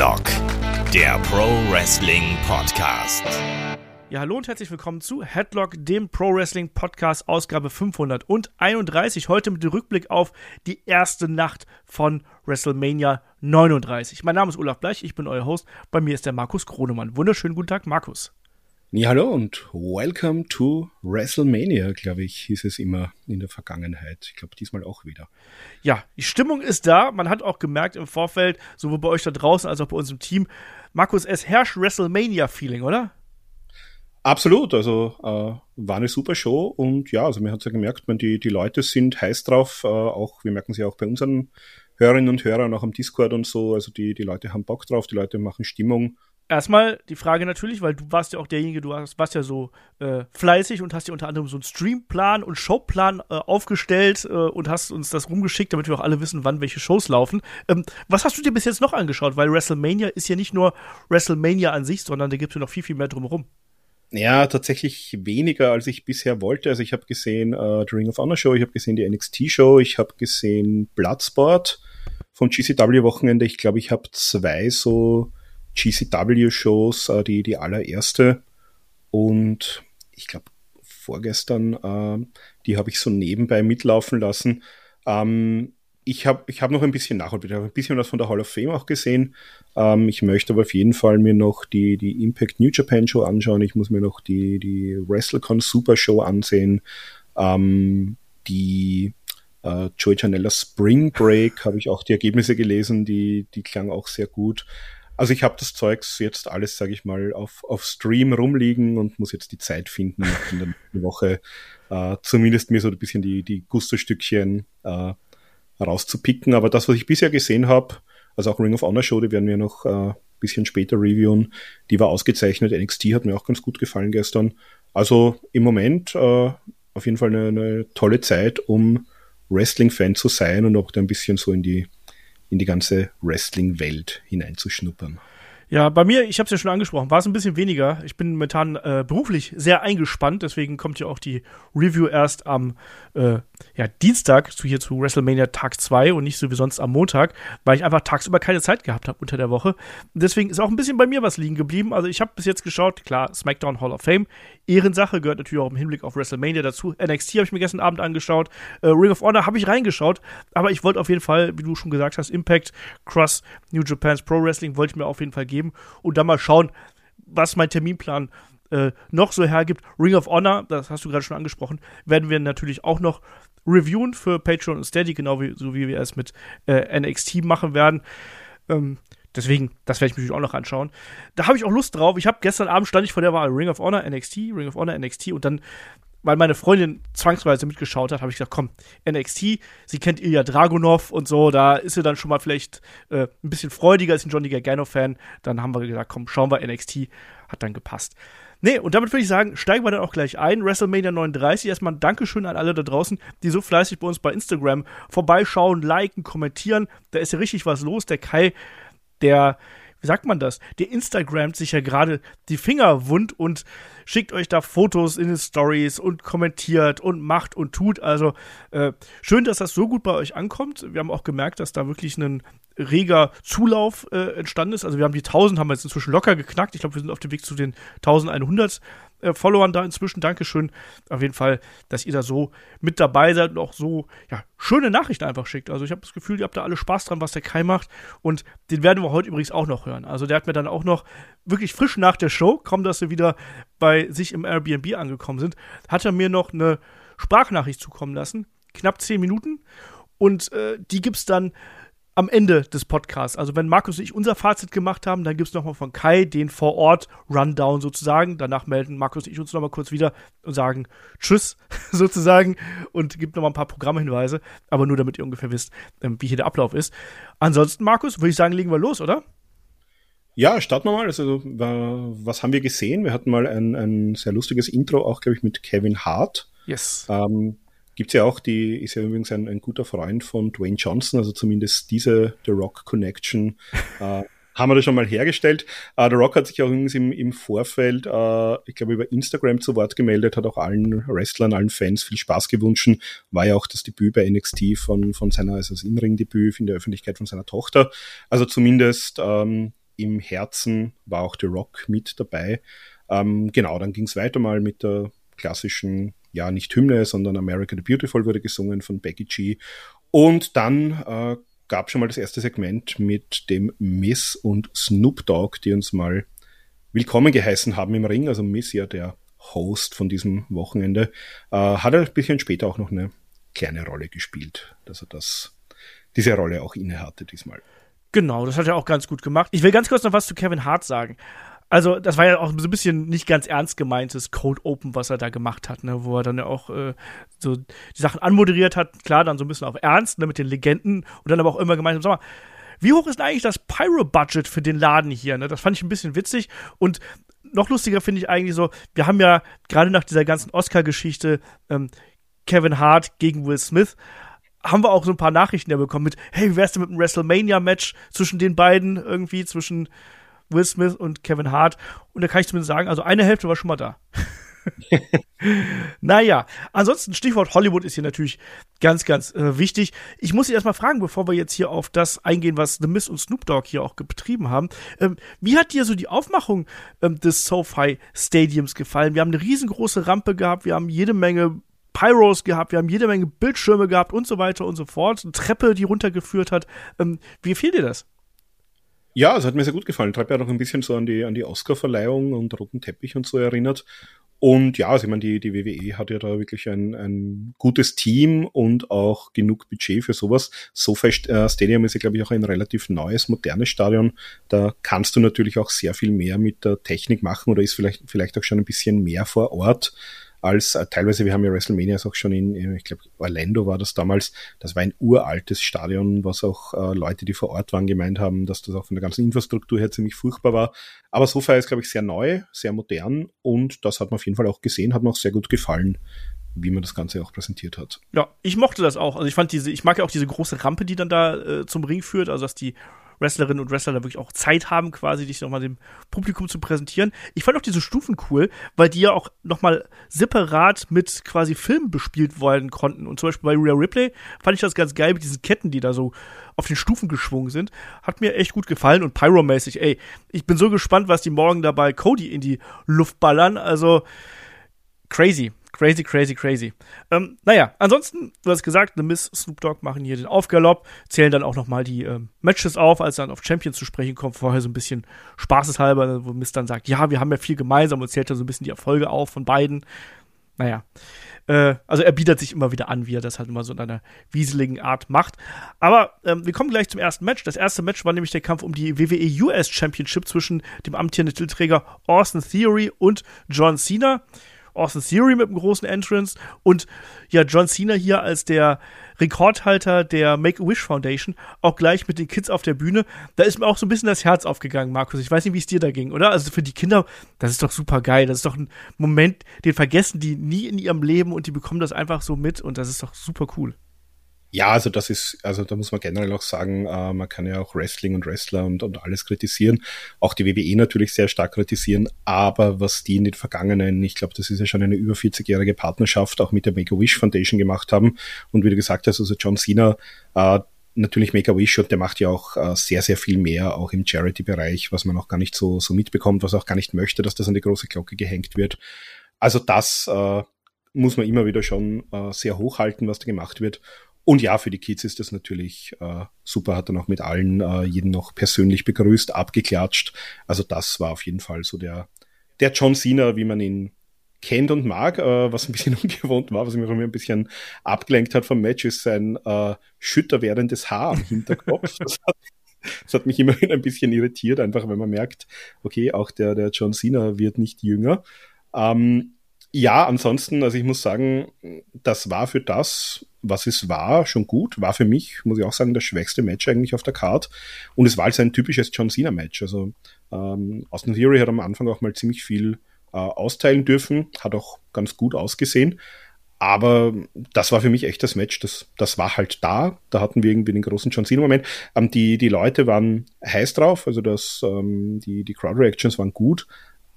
Headlock, der Pro Wrestling Podcast. Ja, hallo und herzlich willkommen zu Headlock, dem Pro Wrestling Podcast, Ausgabe 531. Heute mit dem Rückblick auf die erste Nacht von WrestleMania 39. Mein Name ist Olaf Bleich, ich bin euer Host. Bei mir ist der Markus Kronemann. Wunderschönen guten Tag, Markus. Ja, hallo und welcome to WrestleMania, glaube ich, hieß es immer in der Vergangenheit. Ich glaube, diesmal auch wieder. Ja, die Stimmung ist da. Man hat auch gemerkt im Vorfeld, sowohl bei euch da draußen als auch bei uns im Team, Markus, es herrscht WrestleMania-Feeling, oder? Absolut, also äh, war eine super Show und ja, also man hat ja gemerkt, man, die, die Leute sind heiß drauf, äh, auch, wir merken sie auch bei unseren Hörerinnen und Hörern, auch am Discord und so, also die, die Leute haben Bock drauf, die Leute machen Stimmung erstmal die Frage natürlich, weil du warst ja auch derjenige, du warst ja so äh, fleißig und hast dir unter anderem so einen Streamplan und Showplan äh, aufgestellt äh, und hast uns das rumgeschickt, damit wir auch alle wissen, wann welche Shows laufen. Ähm, was hast du dir bis jetzt noch angeschaut? Weil WrestleMania ist ja nicht nur WrestleMania an sich, sondern da gibt es ja noch viel, viel mehr drumherum. Ja, tatsächlich weniger, als ich bisher wollte. Also ich habe gesehen äh, The Ring of Honor Show, ich habe gesehen die NXT Show, ich habe gesehen Bloodsport vom GCW Wochenende. Ich glaube, ich habe zwei so GCW-Shows, äh, die, die allererste. Und ich glaube, vorgestern, äh, die habe ich so nebenbei mitlaufen lassen. Ähm, ich habe ich hab noch ein bisschen Nachhol, ich habe ein bisschen was von der Hall of Fame auch gesehen. Ähm, ich möchte aber auf jeden Fall mir noch die, die Impact New Japan Show anschauen. Ich muss mir noch die, die WrestleCon Super Show ansehen. Ähm, die äh, Joey Janella Spring Break habe ich auch die Ergebnisse gelesen, die, die klang auch sehr gut. Also ich habe das Zeugs jetzt alles, sage ich mal, auf, auf Stream rumliegen und muss jetzt die Zeit finden, in der Woche äh, zumindest mir so ein bisschen die, die Gusto-Stückchen äh, rauszupicken. Aber das, was ich bisher gesehen habe, also auch Ring of Honor Show, die werden wir noch äh, bisschen später reviewen, die war ausgezeichnet. NXT hat mir auch ganz gut gefallen gestern. Also im Moment äh, auf jeden Fall eine, eine tolle Zeit, um Wrestling-Fan zu sein und auch da ein bisschen so in die in die ganze Wrestling-Welt hineinzuschnuppern. Ja, bei mir, ich habe es ja schon angesprochen, war es ein bisschen weniger. Ich bin momentan äh, beruflich sehr eingespannt, deswegen kommt ja auch die Review erst am äh, ja, Dienstag zu hier zu WrestleMania Tag 2 und nicht so wie sonst am Montag, weil ich einfach tagsüber keine Zeit gehabt habe unter der Woche. deswegen ist auch ein bisschen bei mir was liegen geblieben. Also ich habe bis jetzt geschaut, klar, SmackDown Hall of Fame, Ehrensache, gehört natürlich auch im Hinblick auf WrestleMania dazu. NXT habe ich mir gestern Abend angeschaut, äh, Ring of Honor habe ich reingeschaut, aber ich wollte auf jeden Fall, wie du schon gesagt hast, Impact, Cross, New Japan's Pro Wrestling wollte ich mir auf jeden Fall geben und dann mal schauen, was mein Terminplan äh, noch so hergibt. Ring of Honor, das hast du gerade schon angesprochen, werden wir natürlich auch noch reviewen für Patreon und Steady, genau wie, so wie wir es mit äh, NXT machen werden. Ähm, deswegen, das werde ich mir natürlich auch noch anschauen. Da habe ich auch Lust drauf. Ich habe gestern Abend stand ich vor der Wahl Ring of Honor, NXT, Ring of Honor, NXT und dann weil meine Freundin zwangsweise mitgeschaut hat, habe ich gesagt, komm, NXT, sie kennt Ilya Dragunov und so, da ist sie dann schon mal vielleicht äh, ein bisschen freudiger als ein Johnny Gargano-Fan. Dann haben wir gesagt, komm, schauen wir NXT, hat dann gepasst. Nee, und damit würde ich sagen, steigen wir dann auch gleich ein. WrestleMania 39. Erstmal ein Dankeschön an alle da draußen, die so fleißig bei uns bei Instagram vorbeischauen, liken, kommentieren. Da ist ja richtig was los. Der Kai, der wie sagt man das? Der Instagramt sich ja gerade die Finger wund und schickt euch da Fotos in den Stories und kommentiert und macht und tut. Also äh, schön, dass das so gut bei euch ankommt. Wir haben auch gemerkt, dass da wirklich ein reger Zulauf äh, entstanden ist. Also wir haben die 1000, haben wir jetzt inzwischen locker geknackt. Ich glaube, wir sind auf dem Weg zu den 1100 äh, Followern da inzwischen. Dankeschön auf jeden Fall, dass ihr da so mit dabei seid und auch so ja, schöne Nachrichten einfach schickt. Also ich habe das Gefühl, ihr habt da alle Spaß dran, was der Kai macht. Und den werden wir heute übrigens auch noch hören. Also der hat mir dann auch noch wirklich frisch nach der Show, kaum dass wir wieder bei sich im Airbnb angekommen sind, hat er mir noch eine Sprachnachricht zukommen lassen. Knapp zehn Minuten. Und äh, die es dann am Ende des Podcasts. Also wenn Markus und ich unser Fazit gemacht haben, dann gibt es nochmal von Kai den Vor-Ort-Rundown sozusagen. Danach melden Markus und ich uns nochmal kurz wieder und sagen Tschüss sozusagen und gibt nochmal ein paar Programmhinweise, aber nur damit ihr ungefähr wisst, ähm, wie hier der Ablauf ist. Ansonsten, Markus, würde ich sagen, legen wir los, oder? Ja, starten wir mal. Also, was haben wir gesehen? Wir hatten mal ein, ein sehr lustiges Intro, auch, glaube ich, mit Kevin Hart. Yes. Ähm, Gibt es ja auch, die ist ja übrigens ein, ein, guter Freund von Dwayne Johnson, also zumindest diese The Rock Connection äh, haben wir da schon mal hergestellt. Uh, The Rock hat sich auch übrigens im, im Vorfeld, uh, ich glaube, über Instagram zu Wort gemeldet, hat auch allen Wrestlern, allen Fans viel Spaß gewünscht. War ja auch das Debüt bei NXT von, von seiner, also das In-Ring-Debüt in der Öffentlichkeit von seiner Tochter. Also zumindest ähm, im Herzen war auch The Rock mit dabei. Ähm, genau, dann ging es weiter mal mit der klassischen, ja, nicht Hymne, sondern America the Beautiful wurde gesungen von Becky G. Und dann äh, gab schon mal das erste Segment mit dem Miss und Snoop Dogg, die uns mal willkommen geheißen haben im Ring. Also Miss ja der Host von diesem Wochenende. Äh, hat er ein bisschen später auch noch eine kleine Rolle gespielt, dass er das, diese Rolle auch innehatte diesmal. Genau, das hat er auch ganz gut gemacht. Ich will ganz kurz noch was zu Kevin Hart sagen. Also, das war ja auch so ein bisschen nicht ganz ernst gemeintes Code Open, was er da gemacht hat, ne? wo er dann ja auch äh, so die Sachen anmoderiert hat. Klar, dann so ein bisschen auf Ernst, ne, mit den Legenden und dann aber auch immer gemeint hat, sag mal, wie hoch ist denn eigentlich das Pyro-Budget für den Laden hier? Ne? Das fand ich ein bisschen witzig. Und noch lustiger finde ich eigentlich so, wir haben ja gerade nach dieser ganzen Oscar-Geschichte ähm, Kevin Hart gegen Will Smith, haben wir auch so ein paar Nachrichten ja bekommen mit, hey, wie wär's denn mit einem WrestleMania-Match zwischen den beiden irgendwie, zwischen Will Smith und Kevin Hart? Und da kann ich zumindest sagen, also eine Hälfte war schon mal da. naja, ansonsten Stichwort Hollywood ist hier natürlich ganz, ganz äh, wichtig. Ich muss Sie erstmal fragen, bevor wir jetzt hier auf das eingehen, was The Miss und Snoop Dogg hier auch betrieben haben. Ähm, wie hat dir so die Aufmachung ähm, des SoFi Stadiums gefallen? Wir haben eine riesengroße Rampe gehabt, wir haben jede Menge Pyros gehabt, wir haben jede Menge Bildschirme gehabt und so weiter und so fort. Eine Treppe, die runtergeführt hat. Ähm, wie fiel dir das? Ja, es hat mir sehr gut gefallen. Treppe hat auch ein bisschen so an die, an die Oscar-Verleihung und roten Teppich und so erinnert. Und ja, also ich meine, die, die WWE hat ja da wirklich ein, ein gutes Team und auch genug Budget für sowas. SoFi äh, Stadium ist ja, glaube ich, auch ein relativ neues, modernes Stadion. Da kannst du natürlich auch sehr viel mehr mit der Technik machen oder ist vielleicht, vielleicht auch schon ein bisschen mehr vor Ort als äh, teilweise, wir haben ja WrestleMania auch schon in, ich glaube, Orlando war das damals, das war ein uraltes Stadion, was auch äh, Leute, die vor Ort waren, gemeint haben, dass das auch von der ganzen Infrastruktur her ziemlich furchtbar war. Aber SoFi ist, glaube ich, sehr neu, sehr modern und das hat man auf jeden Fall auch gesehen, hat mir auch sehr gut gefallen wie man das Ganze auch präsentiert hat. Ja, ich mochte das auch. Also ich fand diese, ich mag ja auch diese große Rampe, die dann da äh, zum Ring führt, also dass die Wrestlerinnen und Wrestler da wirklich auch Zeit haben, quasi dich nochmal dem Publikum zu präsentieren. Ich fand auch diese Stufen cool, weil die ja auch nochmal separat mit quasi Filmen bespielt werden konnten. Und zum Beispiel bei Real Ripley fand ich das ganz geil mit diesen Ketten, die da so auf den Stufen geschwungen sind. Hat mir echt gut gefallen und Pyro-mäßig, ey, ich bin so gespannt, was die morgen dabei Cody in die Luft ballern. Also crazy. Crazy, crazy, crazy. Ähm, naja, ansonsten, du hast gesagt, The Miss Snoop Dogg machen hier den Aufgalopp, zählen dann auch nochmal die ähm, Matches auf, als dann auf Champions zu sprechen kommt, vorher so ein bisschen spaßeshalber, wo Miss dann sagt, ja, wir haben ja viel gemeinsam und zählt dann so ein bisschen die Erfolge auf von beiden. Naja, äh, also er bietet sich immer wieder an, wie er das halt immer so in einer wieseligen Art macht. Aber ähm, wir kommen gleich zum ersten Match. Das erste Match war nämlich der Kampf um die WWE US Championship zwischen dem amtierenden Titelträger Austin Theory und John Cena. Austin Theory mit einem großen Entrance und ja, John Cena hier als der Rekordhalter der Make-A-Wish Foundation, auch gleich mit den Kids auf der Bühne. Da ist mir auch so ein bisschen das Herz aufgegangen, Markus. Ich weiß nicht, wie es dir da ging, oder? Also für die Kinder, das ist doch super geil. Das ist doch ein Moment, den vergessen die nie in ihrem Leben und die bekommen das einfach so mit und das ist doch super cool. Ja, also das ist, also da muss man generell auch sagen, äh, man kann ja auch Wrestling und Wrestler und, und alles kritisieren, auch die WWE natürlich sehr stark kritisieren, aber was die in den vergangenen, ich glaube, das ist ja schon eine über 40-jährige Partnerschaft auch mit der Make-A-Wish Foundation gemacht haben und wie du gesagt hast, also John Cena, äh, natürlich Make-A-Wish und der macht ja auch äh, sehr, sehr viel mehr, auch im Charity-Bereich, was man auch gar nicht so, so mitbekommt, was auch gar nicht möchte, dass das an die große Glocke gehängt wird. Also das äh, muss man immer wieder schon äh, sehr hochhalten, was da gemacht wird. Und ja, für die Kids ist das natürlich äh, super, hat dann auch mit allen äh, jeden noch persönlich begrüßt, abgeklatscht. Also das war auf jeden Fall so der, der John Cena, wie man ihn kennt und mag, äh, was ein bisschen ungewohnt war, was mich auch ein bisschen abgelenkt hat vom Match, ist sein äh, schütter werdendes Haar am Hinterkopf. das, hat, das hat mich immer ein bisschen irritiert, einfach wenn man merkt, okay, auch der, der John Cena wird nicht jünger. Ähm, ja, ansonsten, also ich muss sagen, das war für das, was es war, schon gut. War für mich, muss ich auch sagen, das schwächste Match eigentlich auf der Card. Und es war halt ein typisches John Cena-Match. Also ähm, Austin Theory hat am Anfang auch mal ziemlich viel äh, austeilen dürfen, hat auch ganz gut ausgesehen. Aber das war für mich echt das Match, das, das war halt da. Da hatten wir irgendwie den großen John Cena-Moment. Ähm, die, die Leute waren heiß drauf, also das, ähm, die, die Crowd-Reactions waren gut.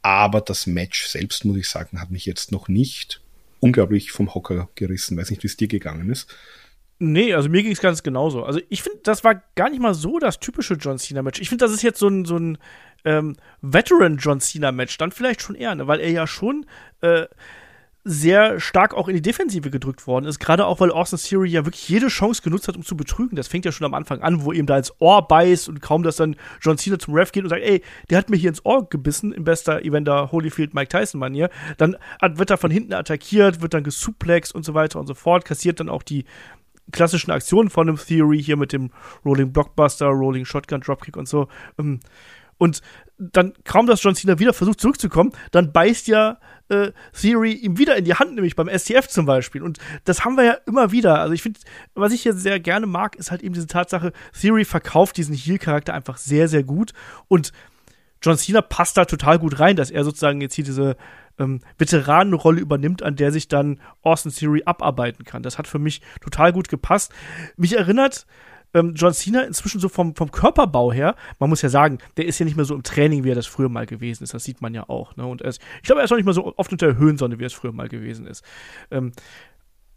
Aber das Match selbst, muss ich sagen, hat mich jetzt noch nicht unglaublich vom Hocker gerissen. Weiß nicht, wie es dir gegangen ist. Nee, also mir ging es ganz genauso. Also ich finde, das war gar nicht mal so das typische John Cena-Match. Ich finde, das ist jetzt so ein, so ein ähm, Veteran-John Cena-Match. Dann vielleicht schon eher, ne? weil er ja schon äh, sehr stark auch in die Defensive gedrückt worden ist. Gerade auch, weil Austin Theory ja wirklich jede Chance genutzt hat, um zu betrügen. Das fängt ja schon am Anfang an, wo ihm da ins Ohr beißt und kaum, dass dann John Cena zum Ref geht und sagt, ey, der hat mir hier ins Ohr gebissen, in bester Evander Holyfield Mike Tyson Manier. Dann wird er von hinten attackiert, wird dann gesuplext und so weiter und so fort, kassiert dann auch die klassischen Aktionen von dem Theory hier mit dem Rolling Blockbuster, Rolling Shotgun Dropkick und so. Ähm, und dann kaum, dass John Cena wieder versucht zurückzukommen, dann beißt ja äh, Theory ihm wieder in die Hand, nämlich beim STF zum Beispiel. Und das haben wir ja immer wieder. Also ich finde, was ich hier sehr gerne mag, ist halt eben diese Tatsache, Theory verkauft diesen Heel-Charakter einfach sehr, sehr gut. Und John Cena passt da total gut rein, dass er sozusagen jetzt hier diese ähm, Veteranenrolle übernimmt, an der sich dann Austin Theory abarbeiten kann. Das hat für mich total gut gepasst. Mich erinnert ähm, John Cena inzwischen so vom, vom Körperbau her, man muss ja sagen, der ist ja nicht mehr so im Training, wie er das früher mal gewesen ist. Das sieht man ja auch. Ne? Und er ist, ich glaube, er ist auch nicht mehr so oft unter der Höhensonne, wie er es früher mal gewesen ist. Ähm,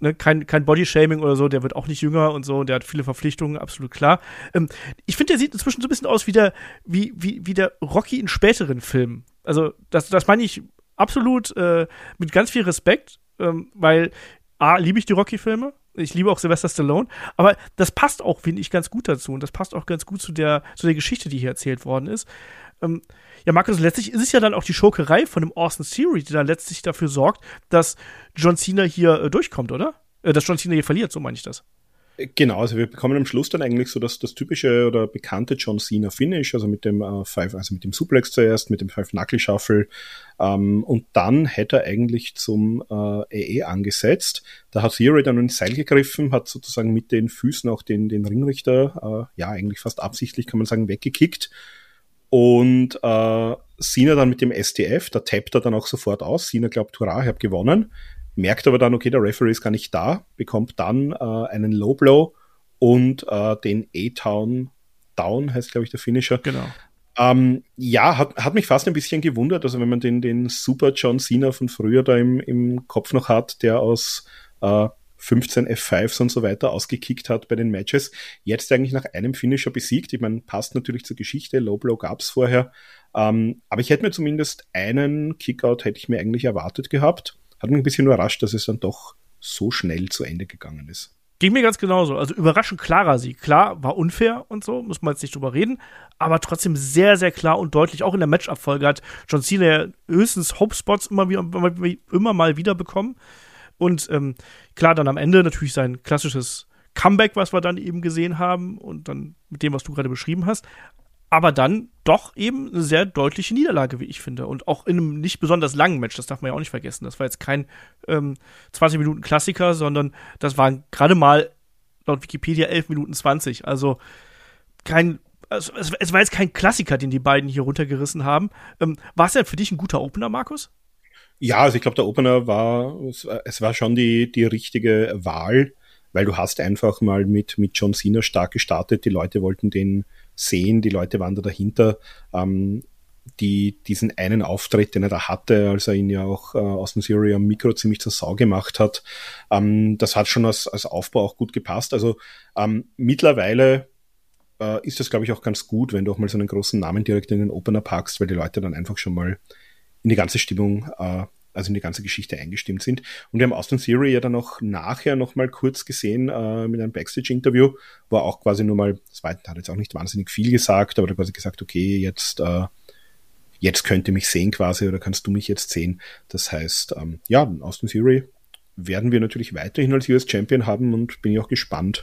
ne, kein, kein Bodyshaming oder so, der wird auch nicht jünger und so, der hat viele Verpflichtungen, absolut klar. Ähm, ich finde, der sieht inzwischen so ein bisschen aus wie der, wie, wie, wie der Rocky in späteren Filmen. Also, das, das meine ich absolut äh, mit ganz viel Respekt, ähm, weil A, liebe ich die Rocky-Filme, ich liebe auch Sylvester Stallone, aber das passt auch, finde ich, ganz gut dazu und das passt auch ganz gut zu der, zu der Geschichte, die hier erzählt worden ist. Ähm, ja, Markus, letztlich ist es ja dann auch die Schurkerei von dem Austin Theory, die dann letztlich dafür sorgt, dass John Cena hier äh, durchkommt, oder? Äh, dass John Cena hier verliert, so meine ich das. Genau, also wir bekommen am Schluss dann eigentlich so das, das typische oder bekannte John Cena Finish, also mit dem äh, Five, also mit dem Suplex zuerst, mit dem Five Knuckle Shuffle ähm, und dann hätte er eigentlich zum äh, EE angesetzt. Da hat Theory dann ins Seil gegriffen, hat sozusagen mit den Füßen auch den, den Ringrichter, äh, ja eigentlich fast absichtlich kann man sagen, weggekickt und äh, Cena dann mit dem STF, da tappt er dann auch sofort aus. Cena glaubt, hurra, ich habe gewonnen merkt aber dann, okay, der Referee ist gar nicht da, bekommt dann äh, einen Low Blow und äh, den A-Town Down, heißt glaube ich der Finisher. Genau. Ähm, ja, hat, hat mich fast ein bisschen gewundert, also wenn man den, den Super John Cena von früher da im, im Kopf noch hat, der aus äh, 15 F5s und so weiter ausgekickt hat bei den Matches. Jetzt eigentlich nach einem Finisher besiegt. Ich meine, passt natürlich zur Geschichte. Low Blow gab's vorher. Ähm, aber ich hätte mir zumindest einen Kickout hätte ich mir eigentlich erwartet gehabt hat mich ein bisschen überrascht, dass es dann doch so schnell zu Ende gegangen ist. Ging mir ganz genauso. Also überraschend klarer Sieg. Klar, war unfair und so, muss man jetzt nicht drüber reden, aber trotzdem sehr, sehr klar und deutlich. Auch in der Matchabfolge hat John Cena höchstens Hope-Spots immer, immer mal wieder bekommen. Und ähm, klar, dann am Ende natürlich sein klassisches Comeback, was wir dann eben gesehen haben und dann mit dem, was du gerade beschrieben hast aber dann doch eben eine sehr deutliche Niederlage, wie ich finde. Und auch in einem nicht besonders langen Match, das darf man ja auch nicht vergessen. Das war jetzt kein ähm, 20 Minuten Klassiker, sondern das waren gerade mal laut Wikipedia 11 Minuten 20. Also kein, also es, es, war jetzt kein Klassiker, den die beiden hier runtergerissen haben. Ähm, war es denn für dich ein guter Opener, Markus? Ja, also ich glaube, der Opener war, es war schon die, die richtige Wahl, weil du hast einfach mal mit, mit John Cena stark gestartet. Die Leute wollten den sehen. Die Leute waren da dahinter. Ähm, die diesen einen Auftritt, den er da hatte, als er ihn ja auch äh, aus dem am Mikro ziemlich zur Sau gemacht hat, ähm, das hat schon als, als Aufbau auch gut gepasst. Also ähm, mittlerweile äh, ist das, glaube ich, auch ganz gut, wenn du auch mal so einen großen Namen direkt in den Opener packst, weil die Leute dann einfach schon mal in die ganze Stimmung äh, also in die ganze Geschichte eingestimmt sind. Und wir haben Austin Theory ja dann auch nachher noch mal kurz gesehen äh, mit einem Backstage-Interview, wo er auch quasi nur mal, das war, hat jetzt auch nicht wahnsinnig viel gesagt, aber er quasi gesagt, okay, jetzt, äh, jetzt könnt ihr mich sehen quasi oder kannst du mich jetzt sehen. Das heißt, ähm, ja, Austin Theory werden wir natürlich weiterhin als US Champion haben und bin ich auch gespannt,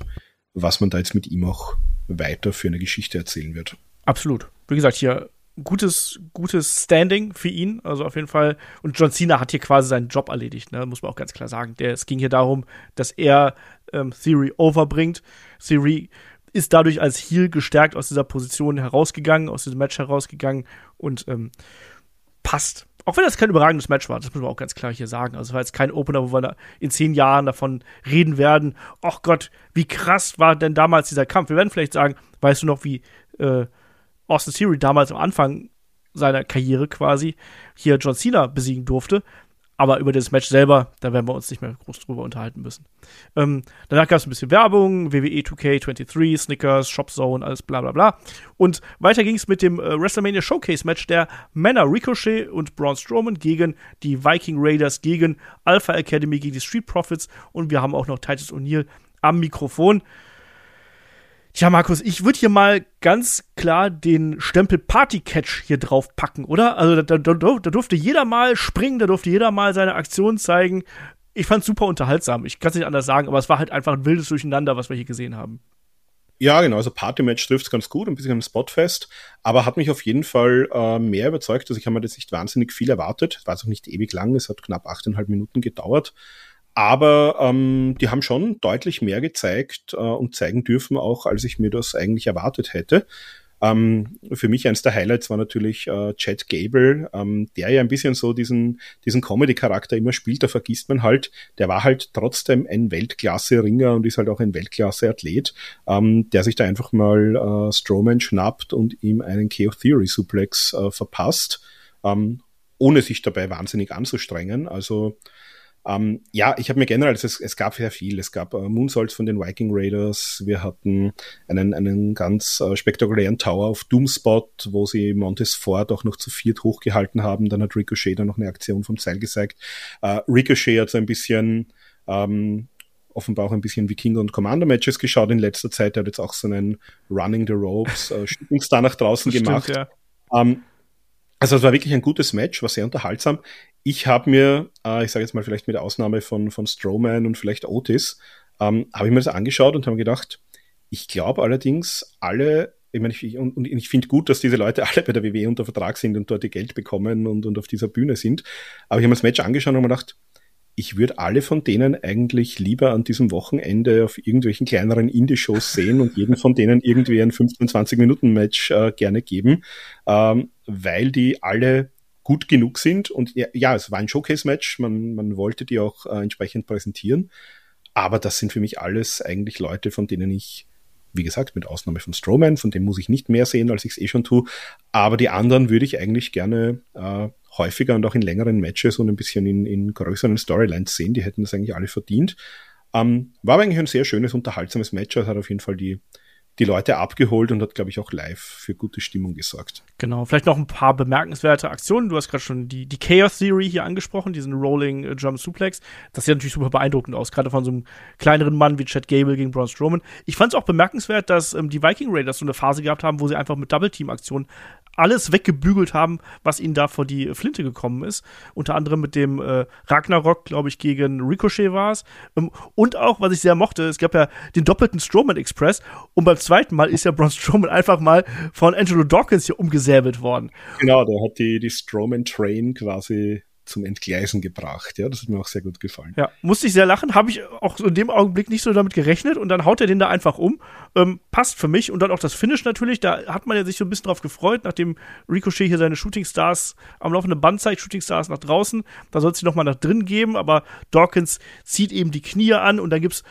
was man da jetzt mit ihm auch weiter für eine Geschichte erzählen wird. Absolut. Wie gesagt, hier gutes, gutes Standing für ihn. Also auf jeden Fall. Und John Cena hat hier quasi seinen Job erledigt, ne? muss man auch ganz klar sagen. Der, es ging hier darum, dass er ähm, Theory overbringt. Theory ist dadurch als Heel gestärkt aus dieser Position herausgegangen, aus diesem Match herausgegangen und ähm, passt. Auch wenn das kein überragendes Match war, das muss man auch ganz klar hier sagen. Also es war jetzt kein Opener, wo wir in zehn Jahren davon reden werden. Ach Gott, wie krass war denn damals dieser Kampf? Wir werden vielleicht sagen, weißt du noch, wie äh, Austin Theory damals am Anfang seiner Karriere quasi hier John Cena besiegen durfte. Aber über das Match selber, da werden wir uns nicht mehr groß drüber unterhalten müssen. Ähm, danach gab es ein bisschen Werbung, WWE 2K23, Snickers, Shopzone, alles bla bla bla. Und weiter ging es mit dem äh, WrestleMania Showcase Match der Männer Ricochet und Braun Strowman gegen die Viking Raiders, gegen Alpha Academy, gegen die Street Profits. Und wir haben auch noch Titus O'Neill am Mikrofon. Tja, Markus, ich würde hier mal ganz klar den Stempel Party Catch hier drauf packen, oder? Also da, da, da, durfte jeder mal springen, da durfte jeder mal seine Aktion zeigen. Ich fand's super unterhaltsam. Ich kann es nicht anders sagen, aber es war halt einfach ein wildes Durcheinander, was wir hier gesehen haben. Ja, genau. Also Party-Match trifft es ganz gut, ein bisschen am Spotfest, aber hat mich auf jeden Fall äh, mehr überzeugt. Also ich habe mir jetzt nicht wahnsinnig viel erwartet. War es auch nicht ewig lang. Es hat knapp achteinhalb Minuten gedauert. Aber ähm, die haben schon deutlich mehr gezeigt äh, und zeigen dürfen auch, als ich mir das eigentlich erwartet hätte. Ähm, für mich eines der Highlights war natürlich äh, Chad Gable, ähm, der ja ein bisschen so diesen, diesen Comedy-Charakter immer spielt, da vergisst man halt, der war halt trotzdem ein Weltklasse-Ringer und ist halt auch ein Weltklasse-Athlet, ähm, der sich da einfach mal äh, Strowman schnappt und ihm einen Chaos Theory Suplex äh, verpasst, ähm, ohne sich dabei wahnsinnig anzustrengen. Also ähm, ja, ich habe mir generell, es, es gab sehr viel. Es gab äh, Moonsaults von den Viking Raiders. Wir hatten einen, einen ganz äh, spektakulären Tower auf Doomspot, wo sie Montes Ford auch noch zu viert hochgehalten haben. Dann hat Ricochet dann noch eine Aktion vom Seil gezeigt. Äh, Ricochet hat so ein bisschen ähm, offenbar auch ein bisschen Wikinger und Commander Matches geschaut in letzter Zeit. Er hat jetzt auch so einen Running the Ropes äh, Star nach draußen Stimmt, gemacht. Ja. Ähm, also es war wirklich ein gutes Match, war sehr unterhaltsam. Ich habe mir, äh, ich sage jetzt mal vielleicht mit Ausnahme von, von Strowman und vielleicht Otis, ähm, habe ich mir das angeschaut und habe gedacht, ich glaube allerdings, alle, ich meine, ich, und, und ich finde gut, dass diese Leute alle bei der WWE unter Vertrag sind und dort ihr Geld bekommen und, und auf dieser Bühne sind. Aber ich habe mir das Match angeschaut und mir gedacht, ich würde alle von denen eigentlich lieber an diesem Wochenende auf irgendwelchen kleineren Indie-Shows sehen und jeden von denen irgendwie ein 15-20-Minuten-Match äh, gerne geben, ähm, weil die alle gut genug sind. Und ja, ja es war ein Showcase-Match, man, man wollte die auch äh, entsprechend präsentieren. Aber das sind für mich alles eigentlich Leute, von denen ich, wie gesagt, mit Ausnahme von Strowman, von dem muss ich nicht mehr sehen, als ich es eh schon tue. Aber die anderen würde ich eigentlich gerne äh, häufiger und auch in längeren Matches und ein bisschen in, in größeren Storylines sehen. Die hätten das eigentlich alle verdient. Ähm, war aber eigentlich ein sehr schönes, unterhaltsames Match. Es hat auf jeden Fall die, die Leute abgeholt und hat, glaube ich, auch live für gute Stimmung gesorgt. Genau, vielleicht noch ein paar bemerkenswerte Aktionen. Du hast gerade schon die, die Chaos Theory hier angesprochen, diesen Rolling äh, Jump Suplex. Das sieht natürlich super beeindruckend aus, gerade von so einem kleineren Mann wie Chad Gable gegen Braun Strowman. Ich fand es auch bemerkenswert, dass ähm, die Viking Raiders so eine Phase gehabt haben, wo sie einfach mit Double Team Aktionen alles weggebügelt haben, was ihnen da vor die Flinte gekommen ist. Unter anderem mit dem äh, Ragnarok, glaube ich, gegen Ricochet war es. Ähm, und auch, was ich sehr mochte, es gab ja den doppelten Strowman Express und beim zweiten Mal ist ja Braun Strowman einfach mal von Angelo Dawkins hier umgesäbelt worden. Genau, der hat die, die Strowman Train quasi zum Entgleisen gebracht. Ja, das hat mir auch sehr gut gefallen. Ja, musste ich sehr lachen. Habe ich auch in dem Augenblick nicht so damit gerechnet und dann haut er den da einfach um. Ähm, passt für mich und dann auch das Finish natürlich. Da hat man ja sich so ein bisschen drauf gefreut, nachdem Ricochet hier seine Shooting Stars am laufenden Band zeigt, Shooting Stars nach draußen. Da soll es sie nochmal nach drin geben, aber Dawkins zieht eben die Knie an und dann gibt's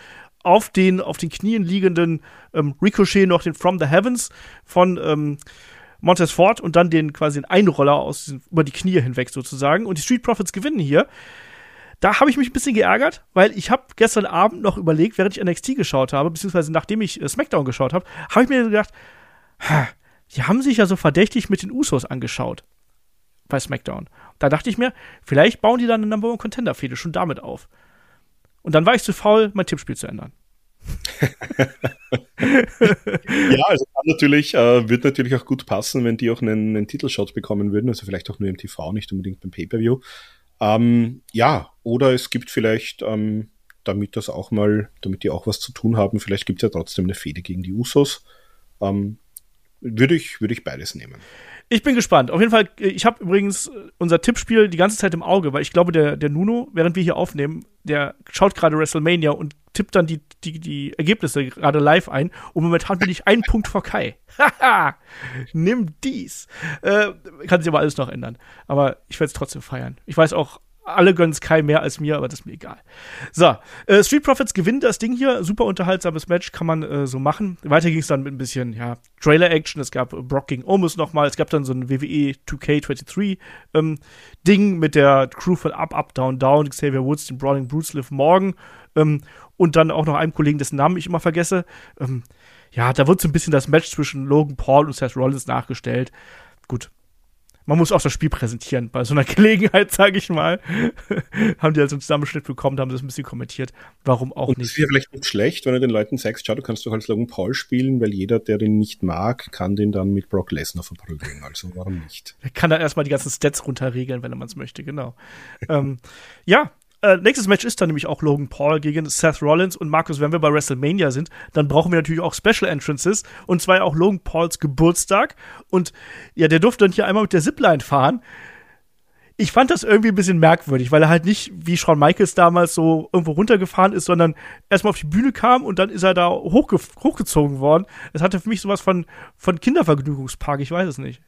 auf den, auf den Knien liegenden ähm, Ricochet noch den From the Heavens von ähm, Montez Ford und dann den quasi den Einroller aus über die Knie hinweg sozusagen. Und die Street Profits gewinnen hier. Da habe ich mich ein bisschen geärgert, weil ich habe gestern Abend noch überlegt, während ich NXT geschaut habe, beziehungsweise nachdem ich äh, SmackDown geschaut habe, habe ich mir gedacht, die haben sich ja so verdächtig mit den Usos angeschaut bei SmackDown. Da dachte ich mir, vielleicht bauen die dann eine Number One Contender Fehde schon damit auf. Und dann war ich zu faul, mein Tippspiel zu ändern. ja, also kann natürlich, äh, wird natürlich auch gut passen, wenn die auch einen, einen Titelshot bekommen würden, also vielleicht auch nur im TV, nicht unbedingt beim Pay-Per-View. Ähm, ja, oder es gibt vielleicht, ähm, damit das auch mal, damit die auch was zu tun haben, vielleicht gibt es ja trotzdem eine Fehde gegen die Usos. Ähm, würde ich, würde ich beides nehmen. Ich bin gespannt. Auf jeden Fall, äh, ich habe übrigens unser Tippspiel die ganze Zeit im Auge, weil ich glaube, der, der Nuno, während wir hier aufnehmen, der schaut gerade WrestleMania und tippt dann die, die, die Ergebnisse gerade live ein. Und momentan bin ich einen Punkt vor Kai. Haha, nimm dies. Äh, kann sich aber alles noch ändern. Aber ich werde es trotzdem feiern. Ich weiß auch, alle gönnen Sky mehr als mir, aber das ist mir egal. So, äh, Street Profits gewinnen das Ding hier. Super unterhaltsames Match, kann man äh, so machen. Weiter ging es dann mit ein bisschen, ja, Trailer-Action. Es gab Brock gegen Omus nochmal. Es gab dann so ein WWE 2K23 ähm, Ding mit der Crew von Up, Up, Down, Down, Xavier Woods, den Brawling Brutes, Liv Morgan ähm, und dann auch noch einem Kollegen, dessen Namen ich immer vergesse. Ähm, ja, da wird so ein bisschen das Match zwischen Logan Paul und Seth Rollins nachgestellt. Gut, man muss auch das Spiel präsentieren. Bei so einer Gelegenheit, sage ich mal, haben die also einen Zusammenschnitt bekommen, haben das ein bisschen kommentiert. Warum auch und nicht? Das ist ja vielleicht nicht schlecht, wenn du den Leuten sagst, schau, du kannst doch als Logan Paul spielen, weil jeder, der den nicht mag, kann den dann mit Brock Lesnar verprügeln. Also warum nicht? Er kann dann erstmal die ganzen Stats runterregeln, wenn er es möchte, genau. ähm, ja, äh, nächstes Match ist dann nämlich auch Logan Paul gegen Seth Rollins und Markus, wenn wir bei WrestleMania sind, dann brauchen wir natürlich auch Special Entrances und zwar auch Logan Pauls Geburtstag und ja, der durfte dann hier einmal mit der Zipline fahren. Ich fand das irgendwie ein bisschen merkwürdig, weil er halt nicht wie Shawn Michaels damals so irgendwo runtergefahren ist, sondern erstmal auf die Bühne kam und dann ist er da hochge hochgezogen worden. Es hatte für mich sowas von, von Kindervergnügungspark, ich weiß es nicht.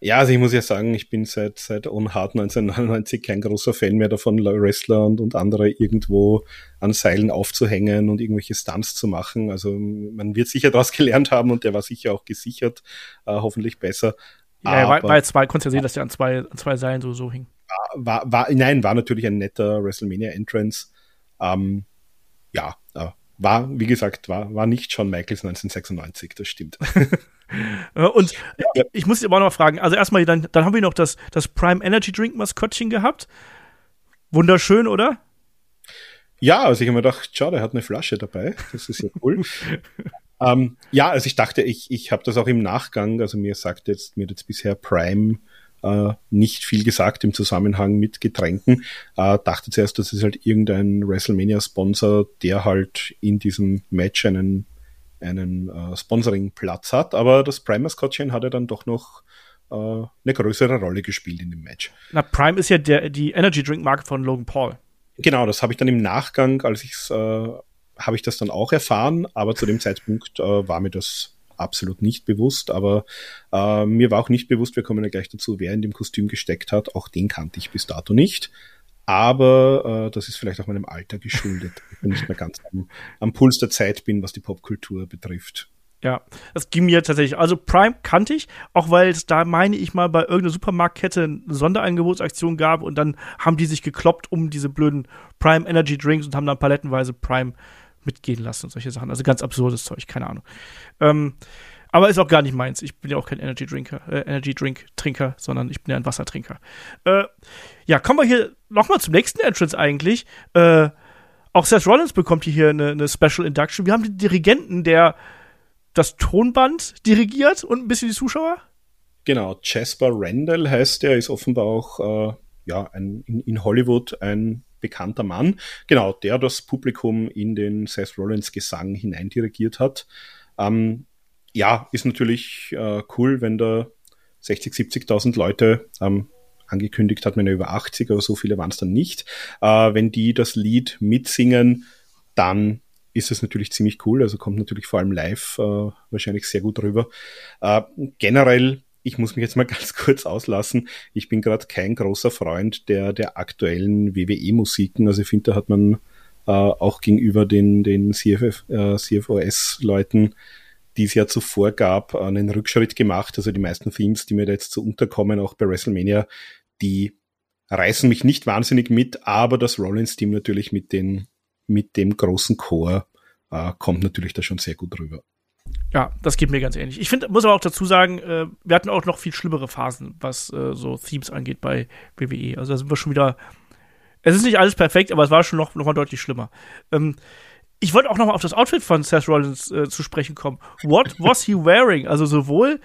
Ja, also ich muss ja sagen, ich bin seit, seit On Hard 1999 kein großer Fan mehr davon, Wrestler und, und andere irgendwo an Seilen aufzuhängen und irgendwelche Stunts zu machen. Also man wird sicher daraus gelernt haben und der war sicher auch gesichert, äh, hoffentlich besser. Ja, war jetzt zwei, konntest ja sehen, dass der an zwei, an zwei Seilen so, so hing. War, war, nein, war natürlich ein netter WrestleMania-Entrance. Ähm, ja, äh, war, wie gesagt, war, war nicht Shawn Michaels 1996, das stimmt. Und ja. ich muss dich aber auch noch fragen, also erstmal, dann, dann haben wir noch das, das Prime Energy Drink Maskottchen gehabt. Wunderschön, oder? Ja, also ich habe mir gedacht, schau, der hat eine Flasche dabei. Das ist ja cool. ähm, ja, also ich dachte, ich, ich habe das auch im Nachgang, also mir sagt jetzt, mir hat jetzt bisher Prime äh, nicht viel gesagt im Zusammenhang mit Getränken. Äh, dachte zuerst, das ist halt irgendein WrestleMania-Sponsor, der halt in diesem Match einen einen äh, Sponsoring-Platz hat, aber das Prime-Maskottchen hat ja dann doch noch äh, eine größere Rolle gespielt in dem Match. Na, Prime ist ja der, die Energy Drink Marke von Logan Paul. Genau, das habe ich dann im Nachgang, als ich es, äh, habe ich das dann auch erfahren, aber zu dem Zeitpunkt äh, war mir das absolut nicht bewusst, aber äh, mir war auch nicht bewusst, wir kommen ja gleich dazu, wer in dem Kostüm gesteckt hat. Auch den kannte ich bis dato nicht. Aber äh, das ist vielleicht auch meinem Alter geschuldet. Ich bin nicht mehr ganz am, am Puls der Zeit bin, was die Popkultur betrifft. Ja, das ging mir tatsächlich. Also Prime kannte ich, auch weil es da, meine ich mal, bei irgendeiner Supermarktkette eine Sonderangebotsaktion gab und dann haben die sich gekloppt um diese blöden Prime Energy Drinks und haben dann palettenweise Prime mitgehen lassen und solche Sachen. Also ganz absurdes Zeug, keine Ahnung. Ähm, aber ist auch gar nicht meins. Ich bin ja auch kein Energy Drinker, äh, Energy Drink Trinker, sondern ich bin ja ein Wassertrinker. Äh, ja, kommen wir hier nochmal zum nächsten Entrance eigentlich. Äh, auch Seth Rollins bekommt hier eine, eine Special Induction. Wir haben den Dirigenten, der das Tonband dirigiert und ein bisschen die Zuschauer. Genau, Jasper Randall heißt er, ist offenbar auch äh, ja, ein, in, in Hollywood ein bekannter Mann. Genau, der das Publikum in den Seth Rollins Gesang hineindirigiert hat. Ähm, ja, ist natürlich äh, cool, wenn da 60, 70.000 Leute ähm, angekündigt hat man ja über 80, aber so viele waren es dann nicht. Äh, wenn die das Lied mitsingen, dann ist es natürlich ziemlich cool. Also kommt natürlich vor allem live äh, wahrscheinlich sehr gut rüber. Äh, generell, ich muss mich jetzt mal ganz kurz auslassen. Ich bin gerade kein großer Freund der, der aktuellen WWE-Musiken. Also ich finde, da hat man äh, auch gegenüber den, den CFF, äh, CFOS-Leuten die es ja zuvor gab, einen Rückschritt gemacht. Also die meisten Themes, die mir da jetzt so unterkommen, auch bei WrestleMania, die reißen mich nicht wahnsinnig mit, aber das Rollins-Team natürlich mit, den, mit dem großen Chor äh, kommt natürlich da schon sehr gut rüber. Ja, das geht mir ganz ähnlich. Ich finde, muss aber auch dazu sagen, äh, wir hatten auch noch viel schlimmere Phasen, was äh, so Themes angeht bei WWE. Also da sind wir schon wieder. Es ist nicht alles perfekt, aber es war schon noch, noch mal deutlich schlimmer. Ähm, ich wollte auch noch mal auf das Outfit von Seth Rollins äh, zu sprechen kommen. What was he wearing? Also sowohl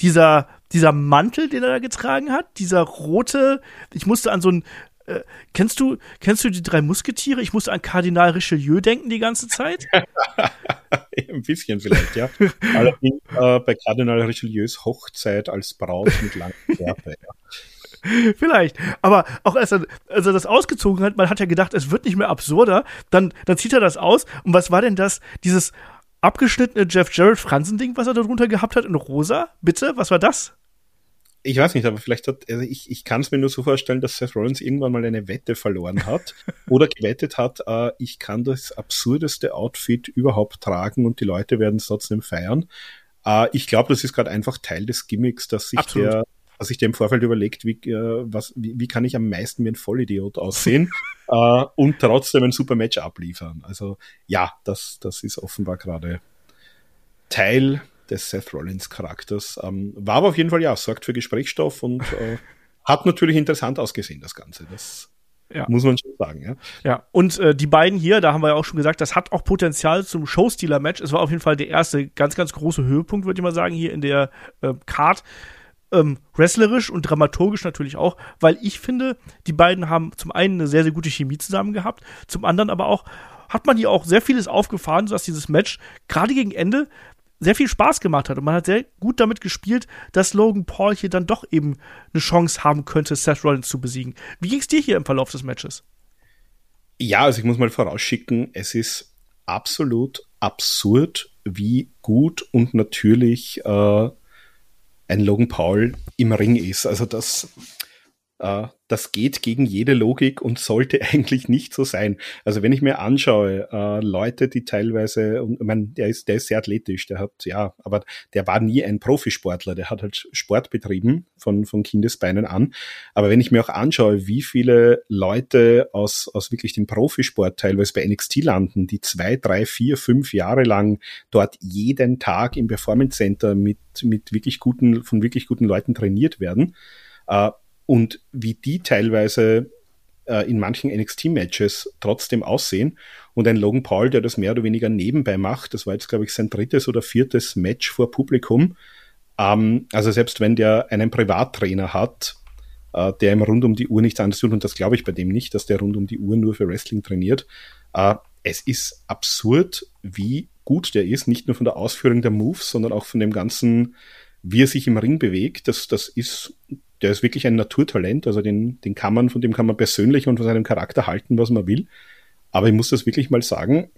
dieser, dieser Mantel, den er da getragen hat, dieser rote, ich musste an so ein, äh, kennst du, kennst du die drei Musketiere? Ich musste an Kardinal Richelieu denken die ganze Zeit. Ein bisschen vielleicht, ja. Allerdings äh, bei Kardinal Richelieus Hochzeit als Braut mit langen Schärfe, ja. Vielleicht. Aber auch als er, als er das ausgezogen hat, man hat ja gedacht, es wird nicht mehr absurder. Dann, dann zieht er das aus. Und was war denn das? Dieses abgeschnittene Jeff Jarrett Franzen-Ding, was er da drunter gehabt hat in rosa? Bitte? Was war das? Ich weiß nicht, aber vielleicht hat, also ich, ich kann es mir nur so vorstellen, dass Seth Rollins irgendwann mal eine Wette verloren hat oder gewettet hat, äh, ich kann das absurdeste Outfit überhaupt tragen und die Leute werden es trotzdem feiern. Äh, ich glaube, das ist gerade einfach Teil des Gimmicks, dass sich Absolut. der dass sich der im Vorfeld überlegt, wie, äh, was, wie, wie kann ich am meisten wie ein Vollidiot aussehen äh, und trotzdem ein super Match abliefern. Also ja, das, das ist offenbar gerade Teil des Seth Rollins Charakters. Ähm, war aber auf jeden Fall ja, sorgt für Gesprächsstoff und äh, hat natürlich interessant ausgesehen, das Ganze. Das ja. muss man schon sagen, ja. Ja, und äh, die beiden hier, da haben wir ja auch schon gesagt, das hat auch Potenzial zum Showstealer-Match. Es war auf jeden Fall der erste ganz, ganz große Höhepunkt, würde ich mal sagen, hier in der äh, Card. Ähm, wrestlerisch und dramaturgisch natürlich auch, weil ich finde, die beiden haben zum einen eine sehr, sehr gute Chemie zusammen gehabt, zum anderen aber auch hat man hier auch sehr vieles aufgefahren, sodass dieses Match gerade gegen Ende sehr viel Spaß gemacht hat und man hat sehr gut damit gespielt, dass Logan Paul hier dann doch eben eine Chance haben könnte, Seth Rollins zu besiegen. Wie ging es dir hier im Verlauf des Matches? Ja, also ich muss mal vorausschicken, es ist absolut absurd, wie gut und natürlich äh, ein Logan Paul im Ring ist. Also das das geht gegen jede Logik und sollte eigentlich nicht so sein. Also wenn ich mir anschaue, äh, Leute, die teilweise, und ich meine, der ist, der ist sehr athletisch, der hat, ja, aber der war nie ein Profisportler, der hat halt Sport betrieben von, von Kindesbeinen an. Aber wenn ich mir auch anschaue, wie viele Leute aus, aus wirklich dem Profisport teilweise bei NXT landen, die zwei, drei, vier, fünf Jahre lang dort jeden Tag im Performance Center mit, mit wirklich guten, von wirklich guten Leuten trainiert werden, äh, und wie die teilweise äh, in manchen NXT-Matches trotzdem aussehen. Und ein Logan Paul, der das mehr oder weniger nebenbei macht, das war jetzt, glaube ich, sein drittes oder viertes Match vor Publikum. Ähm, also selbst wenn der einen Privattrainer hat, äh, der ihm rund um die Uhr nichts anderes tut, und das glaube ich bei dem nicht, dass der rund um die Uhr nur für Wrestling trainiert, äh, es ist absurd, wie gut der ist, nicht nur von der Ausführung der Moves, sondern auch von dem ganzen, wie er sich im Ring bewegt. Das, das ist der ist wirklich ein Naturtalent, also den, den kann man, von dem kann man persönlich und von seinem Charakter halten, was man will. Aber ich muss das wirklich mal sagen,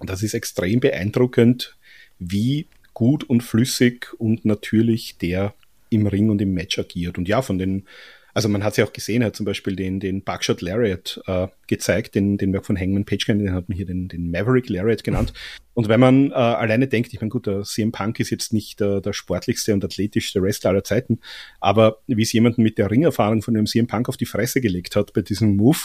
das ist extrem beeindruckend, wie gut und flüssig und natürlich der im Ring und im Match agiert. Und ja, von den also man hat ja auch gesehen, er hat zum Beispiel den, den Buckshot Lariat äh, gezeigt, den, den auch von Hangman Page den hat man hier den, den Maverick Lariat genannt. Und wenn man äh, alleine denkt, ich meine, gut, der CM Punk ist jetzt nicht der, der sportlichste und athletischste Wrestler aller Zeiten, aber wie es jemanden mit der Ringerfahrung von dem CM Punk auf die Fresse gelegt hat bei diesem Move,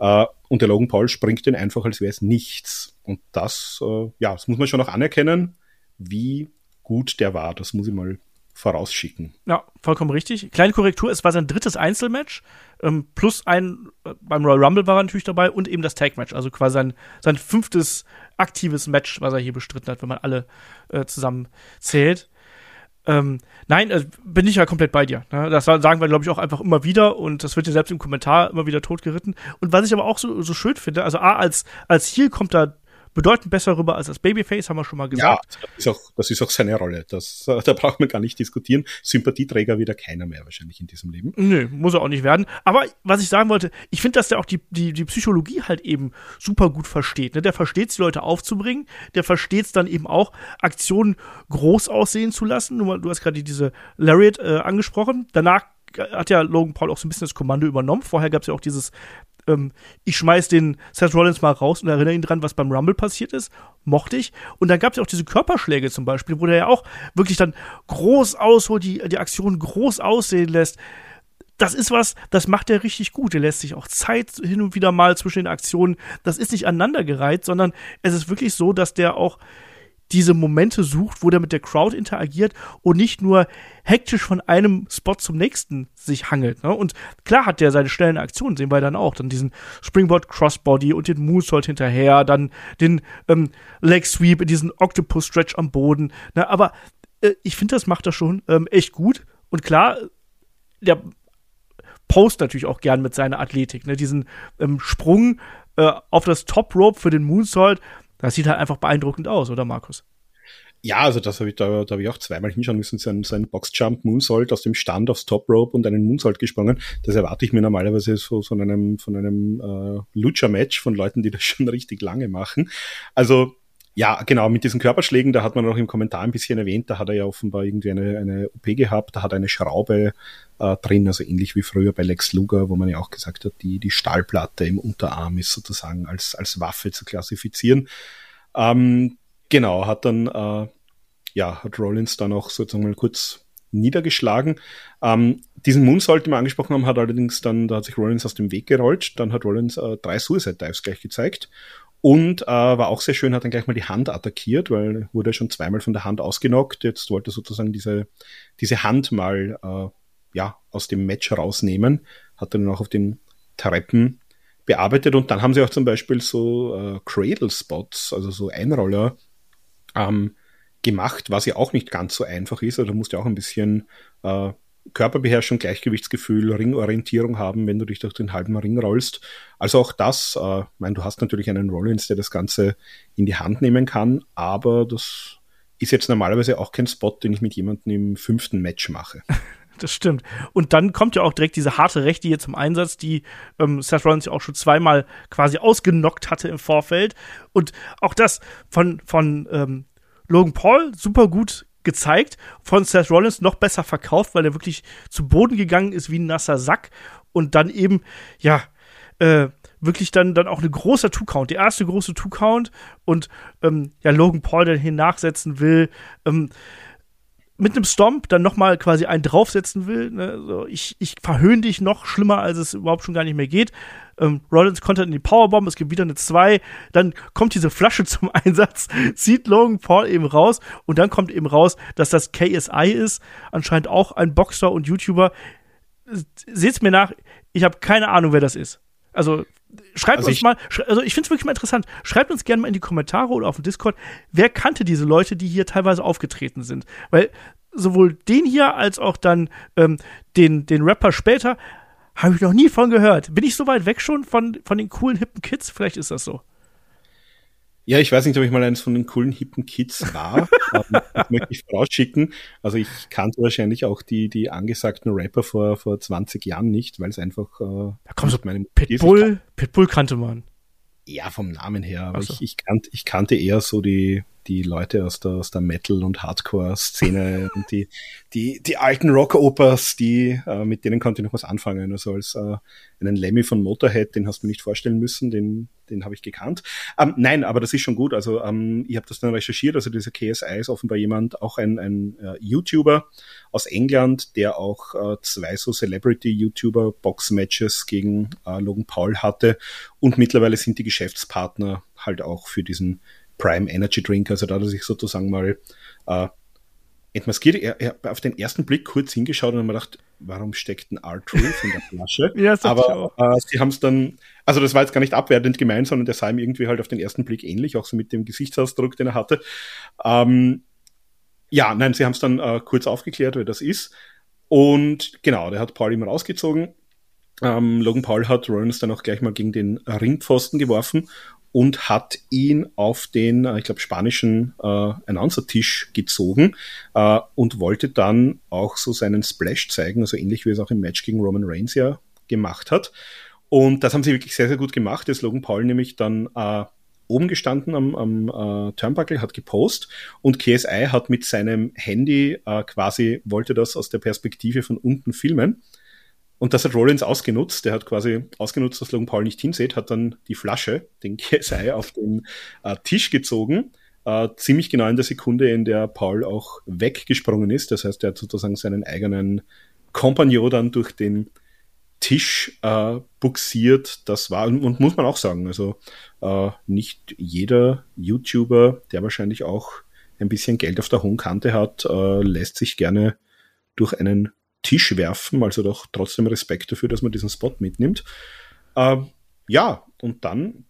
äh, und der Logan Paul springt den einfach, als wäre es nichts. Und das, äh, ja, das muss man schon auch anerkennen, wie gut der war. Das muss ich mal vorausschicken. Ja, vollkommen richtig. Kleine Korrektur, es war sein drittes Einzelmatch, ähm, plus ein, äh, beim Royal Rumble war er natürlich dabei und eben das Tag-Match, also quasi sein, sein fünftes aktives Match, was er hier bestritten hat, wenn man alle äh, zusammen zählt. Ähm, nein, äh, bin ich ja komplett bei dir. Ne? Das sagen wir, glaube ich, auch einfach immer wieder und das wird ja selbst im Kommentar immer wieder totgeritten. Und was ich aber auch so, so schön finde, also A, als, als Heel kommt da bedeutend besser rüber als das Babyface, haben wir schon mal gesagt. Ja, das ist auch, das ist auch seine Rolle. Das, da braucht man gar nicht diskutieren. Sympathieträger wieder keiner mehr wahrscheinlich in diesem Leben. Nö, muss er auch nicht werden. Aber was ich sagen wollte, ich finde, dass der auch die, die, die Psychologie halt eben super gut versteht. Ne? Der versteht es, die Leute aufzubringen. Der versteht es dann eben auch, Aktionen groß aussehen zu lassen. Du, du hast gerade diese Lariat äh, angesprochen. Danach hat ja Logan Paul auch so ein bisschen das Kommando übernommen. Vorher gab es ja auch dieses ähm, ich schmeiß den Seth Rollins mal raus und erinnere ihn dran, was beim Rumble passiert ist. Mochte ich. Und dann gab es ja auch diese Körperschläge zum Beispiel, wo der ja auch wirklich dann groß ausholt, die, die Aktion groß aussehen lässt. Das ist was, das macht er richtig gut. Er lässt sich auch Zeit hin und wieder mal zwischen den Aktionen. Das ist nicht aneinandergereiht, sondern es ist wirklich so, dass der auch diese Momente sucht, wo der mit der Crowd interagiert und nicht nur hektisch von einem Spot zum nächsten sich hangelt. Ne? Und klar hat der seine schnellen Aktionen, sehen wir dann auch. Dann diesen Springboard Crossbody und den Moonsault hinterher, dann den ähm, Leg Sweep diesen Octopus Stretch am Boden. Ne? Aber äh, ich finde, das macht er schon ähm, echt gut. Und klar, der post natürlich auch gern mit seiner Athletik. Ne? Diesen ähm, Sprung äh, auf das Top Rope für den Moonsault, das sieht halt einfach beeindruckend aus, oder Markus? Ja, also das habe ich da, da habe ich auch zweimal hinschauen müssen, so ein, so ein Boxjump Moonsault aus dem Stand aufs Top Rope und einen Moonsault gesprungen. Das erwarte ich mir normalerweise so von einem von einem äh, Lucha Match von Leuten, die das schon richtig lange machen. Also ja, genau, mit diesen Körperschlägen, da hat man noch im Kommentar ein bisschen erwähnt, da hat er ja offenbar irgendwie eine, eine OP gehabt, da hat er eine Schraube äh, drin, also ähnlich wie früher bei Lex Luger, wo man ja auch gesagt hat, die, die Stahlplatte im Unterarm ist sozusagen als, als Waffe zu klassifizieren. Ähm, genau, hat dann, äh, ja, hat Rollins dann auch sozusagen mal kurz niedergeschlagen. Ähm, diesen Moonsault, den wir angesprochen haben, hat allerdings dann, da hat sich Rollins aus dem Weg gerollt, dann hat Rollins äh, drei Suicide Dives gleich gezeigt und äh, war auch sehr schön, hat dann gleich mal die Hand attackiert, weil wurde schon zweimal von der Hand ausgenockt. Jetzt wollte sozusagen diese, diese Hand mal äh, ja, aus dem Match rausnehmen. Hat dann auch auf den Treppen bearbeitet und dann haben sie auch zum Beispiel so äh, Cradle-Spots, also so Einroller, ähm, gemacht, was ja auch nicht ganz so einfach ist. Also da musst du auch ein bisschen äh, Körperbeherrschung, Gleichgewichtsgefühl, Ringorientierung haben, wenn du dich durch den halben Ring rollst. Also auch das, äh, ich meine, du hast natürlich einen Rollins, der das Ganze in die Hand nehmen kann, aber das ist jetzt normalerweise auch kein Spot, den ich mit jemandem im fünften Match mache. Das stimmt. Und dann kommt ja auch direkt diese harte Rechte hier zum Einsatz, die ähm, Seth Rollins ja auch schon zweimal quasi ausgenockt hatte im Vorfeld. Und auch das von, von ähm, Logan Paul super gut gezeigt, von Seth Rollins noch besser verkauft, weil er wirklich zu Boden gegangen ist wie ein nasser Sack und dann eben, ja, äh, wirklich dann, dann auch ein großer Two-Count, der erste große Two-Count und ähm, ja, Logan Paul, der hier nachsetzen will, ähm, mit einem Stomp dann nochmal quasi einen draufsetzen will. Ne? So, ich, ich verhöhne dich noch schlimmer, als es überhaupt schon gar nicht mehr geht. Ähm, Rollins kontert in die Powerbomb, es gibt wieder eine 2, dann kommt diese Flasche zum Einsatz, zieht Logan Paul eben raus und dann kommt eben raus, dass das KSI ist, anscheinend auch ein Boxer und YouTuber. Seht's mir nach, ich habe keine Ahnung, wer das ist. Also schreibt also uns mal, also ich finde es wirklich mal interessant. Schreibt uns gerne mal in die Kommentare oder auf dem Discord, wer kannte diese Leute, die hier teilweise aufgetreten sind. Weil sowohl den hier als auch dann ähm, den, den Rapper später habe ich noch nie von gehört. Bin ich so weit weg schon von, von den coolen, hippen Kids? Vielleicht ist das so. Ja, ich weiß nicht, ob ich mal eines von den coolen, hippen Kids war. das möchte ich vorausschicken. Also ich kannte wahrscheinlich auch die, die angesagten Rapper vor, vor 20 Jahren nicht, weil es einfach äh, da kommt so meinem Pitbull, Pitbull kannte man. Ja, vom Namen her, aber so. ich, ich, kannt, ich kannte eher so die, die Leute aus der, aus der Metal- und Hardcore-Szene und die, die, die alten Rock-Opas, die, äh, mit denen konnte ich noch was anfangen. Also als äh, einen Lemmy von Motorhead, den hast du mir nicht vorstellen müssen, den, den habe ich gekannt. Ähm, nein, aber das ist schon gut. Also ähm, ich habe das dann recherchiert. Also dieser KSI ist offenbar jemand, auch ein, ein äh, YouTuber aus England, der auch äh, zwei so Celebrity-YouTuber Box-Matches gegen äh, Logan Paul hatte. Und mittlerweile sind die Geschäftspartner halt auch für diesen Prime Energy Drink. Also da hat er sich sozusagen mal äh, entmaskiert. Er, er auf den ersten Blick kurz hingeschaut und hat mir gedacht, warum steckt ein R-Truth in der Flasche? ja, Aber äh, sie haben es dann, also das war jetzt gar nicht abwertend gemeint, sondern der sah ihm irgendwie halt auf den ersten Blick ähnlich, auch so mit dem Gesichtsausdruck, den er hatte. Ähm, ja, nein, sie haben es dann äh, kurz aufgeklärt, wer das ist. Und genau, der hat Paul immer rausgezogen. Ähm, Logan Paul hat Rollins dann auch gleich mal gegen den Ringpfosten geworfen und hat ihn auf den, äh, ich glaube, spanischen äh, Announcer-Tisch gezogen äh, und wollte dann auch so seinen Splash zeigen, also ähnlich wie es auch im Match gegen Roman Reigns ja gemacht hat. Und das haben sie wirklich sehr, sehr gut gemacht. Der Logan Paul nämlich dann äh, oben gestanden am, am äh, Turnbuckle, hat gepost und KSI hat mit seinem Handy äh, quasi, wollte das aus der Perspektive von unten filmen und das hat Rollins ausgenutzt. Der hat quasi ausgenutzt, dass Logan Paul nicht hinsieht, hat dann die Flasche, den KSI, auf den äh, Tisch gezogen. Äh, ziemlich genau in der Sekunde, in der Paul auch weggesprungen ist. Das heißt, er hat sozusagen seinen eigenen Kompagnon dann durch den Tisch äh, buxiert. Das war, und muss man auch sagen, also äh, nicht jeder YouTuber, der wahrscheinlich auch ein bisschen Geld auf der hohen Kante hat, äh, lässt sich gerne durch einen Tisch werfen, also doch trotzdem Respekt dafür, dass man diesen Spot mitnimmt. Äh, ja, und dann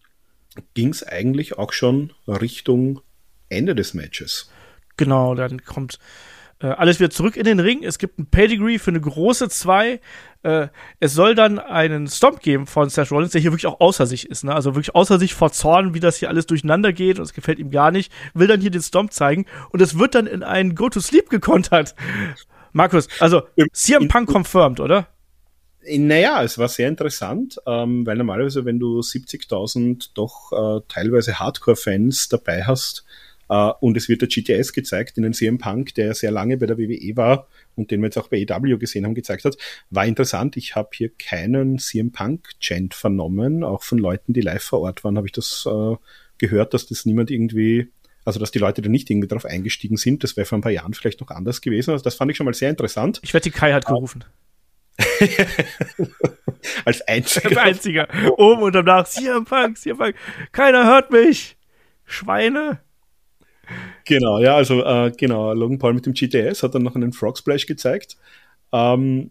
ging es eigentlich auch schon Richtung Ende des Matches. Genau, dann kommt äh, alles wieder zurück in den Ring. Es gibt ein Pedigree für eine große 2. Äh, es soll dann einen Stomp geben von Seth Rollins, der hier wirklich auch außer sich ist. Ne? Also wirklich außer sich vor Zorn, wie das hier alles durcheinander geht und es gefällt ihm gar nicht. Will dann hier den Stomp zeigen und es wird dann in einen Go-to-Sleep gekontert. Markus, also CM Punk confirmed, oder? naja, es war sehr interessant, ähm, weil normalerweise, wenn du 70.000 doch äh, teilweise Hardcore-Fans dabei hast äh, und es wird der GTS gezeigt, in den CM Punk, der sehr lange bei der WWE war und den wir jetzt auch bei EW gesehen haben, gezeigt hat, war interessant. Ich habe hier keinen CM Punk-Chant vernommen, auch von Leuten, die live vor Ort waren, habe ich das äh, gehört, dass das niemand irgendwie also, dass die Leute da nicht irgendwie darauf eingestiegen sind, das wäre vor ein paar Jahren vielleicht noch anders gewesen. Also, das fand ich schon mal sehr interessant. Ich wette, Kai hat gerufen. Als einziger. Als einziger. Oben und danach, CM Punk, CM Punk. Keiner hört mich. Schweine. Genau, ja, also äh, genau, Logan Paul mit dem GTS hat dann noch einen Frog Splash gezeigt. Ähm,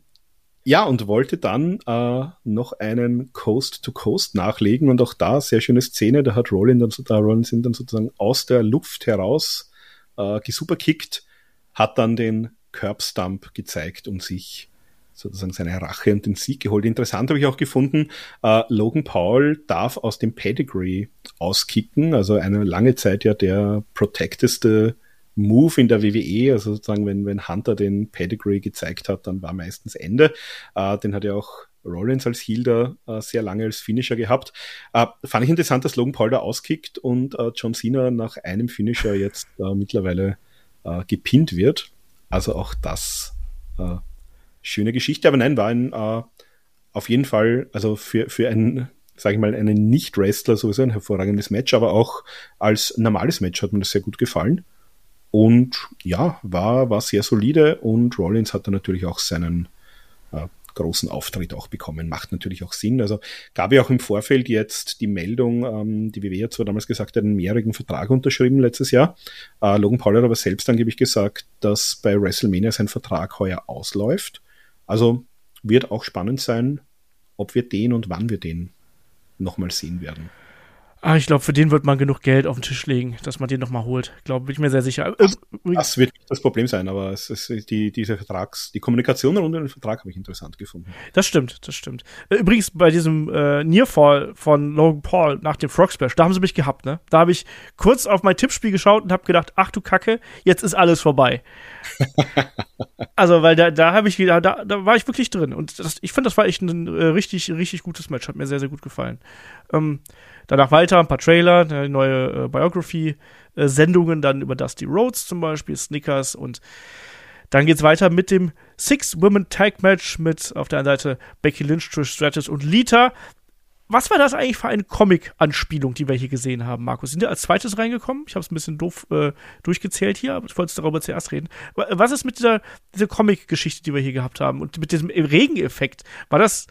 ja, und wollte dann äh, noch einen Coast to Coast nachlegen und auch da sehr schöne Szene, da hat Rollins dann, da Rollins dann sozusagen aus der Luft heraus äh, gesuperkickt, hat dann den Curb Stump gezeigt und sich sozusagen seine Rache und den Sieg geholt. Interessant habe ich auch gefunden, äh, Logan Paul darf aus dem Pedigree auskicken, also eine lange Zeit ja der protecteste Move in der WWE, also sozusagen, wenn, wenn Hunter den Pedigree gezeigt hat, dann war meistens Ende. Äh, den hat ja auch Rollins als Heel äh, sehr lange als Finisher gehabt. Äh, fand ich interessant, dass Logan Paul da auskickt und äh, John Cena nach einem Finisher jetzt äh, mittlerweile äh, gepinnt wird. Also auch das äh, schöne Geschichte, aber nein, war ein auf jeden Fall, also für, für einen, sage ich mal, einen Nicht-Wrestler sowieso ein hervorragendes Match, aber auch als normales Match hat mir das sehr gut gefallen. Und ja, war, war sehr solide und Rollins hat dann natürlich auch seinen äh, großen Auftritt auch bekommen. Macht natürlich auch Sinn. Also gab ja auch im Vorfeld jetzt die Meldung, ähm, die WWE hat zwar damals gesagt, einen mehrjährigen Vertrag unterschrieben letztes Jahr. Äh, Logan Paul hat aber selbst angeblich gesagt, dass bei WrestleMania sein Vertrag heuer ausläuft. Also wird auch spannend sein, ob wir den und wann wir den nochmal sehen werden. Ah, ich glaube, für den wird man genug Geld auf den Tisch legen, dass man den nochmal holt. Glaube bin ich mir sehr sicher. Das, das, wird das Problem sein, aber es ist die, diese Vertrags, die Kommunikation rund um den Vertrag habe ich interessant gefunden. Das stimmt, das stimmt. Äh, übrigens, bei diesem äh, Nearfall von Logan Paul nach dem Frog Splash, da haben sie mich gehabt, ne? Da habe ich kurz auf mein Tippspiel geschaut und habe gedacht, ach du Kacke, jetzt ist alles vorbei. also, weil da, da habe ich, da, da war ich wirklich drin. Und das, ich finde, das war echt ein äh, richtig, richtig gutes Match. Hat mir sehr, sehr gut gefallen. Ähm, Danach weiter ein paar Trailer, neue äh, Biography-Sendungen, dann über Dusty Rhodes zum Beispiel, Snickers und dann geht's weiter mit dem Six-Women-Tag-Match mit auf der einen Seite Becky Lynch, Trish Stratus und Lita. Was war das eigentlich für eine Comic-Anspielung, die wir hier gesehen haben, Markus? Sind wir als zweites reingekommen? Ich habe es ein bisschen doof äh, durchgezählt hier, aber ich wollte darüber zuerst reden. Was ist mit dieser, dieser Comic-Geschichte, die wir hier gehabt haben und mit diesem Regeneffekt? War das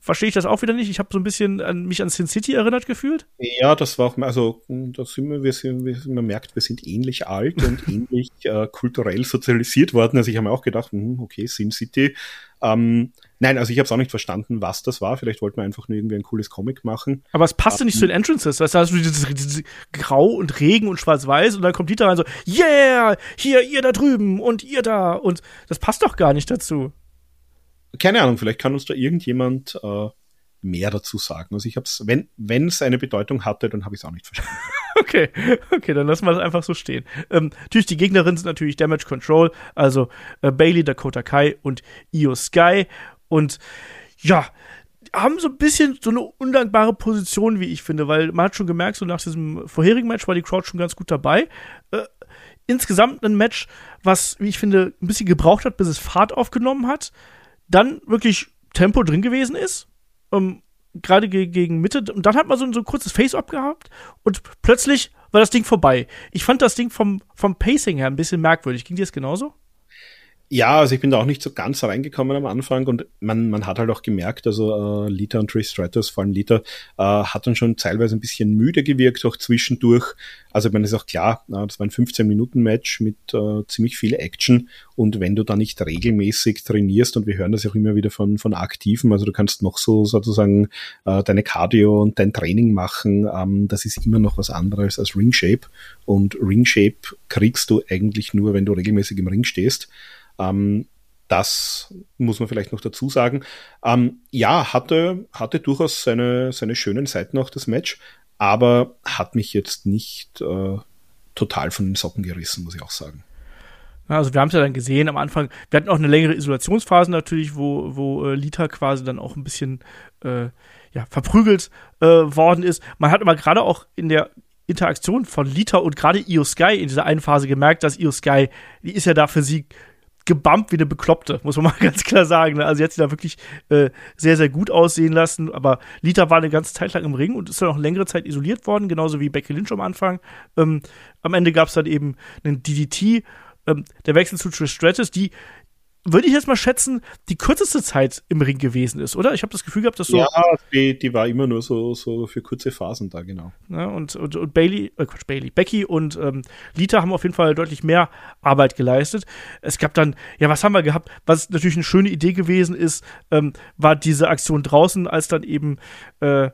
verstehe ich das auch wieder nicht. Ich habe so ein bisschen an mich an Sin City erinnert gefühlt. Ja, das war auch, also da sind wir, wir sind, wir, man merkt, wir sind ähnlich alt und ähnlich äh, kulturell sozialisiert worden. Also ich habe mir auch gedacht, hm, okay, Sin City. Ähm, nein, also ich habe es auch nicht verstanden, was das war. Vielleicht wollten wir einfach nur irgendwie ein cooles Comic machen. Aber es passte nicht zu den Entrances. Weißt du, hast du dieses, dieses Grau und Regen und Schwarz-Weiß und dann kommt Dieter rein so, yeah, hier, ihr da drüben und ihr da. Und das passt doch gar nicht dazu keine Ahnung, vielleicht kann uns da irgendjemand äh, mehr dazu sagen. Also ich habe es, wenn wenn es eine Bedeutung hatte, dann habe ich es auch nicht verstanden. okay, okay, dann lassen wir das einfach so stehen. Ähm, natürlich die Gegnerinnen sind natürlich Damage Control, also äh, Bailey, Dakota Kai und Io Sky und ja, haben so ein bisschen so eine undankbare Position, wie ich finde, weil man hat schon gemerkt, so nach diesem vorherigen Match war die Crowd schon ganz gut dabei. Äh, insgesamt ein Match, was, wie ich finde, ein bisschen gebraucht hat, bis es Fahrt aufgenommen hat dann wirklich Tempo drin gewesen ist. Ähm, Gerade ge gegen Mitte. Und dann hat man so, so ein kurzes Face-Up gehabt und plötzlich war das Ding vorbei. Ich fand das Ding vom, vom Pacing her ein bisschen merkwürdig. Ging dir das genauso? Ja, also ich bin da auch nicht so ganz reingekommen am Anfang und man, man hat halt auch gemerkt, also äh, Lita und Trish Stratus, vor allem Lita, äh, hat dann schon teilweise ein bisschen müde gewirkt, auch zwischendurch. Also ich meine, ist auch klar, äh, das war ein 15-Minuten-Match mit äh, ziemlich viel Action und wenn du da nicht regelmäßig trainierst und wir hören das ja auch immer wieder von, von Aktiven, also du kannst noch so sozusagen äh, deine Cardio und dein Training machen, ähm, das ist immer noch was anderes als Ring Shape und Ring Shape kriegst du eigentlich nur, wenn du regelmäßig im Ring stehst. Ähm, das muss man vielleicht noch dazu sagen. Ähm, ja, hatte, hatte durchaus seine, seine schönen Seiten auch das Match, aber hat mich jetzt nicht äh, total von den Socken gerissen, muss ich auch sagen. Also wir haben es ja dann gesehen am Anfang. Wir hatten auch eine längere Isolationsphase natürlich, wo, wo äh, Lita quasi dann auch ein bisschen äh, ja, verprügelt äh, worden ist. Man hat aber gerade auch in der Interaktion von Lita und gerade Io Sky in dieser einen Phase gemerkt, dass Io Sky, die ist ja da für sie gebumpt wie eine Bekloppte, muss man mal ganz klar sagen. Ne? Also sie hat sie da wirklich äh, sehr, sehr gut aussehen lassen. Aber Lita war eine ganze Zeit lang im Ring und ist dann auch längere Zeit isoliert worden, genauso wie Becky Lynch am Anfang. Ähm, am Ende gab es dann eben einen DDT, ähm, der Wechsel zu Trish Stratus, die würde ich jetzt mal schätzen, die kürzeste Zeit im Ring gewesen ist, oder? Ich habe das Gefühl gehabt, dass so. Ja, die, die war immer nur so, so für kurze Phasen da, genau. Ja, und, und, und Bailey, äh Quatsch, Bailey, Becky und ähm, Lita haben auf jeden Fall deutlich mehr Arbeit geleistet. Es gab dann, ja, was haben wir gehabt? Was natürlich eine schöne Idee gewesen ist, ähm, war diese Aktion draußen, als dann eben äh,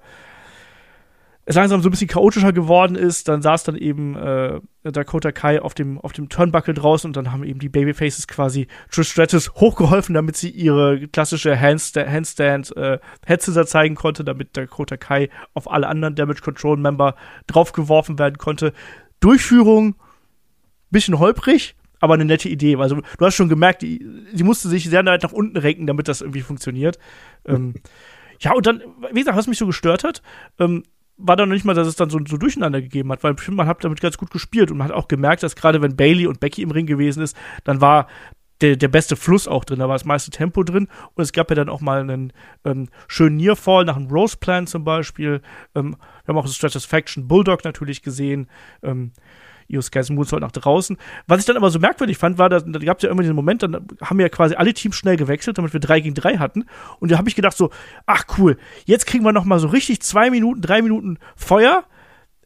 es langsam so ein bisschen chaotischer geworden ist, dann saß dann eben äh, Dakota Kai auf dem, auf dem Turnbuckle draußen und dann haben eben die Babyfaces quasi Trish Stratus hochgeholfen, damit sie ihre klassische Handstand, Handstand äh, Headsetter zeigen konnte, damit Dakota Kai auf alle anderen Damage Control Member draufgeworfen werden konnte. Durchführung bisschen holprig, aber eine nette Idee. Also du hast schon gemerkt, die, die musste sich sehr weit nach unten renken, damit das irgendwie funktioniert. ähm, ja, und dann, wie gesagt, was mich so gestört hat, ähm, war dann noch nicht mal, dass es dann so, so durcheinander gegeben hat, weil man hat damit ganz gut gespielt und man hat auch gemerkt, dass gerade wenn Bailey und Becky im Ring gewesen ist, dann war der, der beste Fluss auch drin, da war das meiste Tempo drin und es gab ja dann auch mal einen ähm, schönen Nearfall nach einem Rose Plan zum Beispiel. Ähm, wir haben auch das Stratisfaction Bulldog natürlich gesehen. Ähm, Io Skies Moonsault nach draußen. Was ich dann aber so merkwürdig fand, war, da, da gab es ja immer diesen Moment, dann haben ja quasi alle Teams schnell gewechselt, damit wir drei gegen drei hatten. Und da habe ich gedacht so, ach cool, jetzt kriegen wir noch mal so richtig zwei Minuten, drei Minuten Feuer.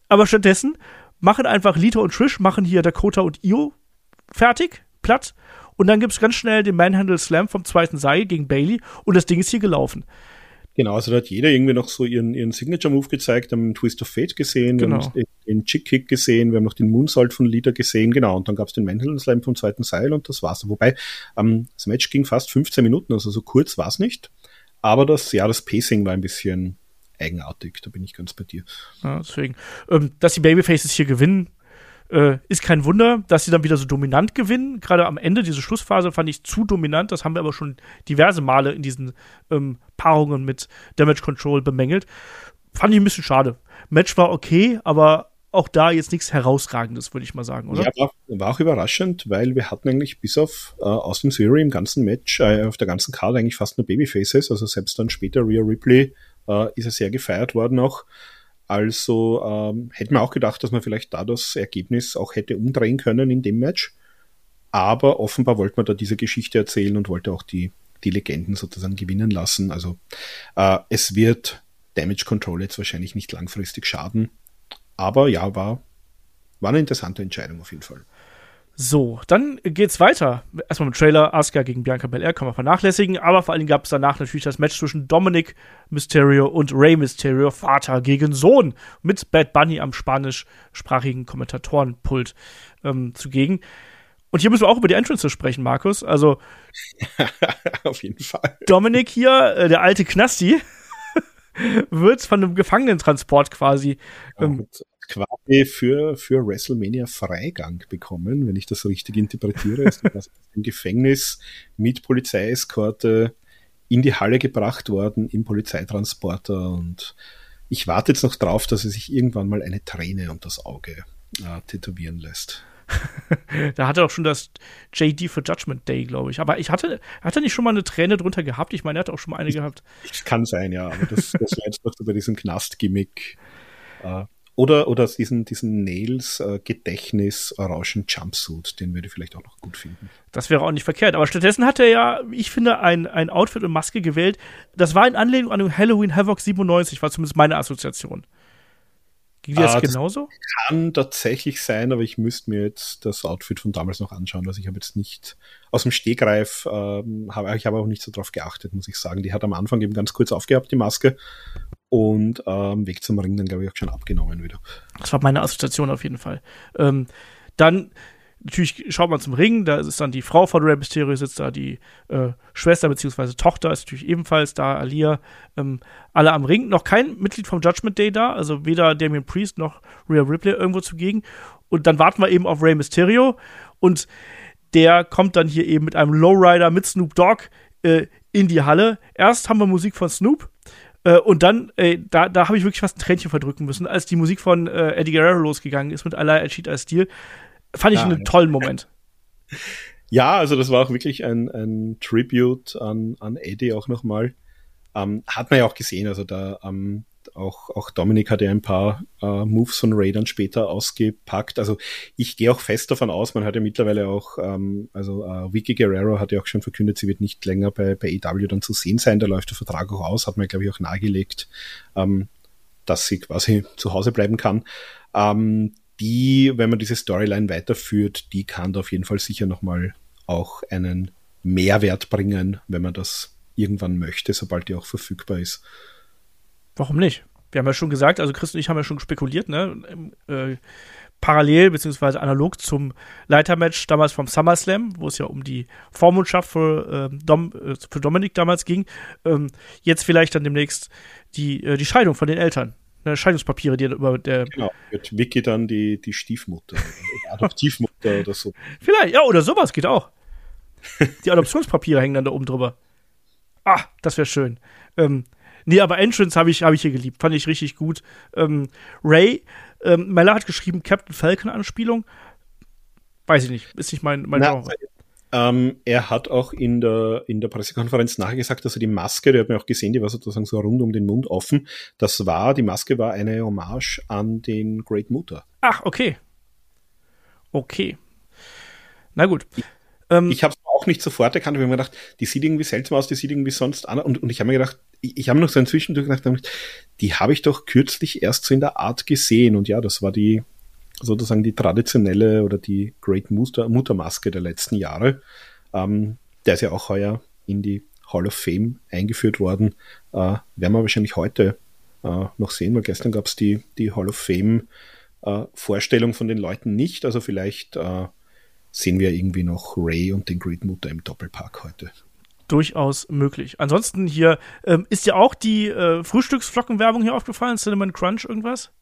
Aber stattdessen machen einfach Lita und Trish, machen hier Dakota und Io fertig, platt. Und dann gibt es ganz schnell den Manhandle Slam vom zweiten Seil gegen Bailey und das Ding ist hier gelaufen. Genau, also da hat jeder irgendwie noch so ihren, ihren Signature-Move gezeigt, haben einen Twist of Fate gesehen, genau. wir haben den Chick-Kick gesehen, wir haben noch den Moonsault von Leader gesehen, genau, und dann gab es den Manhandle Slam vom zweiten Seil und das war's. Wobei, ähm, das Match ging fast 15 Minuten, also so kurz war's nicht, aber das, ja, das Pacing war ein bisschen eigenartig, da bin ich ganz bei dir. Ja, deswegen, ähm, dass die Babyfaces hier gewinnen, äh, ist kein Wunder, dass sie dann wieder so dominant gewinnen. Gerade am Ende, diese Schlussphase fand ich zu dominant. Das haben wir aber schon diverse Male in diesen ähm, Paarungen mit Damage Control bemängelt. Fand ich ein bisschen schade. Match war okay, aber auch da jetzt nichts Herausragendes, würde ich mal sagen, oder? Ja, war, war, auch überraschend, weil wir hatten eigentlich bis auf äh, Austin Theory im ganzen Match, äh, auf der ganzen Karte eigentlich fast nur Babyfaces, also selbst dann später Rhea Ripley äh, ist er sehr gefeiert worden auch. Also ähm, hätte man auch gedacht, dass man vielleicht da das Ergebnis auch hätte umdrehen können in dem Match. Aber offenbar wollte man da diese Geschichte erzählen und wollte auch die, die Legenden sozusagen gewinnen lassen. Also äh, es wird Damage Control jetzt wahrscheinlich nicht langfristig schaden. Aber ja, war, war eine interessante Entscheidung auf jeden Fall. So, dann geht's weiter. Erstmal mit Trailer, Asuka gegen Bianca Belair kann man vernachlässigen, aber vor allem gab es danach natürlich das Match zwischen Dominic Mysterio und Rey Mysterio, Vater gegen Sohn, mit Bad Bunny am spanischsprachigen Kommentatorenpult ähm, zugegen. Und hier müssen wir auch über die Entrances sprechen, Markus. Also auf jeden Fall. Dominic hier, äh, der alte Knasti, wird von einem Gefangenentransport quasi ähm, quasi für, für WrestleMania Freigang bekommen, wenn ich das richtig interpretiere. ist aus dem Gefängnis mit Polizeieskorte in die Halle gebracht worden, im Polizeitransporter und ich warte jetzt noch drauf, dass er sich irgendwann mal eine Träne und das Auge äh, tätowieren lässt. da hatte er auch schon das JD für Judgment Day, glaube ich. Aber ich hatte, hat er nicht schon mal eine Träne drunter gehabt? Ich meine, er hat auch schon mal eine gehabt. Kann sein, ja. Aber das, das war jetzt noch so bei diesem Knast-Gimmick. Äh, oder, oder diesen, diesen Nails äh, Orangen Jumpsuit, den würde ich vielleicht auch noch gut finden. Das wäre auch nicht verkehrt. Aber stattdessen hat er ja, ich finde, ein, ein Outfit und Maske gewählt. Das war in Anlehnung an Halloween Havoc 97, war zumindest meine Assoziation. Ging dir das ah, genauso? Das kann tatsächlich sein, aber ich müsste mir jetzt das Outfit von damals noch anschauen. Also ich habe jetzt nicht aus dem Stegreif, ähm, hab, ich habe auch nicht so drauf geachtet, muss ich sagen. Die hat am Anfang eben ganz kurz aufgehabt, die Maske und ähm, Weg zum Ring dann, glaube ich, auch schon abgenommen wieder. Das war meine Assoziation auf jeden Fall. Ähm, dann natürlich schaut man zum Ring, da ist dann die Frau von Rey Mysterio, sitzt da, die äh, Schwester bzw. Tochter ist natürlich ebenfalls da, Alia, ähm, alle am Ring. Noch kein Mitglied vom Judgment Day da, also weder Damien Priest noch Rhea Ripley irgendwo zugegen. Und dann warten wir eben auf Rey Mysterio und der kommt dann hier eben mit einem Lowrider mit Snoop Dogg äh, in die Halle. Erst haben wir Musik von Snoop. Äh, und dann, äh, da, da habe ich wirklich fast ein Tränchen verdrücken müssen, als die Musik von äh, Eddie Guerrero losgegangen ist mit Allah Cheat als Stil. Fand ich ja, einen tollen Moment. Ja, also das war auch wirklich ein, ein Tribute an, an Eddie auch nochmal. Ähm, hat man ja auch gesehen, also da ähm, auch, auch Dominik hat ja ein paar äh, Moves von Raidern später ausgepackt. Also ich gehe auch fest davon aus, man hat ja mittlerweile auch, ähm, also äh, Vicky Guerrero hat ja auch schon verkündet, sie wird nicht länger bei, bei EW dann zu sehen sein. Da läuft der Vertrag auch aus, hat man, glaube ich, auch nahegelegt, ähm, dass sie quasi zu Hause bleiben kann. Ähm, die, wenn man diese Storyline weiterführt, die kann da auf jeden Fall sicher nochmal auch einen Mehrwert bringen, wenn man das irgendwann möchte, sobald die auch verfügbar ist. Warum nicht? Wir haben ja schon gesagt, also Chris und ich haben ja schon spekuliert, ne? Äh, parallel beziehungsweise analog zum Leitermatch damals vom SummerSlam, wo es ja um die Vormundschaft für, äh, Dom, äh, für Dominik damals ging. Ähm, jetzt vielleicht dann demnächst die, äh, die Scheidung von den Eltern. Ne, Scheidungspapiere, die über der. Genau, wird Vicky dann die, die Stiefmutter, die Adoptivmutter oder so. Vielleicht, ja, oder sowas geht auch. Die Adoptionspapiere hängen dann da oben drüber. Ah, das wäre schön. Ähm, Nee, aber Entrance habe ich, hab ich hier geliebt. Fand ich richtig gut. Ähm, Ray, ähm, Mella hat geschrieben Captain Falcon-Anspielung. Weiß ich nicht. Ist nicht mein, mein Na, ähm, er hat auch in der, in der Pressekonferenz nachher gesagt, dass er die Maske, der hat mir auch gesehen, die war sozusagen so rund um den Mund offen. Das war, die Maske war eine Hommage an den Great Mutter. Ach, okay. Okay. Na gut. Ähm, ich habe es auch nicht sofort erkannt, ich habe mir gedacht, die sieht irgendwie seltsam aus, die sieht irgendwie sonst an. Und, und ich habe mir gedacht, ich, ich habe noch so ein Zwischendurch gedacht, die habe ich doch kürzlich erst so in der Art gesehen. Und ja, das war die sozusagen die traditionelle oder die Great Mutter, Muttermaske der letzten Jahre. Ähm, der ist ja auch heuer in die Hall of Fame eingeführt worden. Äh, werden wir wahrscheinlich heute äh, noch sehen, weil gestern gab es die, die Hall of Fame äh, Vorstellung von den Leuten nicht. Also vielleicht äh, sehen wir irgendwie noch Ray und den Great Mutter im Doppelpark heute. Durchaus möglich. Ansonsten hier ähm, ist ja auch die äh, Frühstücksflockenwerbung hier aufgefallen, Cinnamon Crunch irgendwas?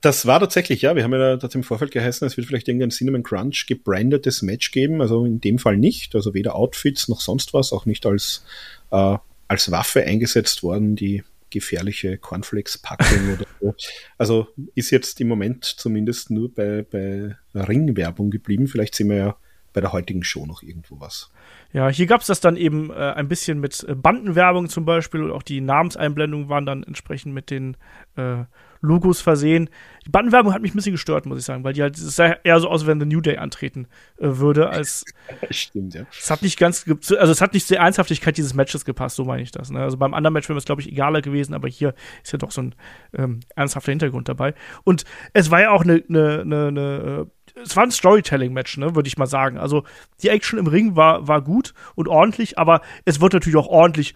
Das war tatsächlich, ja. Wir haben ja das im Vorfeld geheißen, es wird vielleicht irgendein Cinnamon Crunch gebrandetes Match geben. Also in dem Fall nicht. Also weder Outfits noch sonst was, auch nicht als, äh, als Waffe eingesetzt worden, die gefährliche Cornflakes-Packung oder so. Also ist jetzt im Moment zumindest nur bei, bei Ringwerbung geblieben. Vielleicht sehen wir ja bei der heutigen Show noch irgendwo was. Ja, hier gab es das dann eben äh, ein bisschen mit Bandenwerbung zum Beispiel und auch die Namenseinblendungen waren dann entsprechend mit den äh, Logos versehen. Die Bandenwerbung hat mich ein bisschen gestört, muss ich sagen, weil die halt, es sah eher so aus, wenn The New Day antreten äh, würde, als. Stimmt, ja. Es hat nicht ganz, also es hat nicht zur Ernsthaftigkeit dieses Matches gepasst, so meine ich das. Ne? Also beim anderen Match wäre es, glaube ich, egaler gewesen, aber hier ist ja doch so ein ähm, ernsthafter Hintergrund dabei. Und es war ja auch eine, eine, eine, eine äh, es war ein Storytelling-Match, ne, würde ich mal sagen. Also die Action im Ring war, war gut und ordentlich, aber es wird natürlich auch ordentlich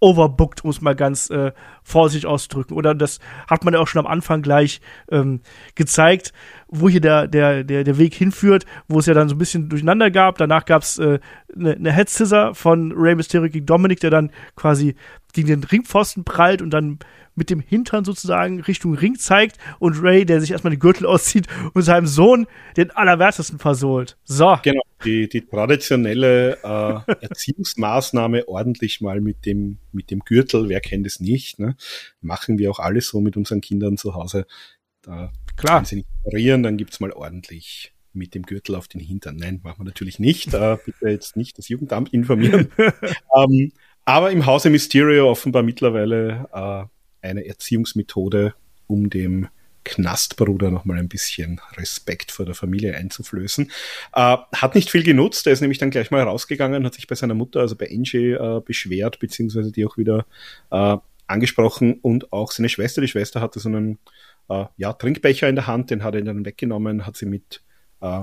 overbooked, muss man ganz äh, vorsichtig ausdrücken. Oder das hat man ja auch schon am Anfang gleich ähm, gezeigt, wo hier der, der, der, der Weg hinführt, wo es ja dann so ein bisschen durcheinander gab. Danach gab es eine äh, ne, ne Head Scissor von Rey Mysterio gegen Dominic, der dann quasi gegen den Ringpfosten prallt und dann mit dem Hintern sozusagen Richtung Ring zeigt und Ray, der sich erstmal den Gürtel auszieht und seinem Sohn den Allerwertesten versohlt. So. Genau, die, die traditionelle äh, Erziehungsmaßnahme ordentlich mal mit dem, mit dem Gürtel, wer kennt es nicht, ne? machen wir auch alles so mit unseren Kindern zu Hause. Da Klar. Wenn sie nicht ignorieren, dann gibt's mal ordentlich mit dem Gürtel auf den Hintern. Nein, machen wir natürlich nicht. Äh, bitte jetzt nicht das Jugendamt informieren. ähm, aber im Hause Mysterio offenbar mittlerweile äh, eine Erziehungsmethode, um dem Knastbruder nochmal ein bisschen Respekt vor der Familie einzuflößen. Äh, hat nicht viel genutzt, er ist nämlich dann gleich mal rausgegangen, hat sich bei seiner Mutter, also bei Angie, äh, beschwert, beziehungsweise die auch wieder äh, angesprochen und auch seine Schwester. Die Schwester hatte so einen äh, ja, Trinkbecher in der Hand, den hat er dann weggenommen, hat sie mit äh,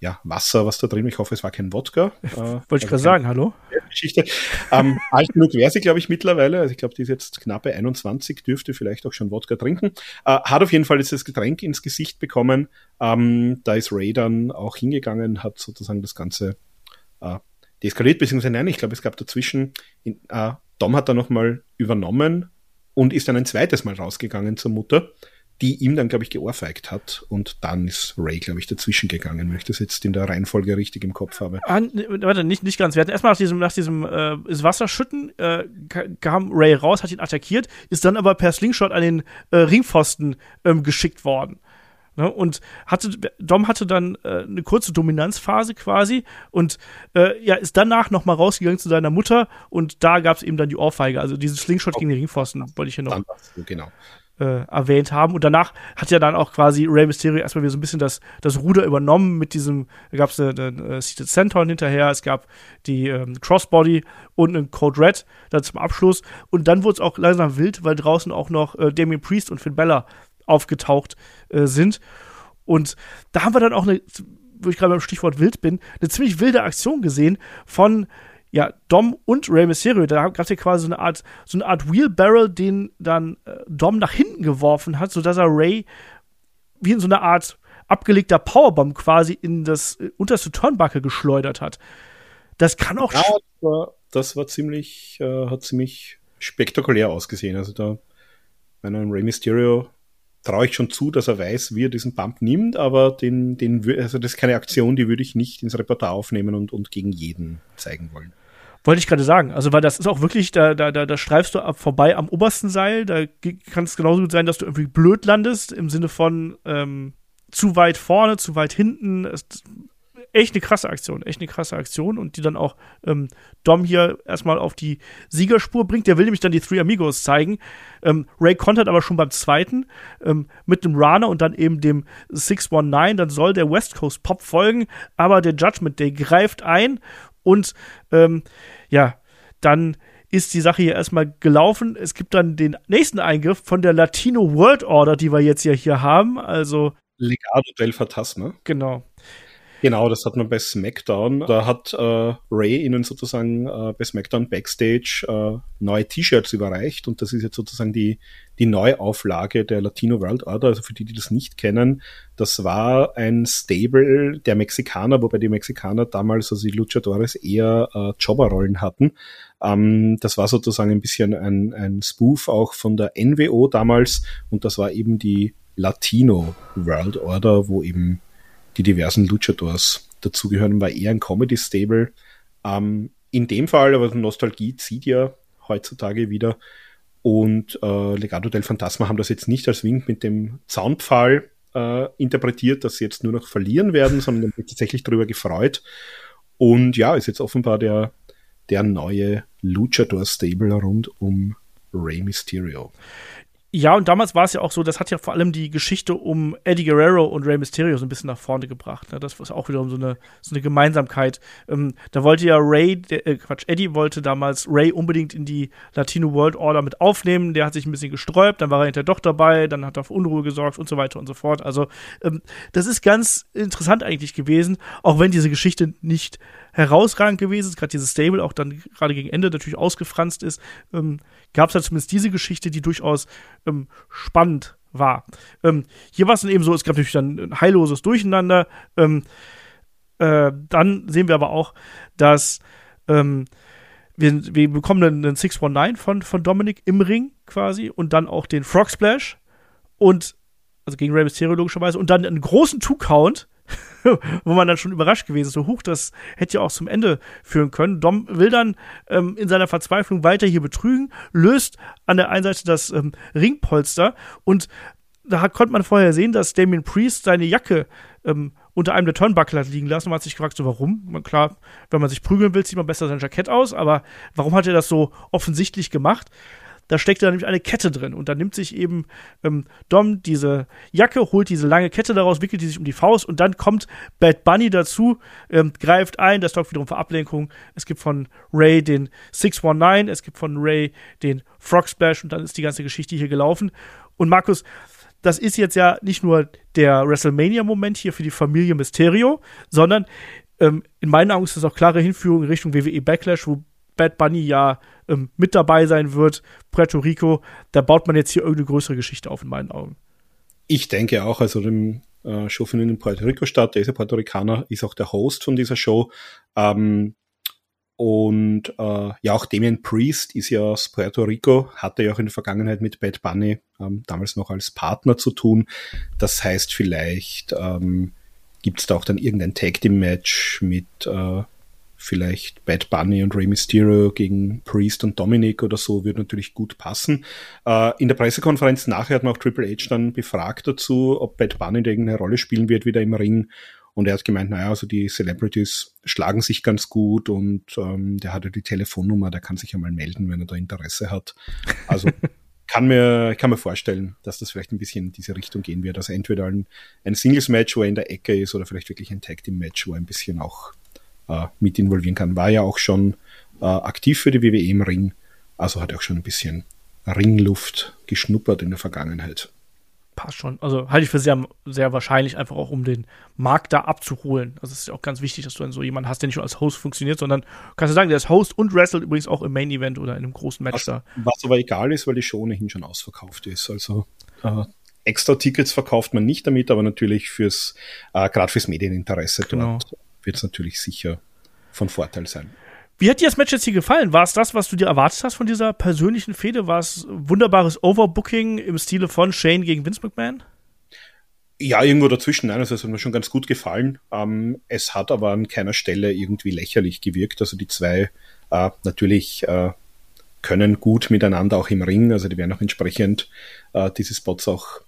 ja, Wasser, was da drin, ich hoffe, es war kein Wodka. Äh, Wollte ich also gerade sagen, hallo? Geschichte. Ähm, alt genug wäre sie, glaube ich, mittlerweile. Also ich glaube, die ist jetzt knapp bei 21, dürfte vielleicht auch schon Wodka trinken. Äh, hat auf jeden Fall jetzt das Getränk ins Gesicht bekommen. Ähm, da ist Ray dann auch hingegangen, hat sozusagen das Ganze äh, deeskaliert, beziehungsweise nein, ich glaube, es gab dazwischen, in, äh, Dom hat da nochmal übernommen und ist dann ein zweites Mal rausgegangen zur Mutter die ihm dann, glaube ich, geohrfeigt hat. Und dann ist Ray, glaube ich, dazwischen gegangen, wenn ich das jetzt in der Reihenfolge richtig im Kopf habe. Ah, warte, nicht, nicht ganz. Wir hatten erstmal nach diesem, nach diesem äh, Wasserschütten äh, kam Ray raus, hat ihn attackiert, ist dann aber per Slingshot an den äh, Ringpfosten ähm, geschickt worden. Ne? Und hatte, Dom hatte dann äh, eine kurze Dominanzphase quasi und äh, ja, ist danach nochmal rausgegangen zu seiner Mutter und da gab es eben dann die Ohrfeige. Also diesen Slingshot oh. gegen den Ringpfosten wollte ich hier noch. Genau äh, erwähnt haben. Und danach hat ja dann auch quasi Rey Mysterio erstmal wieder so ein bisschen das, das Ruder übernommen mit diesem, da gab es einen äh, Seated Centon hinterher, es gab die ähm, Crossbody und einen Code Red dann zum Abschluss. Und dann wurde es auch langsam wild, weil draußen auch noch äh, Damien Priest und Finn Bella aufgetaucht äh, sind. Und da haben wir dann auch eine, wo ich gerade beim Stichwort wild bin, eine ziemlich wilde Aktion gesehen von ja, Dom und Rey Mysterio, da gab es ja quasi so eine Art, so eine Art Wheelbarrel, den dann äh, Dom nach hinten geworfen hat, sodass er Ray wie in so eine Art abgelegter Powerbomb quasi in das äh, unterste Turnbuckle geschleudert hat. Das kann auch. Ja, das war, das war ziemlich, äh, hat ziemlich spektakulär ausgesehen. Also da, bei einem Rey Mysterio traue ich schon zu, dass er weiß, wie er diesen Bump nimmt, aber den, den, also das ist keine Aktion, die würde ich nicht ins Repertoire aufnehmen und, und gegen jeden zeigen wollen. Wollte ich gerade sagen. Also, weil das ist auch wirklich, da, da, da, da streifst du ab vorbei am obersten Seil. Da kann es genauso gut sein, dass du irgendwie blöd landest, im Sinne von ähm, zu weit vorne, zu weit hinten. Es, echt eine krasse Aktion, echt eine krasse Aktion und die dann auch ähm, Dom hier erstmal auf die Siegerspur bringt. Der will nämlich dann die Three Amigos zeigen. Ähm, Ray kontert aber schon beim zweiten ähm, mit dem Rana und dann eben dem 619. Dann soll der West Coast Pop folgen, aber der Judgment Day greift ein und ähm, ja, dann ist die Sache hier erstmal gelaufen. Es gibt dann den nächsten Eingriff von der Latino World Order, die wir jetzt ja hier haben. Also Legado del Fantasma. Genau. Genau, das hat man bei SmackDown. Da hat äh, Ray ihnen sozusagen äh, bei SmackDown Backstage äh, neue T-Shirts überreicht und das ist jetzt sozusagen die, die Neuauflage der Latino World Order. Also für die, die das nicht kennen, das war ein Stable der Mexikaner, wobei die Mexikaner damals, also die Luchadores, eher äh, Jobberrollen hatten. Ähm, das war sozusagen ein bisschen ein, ein Spoof auch von der NWO damals und das war eben die Latino World Order, wo eben die diversen Luchadors dazugehören, war eher ein Comedy-Stable. Ähm, in dem Fall, aber Nostalgie zieht ja heutzutage wieder. Und äh, Legado del Fantasma haben das jetzt nicht als Wink mit dem Zaunpfahl äh, interpretiert, dass sie jetzt nur noch verlieren werden, sondern haben tatsächlich darüber gefreut. Und ja, ist jetzt offenbar der, der neue Luchador-Stable rund um Rey Mysterio. Ja, und damals war es ja auch so, das hat ja vor allem die Geschichte um Eddie Guerrero und Rey Mysterio so ein bisschen nach vorne gebracht. Ne? Das war auch wiederum so eine, so eine Gemeinsamkeit. Ähm, da wollte ja Ray, der, äh, Quatsch, Eddie wollte damals Ray unbedingt in die Latino World Order mit aufnehmen. Der hat sich ein bisschen gesträubt, dann war er hinterher doch dabei, dann hat er für Unruhe gesorgt und so weiter und so fort. Also, ähm, das ist ganz interessant eigentlich gewesen, auch wenn diese Geschichte nicht herausragend gewesen ist, gerade dieses Stable auch dann gerade gegen Ende natürlich ausgefranst ist, ähm, gab es halt zumindest diese Geschichte, die durchaus ähm, spannend war. Ähm, hier war es dann eben so, es gab natürlich dann ein heilloses Durcheinander. Ähm, äh, dann sehen wir aber auch, dass ähm, wir, wir, bekommen einen, einen 619 von, von Dominic im Ring quasi und dann auch den Frog Splash und also gegen Rey Mysterio logischerweise und dann einen großen Two-Count wo man dann schon überrascht gewesen ist. So, huch, das hätte ja auch zum Ende führen können. Dom will dann ähm, in seiner Verzweiflung weiter hier betrügen, löst an der einen Seite das ähm, Ringpolster und da konnte man vorher sehen, dass Damien Priest seine Jacke ähm, unter einem der Turnbuckle hat liegen lassen. Man hat sich gefragt, so warum? Klar, wenn man sich prügeln will, zieht man besser sein Jackett aus, aber warum hat er das so offensichtlich gemacht? Da steckt da nämlich eine Kette drin. Und dann nimmt sich eben ähm, Dom diese Jacke, holt diese lange Kette daraus, wickelt die sich um die Faust und dann kommt Bad Bunny dazu, ähm, greift ein, das sorgt wiederum für Ablenkung. Es gibt von Ray den 619, es gibt von Ray den Frog Splash und dann ist die ganze Geschichte hier gelaufen. Und Markus, das ist jetzt ja nicht nur der WrestleMania-Moment hier für die Familie Mysterio, sondern ähm, in meinen Augen ist das auch klare Hinführung in Richtung WWE Backlash, wo Bad Bunny ja ähm, mit dabei sein wird, Puerto Rico, da baut man jetzt hier irgendeine größere Geschichte auf in meinen Augen. Ich denke auch, also dem äh, Show findet in Puerto Rico statt, der ist ja Puerto Ricaner, ist auch der Host von dieser Show. Ähm, Und äh, ja, auch Damien Priest ist ja aus Puerto Rico, hatte ja auch in der Vergangenheit mit Bad Bunny ähm, damals noch als Partner zu tun. Das heißt, vielleicht ähm, gibt es da auch dann irgendein Tag Team Match mit äh, vielleicht Bad Bunny und Rey Mysterio gegen Priest und Dominic oder so, würde natürlich gut passen. Äh, in der Pressekonferenz nachher hat man auch Triple H dann befragt dazu, ob Bad Bunny irgendeine Rolle spielen wird wieder im Ring. Und er hat gemeint, naja, also die Celebrities schlagen sich ganz gut und ähm, der hatte die Telefonnummer, der kann sich ja mal melden, wenn er da Interesse hat. Also kann mir, kann mir vorstellen, dass das vielleicht ein bisschen in diese Richtung gehen wird. Also entweder ein, ein Singles-Match, wo er in der Ecke ist, oder vielleicht wirklich ein Tag-Team-Match, wo er ein bisschen auch äh, mit involvieren kann. War ja auch schon äh, aktiv für die WWE im Ring, also hat er auch schon ein bisschen Ringluft geschnuppert in der Vergangenheit. Passt schon. Also halte ich für sehr, sehr wahrscheinlich, einfach auch um den Markt da abzuholen. Also es ist ja auch ganz wichtig, dass du dann so jemanden hast, der nicht nur als Host funktioniert, sondern kannst du sagen, der ist Host und wrestelt übrigens auch im Main Event oder in einem großen Match was, da. Was aber egal ist, weil die Show ohnehin schon ausverkauft ist. Also äh, extra Tickets verkauft man nicht damit, aber natürlich fürs, äh, gerade fürs Medieninteresse genau. dort wird es natürlich sicher von Vorteil sein. Wie hat dir das Match jetzt hier gefallen? War es das, was du dir erwartet hast von dieser persönlichen Fehde? War es wunderbares Overbooking im Stile von Shane gegen Vince McMahon? Ja, irgendwo dazwischen. Nein, also es hat mir schon ganz gut gefallen. Ähm, es hat aber an keiner Stelle irgendwie lächerlich gewirkt. Also die zwei äh, natürlich äh, können gut miteinander auch im Ring. Also die werden auch entsprechend äh, diese Spots auch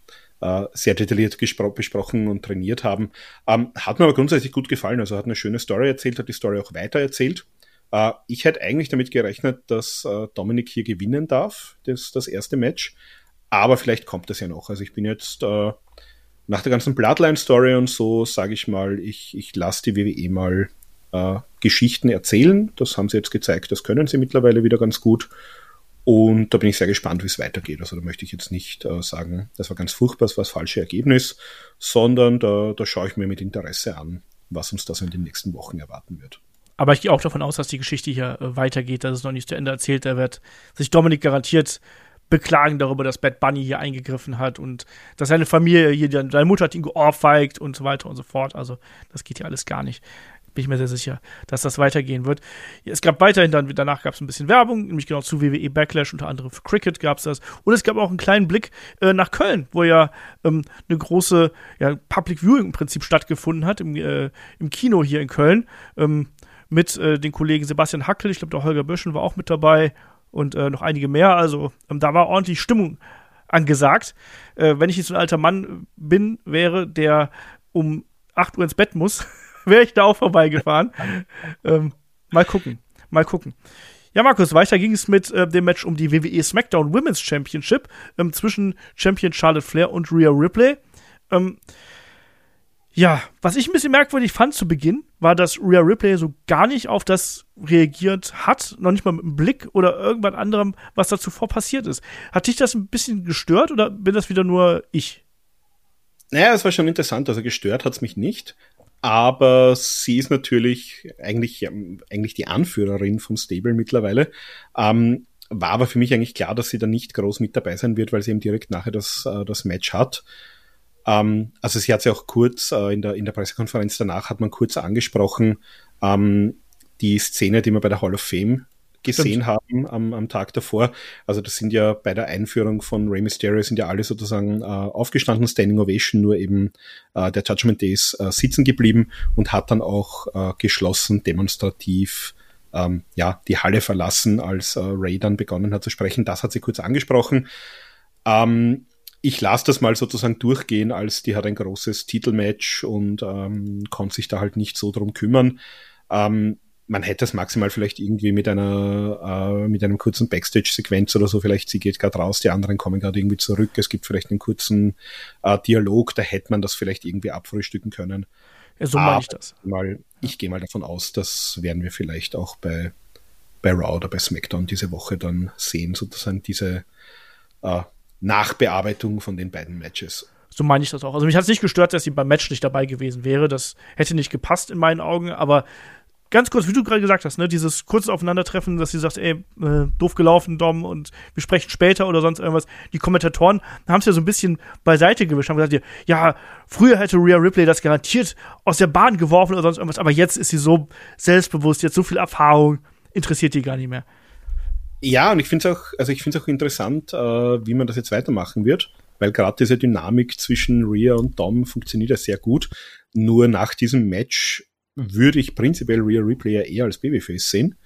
äh, sehr detailliert besprochen und trainiert haben. Ähm, hat mir aber grundsätzlich gut gefallen. Also hat eine schöne Story erzählt, hat die Story auch weiter erzählt. Äh, ich hätte eigentlich damit gerechnet, dass äh, Dominik hier gewinnen darf, das, das erste Match. Aber vielleicht kommt das ja noch. Also ich bin jetzt äh, nach der ganzen Bloodline-Story und so, sage ich mal, ich, ich lasse die WWE mal äh, Geschichten erzählen. Das haben sie jetzt gezeigt, das können sie mittlerweile wieder ganz gut. Und da bin ich sehr gespannt, wie es weitergeht. Also da möchte ich jetzt nicht äh, sagen, das war ganz furchtbar, das war das falsche Ergebnis, sondern da, da schaue ich mir mit Interesse an, was uns das in den nächsten Wochen erwarten wird. Aber ich gehe auch davon aus, dass die Geschichte hier äh, weitergeht, dass es noch nicht zu Ende erzählt. Da wird sich Dominik garantiert beklagen darüber, dass Bad Bunny hier eingegriffen hat und dass seine Familie hier, deine Mutter hat ihn geohrfeigt und so weiter und so fort. Also, das geht hier alles gar nicht bin ich mir sehr sicher, dass das weitergehen wird. Es gab weiterhin dann, danach gab es ein bisschen Werbung, nämlich genau zu WWE Backlash, unter anderem für Cricket gab es das. Und es gab auch einen kleinen Blick äh, nach Köln, wo ja ähm, eine große ja, Public Viewing im Prinzip stattgefunden hat, im, äh, im Kino hier in Köln, ähm, mit äh, den Kollegen Sebastian Hackel, ich glaube, der Holger Böschen war auch mit dabei und äh, noch einige mehr. Also ähm, da war ordentlich Stimmung angesagt. Äh, wenn ich jetzt so ein alter Mann bin, wäre, der um 8 Uhr ins Bett muss, wäre ich da auch vorbeigefahren. ähm, mal gucken, mal gucken. Ja, Markus, weiter ging es mit äh, dem Match um die WWE SmackDown Women's Championship ähm, zwischen Champion Charlotte Flair und Rhea Ripley. Ähm, ja, was ich ein bisschen merkwürdig fand zu Beginn, war, dass Rhea Ripley so gar nicht auf das reagiert hat, noch nicht mal mit einem Blick oder irgendwas anderem, was da zuvor passiert ist. Hat dich das ein bisschen gestört oder bin das wieder nur ich? Naja, es war schon interessant. Also gestört hat es mich nicht aber sie ist natürlich eigentlich, eigentlich die Anführerin vom Stable mittlerweile. Ähm, war aber für mich eigentlich klar, dass sie da nicht groß mit dabei sein wird, weil sie eben direkt nachher das, äh, das Match hat. Ähm, also sie hat sie auch kurz äh, in, der, in der Pressekonferenz danach hat man kurz angesprochen, ähm, die Szene, die man bei der Hall of Fame gesehen Stimmt. haben am, am Tag davor. Also das sind ja bei der Einführung von Rey Mysterio sind ja alle sozusagen äh, aufgestanden, Standing Ovation, nur eben äh, der Judgment Day ist äh, sitzen geblieben und hat dann auch äh, geschlossen demonstrativ ähm, ja, die Halle verlassen, als äh, Ray dann begonnen hat zu sprechen. Das hat sie kurz angesprochen. Ähm, ich lasse das mal sozusagen durchgehen, als die hat ein großes Titelmatch und ähm, konnte sich da halt nicht so drum kümmern. Ähm, man hätte es maximal vielleicht irgendwie mit einer äh, mit einem kurzen Backstage-Sequenz oder so, vielleicht sie geht gerade raus, die anderen kommen gerade irgendwie zurück, es gibt vielleicht einen kurzen äh, Dialog, da hätte man das vielleicht irgendwie abfrühstücken können. Ja, so meine ich das. Mal, ich gehe mal davon aus, das werden wir vielleicht auch bei, bei Raw oder bei SmackDown diese Woche dann sehen, sozusagen diese äh, Nachbearbeitung von den beiden Matches. So meine ich das auch. Also mich hat es nicht gestört, dass sie beim Match nicht dabei gewesen wäre. Das hätte nicht gepasst in meinen Augen, aber ganz kurz, wie du gerade gesagt hast, ne, dieses kurze Aufeinandertreffen, dass sie sagt, ey, äh, doof gelaufen, Dom, und wir sprechen später oder sonst irgendwas. Die Kommentatoren haben es ja so ein bisschen beiseite gewischt, haben gesagt, ja, früher hätte Rhea Ripley das garantiert aus der Bahn geworfen oder sonst irgendwas, aber jetzt ist sie so selbstbewusst, jetzt so viel Erfahrung. interessiert die gar nicht mehr. Ja, und ich finde es auch, also ich finde auch interessant, äh, wie man das jetzt weitermachen wird, weil gerade diese Dynamik zwischen Rhea und Dom funktioniert ja sehr gut. Nur nach diesem Match würde ich prinzipiell Rhea Ripley ja eher als Babyface sehen.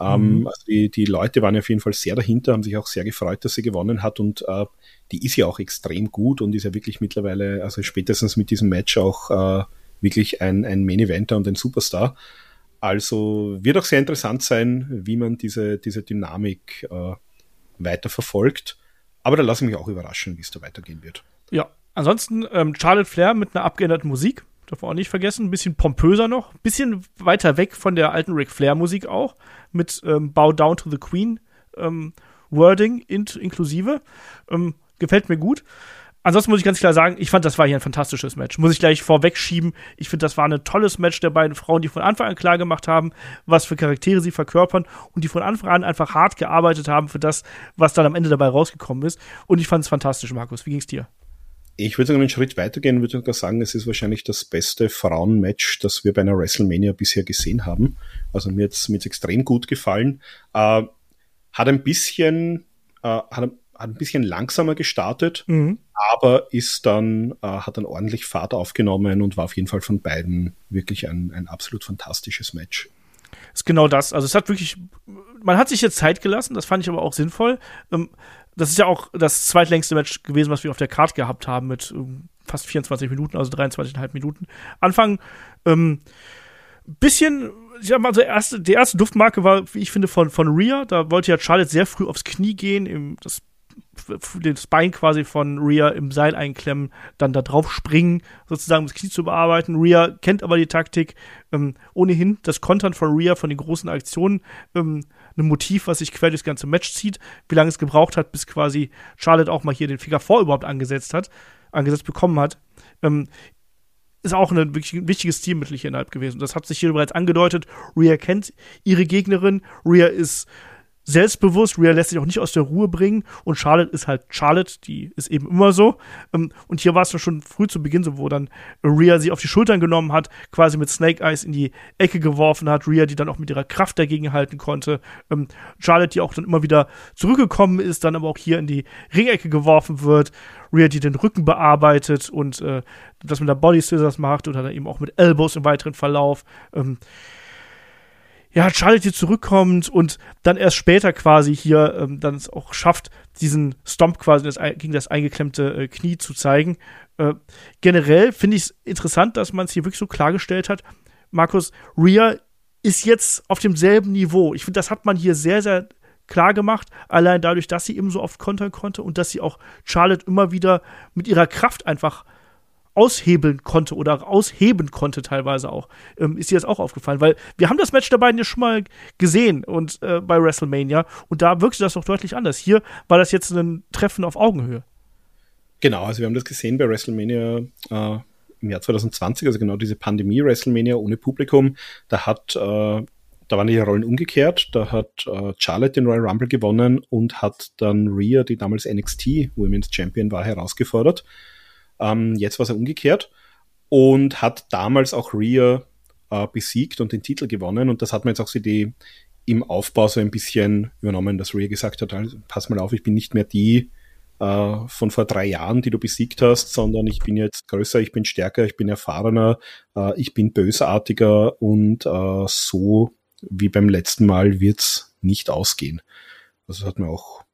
Ähm, mhm. also die, die Leute waren ja auf jeden Fall sehr dahinter, haben sich auch sehr gefreut, dass sie gewonnen hat und äh, die ist ja auch extrem gut und ist ja wirklich mittlerweile, also spätestens mit diesem Match auch äh, wirklich ein, ein Main Eventer und ein Superstar. Also wird auch sehr interessant sein, wie man diese, diese Dynamik äh, weiter verfolgt. Aber da lasse ich mich auch überraschen, wie es da weitergehen wird. Ja, ansonsten ähm, Charlotte Flair mit einer abgeänderten Musik. Darf man auch nicht vergessen. Ein bisschen pompöser noch. Ein bisschen weiter weg von der alten Ric Flair Musik auch. Mit ähm, Bow Down to the Queen ähm, Wording in inklusive. Ähm, gefällt mir gut. Ansonsten muss ich ganz klar sagen, ich fand, das war hier ein fantastisches Match. Muss ich gleich vorwegschieben. Ich finde, das war ein tolles Match der beiden Frauen, die von Anfang an klar gemacht haben, was für Charaktere sie verkörpern und die von Anfang an einfach hart gearbeitet haben für das, was dann am Ende dabei rausgekommen ist. Und ich fand es fantastisch, Markus. Wie ging es dir? Ich würde sogar einen Schritt weitergehen und würde sogar sagen, es ist wahrscheinlich das beste Frauenmatch, das wir bei einer WrestleMania bisher gesehen haben. Also mir jetzt mir extrem gut gefallen. Äh, hat ein bisschen, äh, hat, hat ein bisschen langsamer gestartet, mhm. aber ist dann, äh, hat dann ordentlich Fahrt aufgenommen und war auf jeden Fall von beiden wirklich ein, ein absolut fantastisches Match. Ist genau das. Also es hat wirklich, man hat sich jetzt Zeit gelassen, das fand ich aber auch sinnvoll. Ähm, das ist ja auch das zweitlängste Match gewesen, was wir auf der Card gehabt haben mit ähm, fast 24 Minuten, also 23,5 Minuten. Anfang, ähm, bisschen ich sag mal, also erste, die erste Duftmarke war, wie ich finde, von, von Rhea. Da wollte ja Charlotte sehr früh aufs Knie gehen, im, das das Bein quasi von Rhea im Seil einklemmen, dann da drauf springen, sozusagen das Knie zu bearbeiten. Rhea kennt aber die Taktik. Ähm, ohnehin das Kontern von Rhea von den großen Aktionen, ähm, ein Motiv, was sich quer durchs ganze Match zieht. Wie lange es gebraucht hat, bis quasi Charlotte auch mal hier den Finger vor überhaupt angesetzt hat, angesetzt bekommen hat. Ähm, ist auch ein wichtiges Stilmittel hier innerhalb gewesen. Das hat sich hier bereits angedeutet. Rhea kennt ihre Gegnerin. Rhea ist selbstbewusst. Rhea lässt sich auch nicht aus der Ruhe bringen. Und Charlotte ist halt Charlotte, die ist eben immer so. Ähm, und hier war es schon früh zu Beginn so, wo dann Rhea sie auf die Schultern genommen hat, quasi mit Snake Eyes in die Ecke geworfen hat. Rhea, die dann auch mit ihrer Kraft dagegen halten konnte. Ähm, Charlotte, die auch dann immer wieder zurückgekommen ist, dann aber auch hier in die Ringecke geworfen wird. Rhea, die den Rücken bearbeitet und äh, das mit der Body Scissors macht oder dann eben auch mit Elbows im weiteren Verlauf. Ähm, ja, Charlotte hier zurückkommt und dann erst später quasi hier ähm, dann es auch schafft, diesen Stomp quasi das, gegen das eingeklemmte äh, Knie zu zeigen. Äh, generell finde ich es interessant, dass man es hier wirklich so klargestellt hat. Markus, Rhea ist jetzt auf demselben Niveau. Ich finde, das hat man hier sehr, sehr klar gemacht, allein dadurch, dass sie eben so oft kontern konnte und dass sie auch Charlotte immer wieder mit ihrer Kraft einfach aushebeln konnte oder ausheben konnte teilweise auch. Ähm, ist dir das auch aufgefallen? Weil wir haben das Match der beiden ja schon mal gesehen und äh, bei WrestleMania und da wirkte das doch deutlich anders. Hier war das jetzt ein Treffen auf Augenhöhe. Genau, also wir haben das gesehen bei WrestleMania äh, im Jahr 2020, also genau diese Pandemie WrestleMania ohne Publikum. Da hat äh, da waren die Rollen umgekehrt. Da hat äh, Charlotte den Royal Rumble gewonnen und hat dann Rhea, die damals NXT Women's Champion war, herausgefordert. Ähm, jetzt war es umgekehrt und hat damals auch Rhea äh, besiegt und den Titel gewonnen. Und das hat man jetzt auch so die im Aufbau so ein bisschen übernommen, dass Rhea gesagt hat, also, pass mal auf, ich bin nicht mehr die äh, von vor drei Jahren, die du besiegt hast, sondern ich bin jetzt größer, ich bin stärker, ich bin erfahrener, äh, ich bin bösartiger und äh, so wie beim letzten Mal wird's nicht ausgehen. Also hat mir auch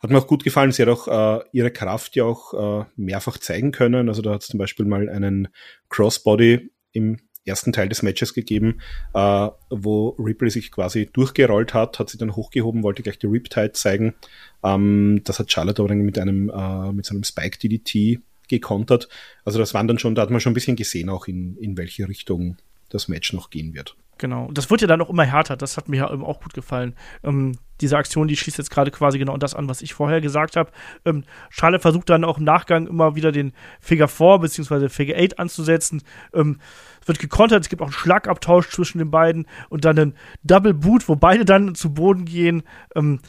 hat mir auch gut gefallen. Sie hat auch äh, ihre Kraft ja auch äh, mehrfach zeigen können. Also da hat es zum Beispiel mal einen Crossbody im ersten Teil des Matches gegeben, äh, wo Ripley sich quasi durchgerollt hat, hat sie dann hochgehoben, wollte gleich die Riptide zeigen. Ähm, das hat Charlotte aber dann mit einem, äh, mit so einem Spike DDT gekontert. Also das waren dann schon, da hat man schon ein bisschen gesehen, auch in, in welche Richtung das Match noch gehen wird. Genau. Das wird ja dann auch immer härter. Das hat mir ja auch gut gefallen. Ähm, diese Aktion, die schließt jetzt gerade quasi genau das an, was ich vorher gesagt habe. Ähm, Charlotte versucht dann auch im Nachgang immer wieder den Figure 4 bzw. Figure 8 anzusetzen. Ähm, es wird gekontert, es gibt auch einen Schlagabtausch zwischen den beiden und dann einen Double Boot, wo beide dann zu Boden gehen. Ähm,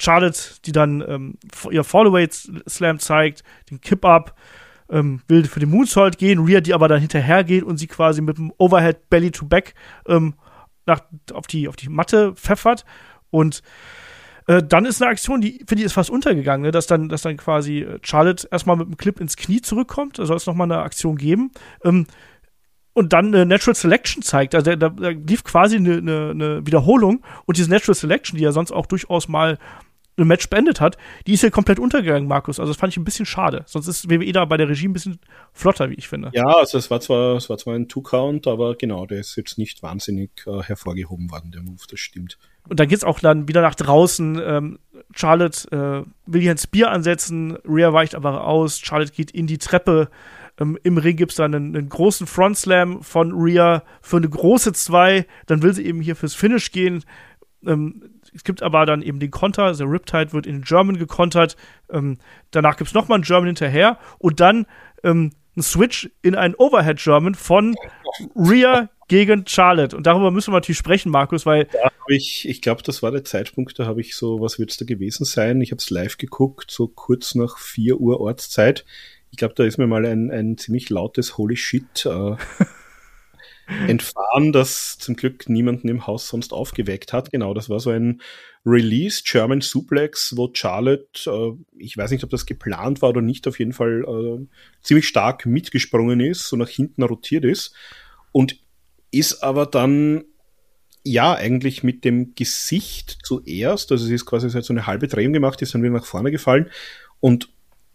Charlotte, die dann ähm, ihr Fallaway Slam zeigt, den Kip-Up ähm, will für den Moonsault gehen, Rhea, die aber dann hinterher geht und sie quasi mit dem Overhead Belly to Back ähm, nach, auf, die, auf die Matte pfeffert und äh, dann ist eine Aktion, die finde ich ist fast untergegangen, ne? dass dann, dass dann quasi äh, Charlotte erstmal mit dem Clip ins Knie zurückkommt. Da soll es nochmal eine Aktion geben. Ähm, und dann eine Natural Selection zeigt. Also da, da lief quasi eine, eine, eine Wiederholung und diese Natural Selection, die ja sonst auch durchaus mal ein Match beendet hat, die ist ja komplett untergegangen, Markus. Also das fand ich ein bisschen schade. Sonst ist WWE da bei der Regie ein bisschen flotter, wie ich finde. Ja, also es war zwar, es war zwar ein Two-Count, aber genau, der ist jetzt nicht wahnsinnig äh, hervorgehoben worden, der Move, das stimmt. Und dann geht's auch dann wieder nach draußen. Ähm, Charlotte äh, will hier ein Spear ansetzen, Rhea weicht aber aus, Charlotte geht in die Treppe. Ähm, Im Ring gibt's dann einen, einen großen Front Slam von Rhea für eine große 2. Dann will sie eben hier fürs Finish gehen. Ähm, es gibt aber dann eben den Konter, der Riptide wird in German gekontert. Ähm, danach gibt es nochmal einen German hinterher und dann ähm, ein Switch in einen Overhead German von Rhea gegen Charlotte. Und darüber müssen wir natürlich sprechen, Markus, weil. Ja, ich, ich glaube, das war der Zeitpunkt, da habe ich so, was wird es da gewesen sein? Ich habe es live geguckt, so kurz nach 4 Uhr Ortszeit. Ich glaube, da ist mir mal ein, ein ziemlich lautes Holy Shit äh, entfahren, das zum Glück niemanden im Haus sonst aufgeweckt hat. Genau, das war so ein Release German Suplex, wo Charlotte, äh, ich weiß nicht, ob das geplant war oder nicht, auf jeden Fall äh, ziemlich stark mitgesprungen ist, so nach hinten rotiert ist und ist aber dann ja eigentlich mit dem Gesicht zuerst, also sie ist quasi so eine halbe Drehung gemacht, ist dann wieder nach vorne gefallen und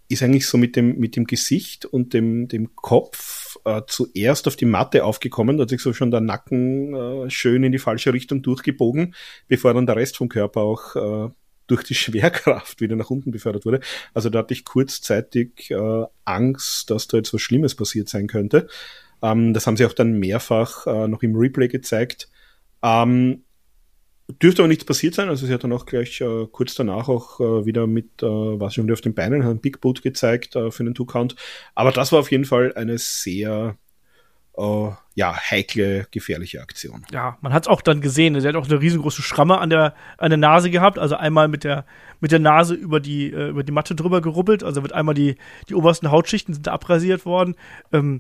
ist eigentlich so mit dem, mit dem Gesicht und dem, dem Kopf äh, zuerst auf die Matte aufgekommen, da hat sich so schon der Nacken äh, schön in die falsche Richtung durchgebogen, bevor dann der Rest vom Körper auch äh, durch die Schwerkraft wieder nach unten befördert wurde. Also da hatte ich kurzzeitig äh, Angst, dass da jetzt was Schlimmes passiert sein könnte. Ähm, das haben sie auch dann mehrfach äh, noch im Replay gezeigt. Ähm, Dürfte aber nichts passiert sein, also sie hat dann auch gleich äh, kurz danach auch äh, wieder mit, äh, was schon auf den Beinen, hat einen Big Boot gezeigt äh, für den Two-Count. Aber das war auf jeden Fall eine sehr äh, ja, heikle, gefährliche Aktion. Ja, man hat es auch dann gesehen. Sie hat auch eine riesengroße Schramme an der, an der Nase gehabt. Also einmal mit der, mit der Nase über die, äh, über die Matte drüber gerubbelt. Also wird einmal die, die obersten Hautschichten sind abrasiert worden. Ähm,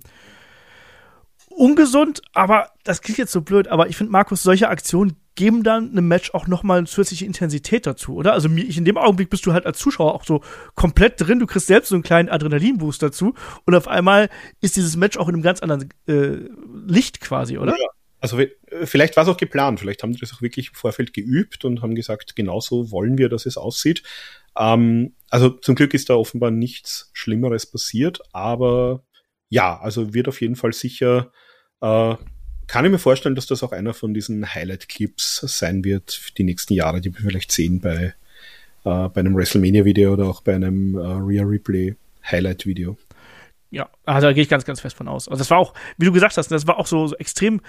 ungesund, aber das klingt jetzt so blöd, aber ich finde, Markus, solche Aktionen geben dann einem Match auch nochmal eine zusätzliche Intensität dazu, oder? Also ich, in dem Augenblick bist du halt als Zuschauer auch so komplett drin, du kriegst selbst so einen kleinen Adrenalinboost dazu und auf einmal ist dieses Match auch in einem ganz anderen äh, Licht quasi, oder? Ja. Also vielleicht war es auch geplant, vielleicht haben die das auch wirklich im Vorfeld geübt und haben gesagt, genau so wollen wir, dass es aussieht. Ähm, also zum Glück ist da offenbar nichts Schlimmeres passiert, aber ja, also wird auf jeden Fall sicher äh, kann ich mir vorstellen, dass das auch einer von diesen Highlight-Clips sein wird die nächsten Jahre, die wir vielleicht sehen bei, äh, bei einem WrestleMania-Video oder auch bei einem äh, Real Replay Highlight-Video. Ja, also da gehe ich ganz, ganz fest von aus. Also das war auch, wie du gesagt hast, das war auch so, so extrem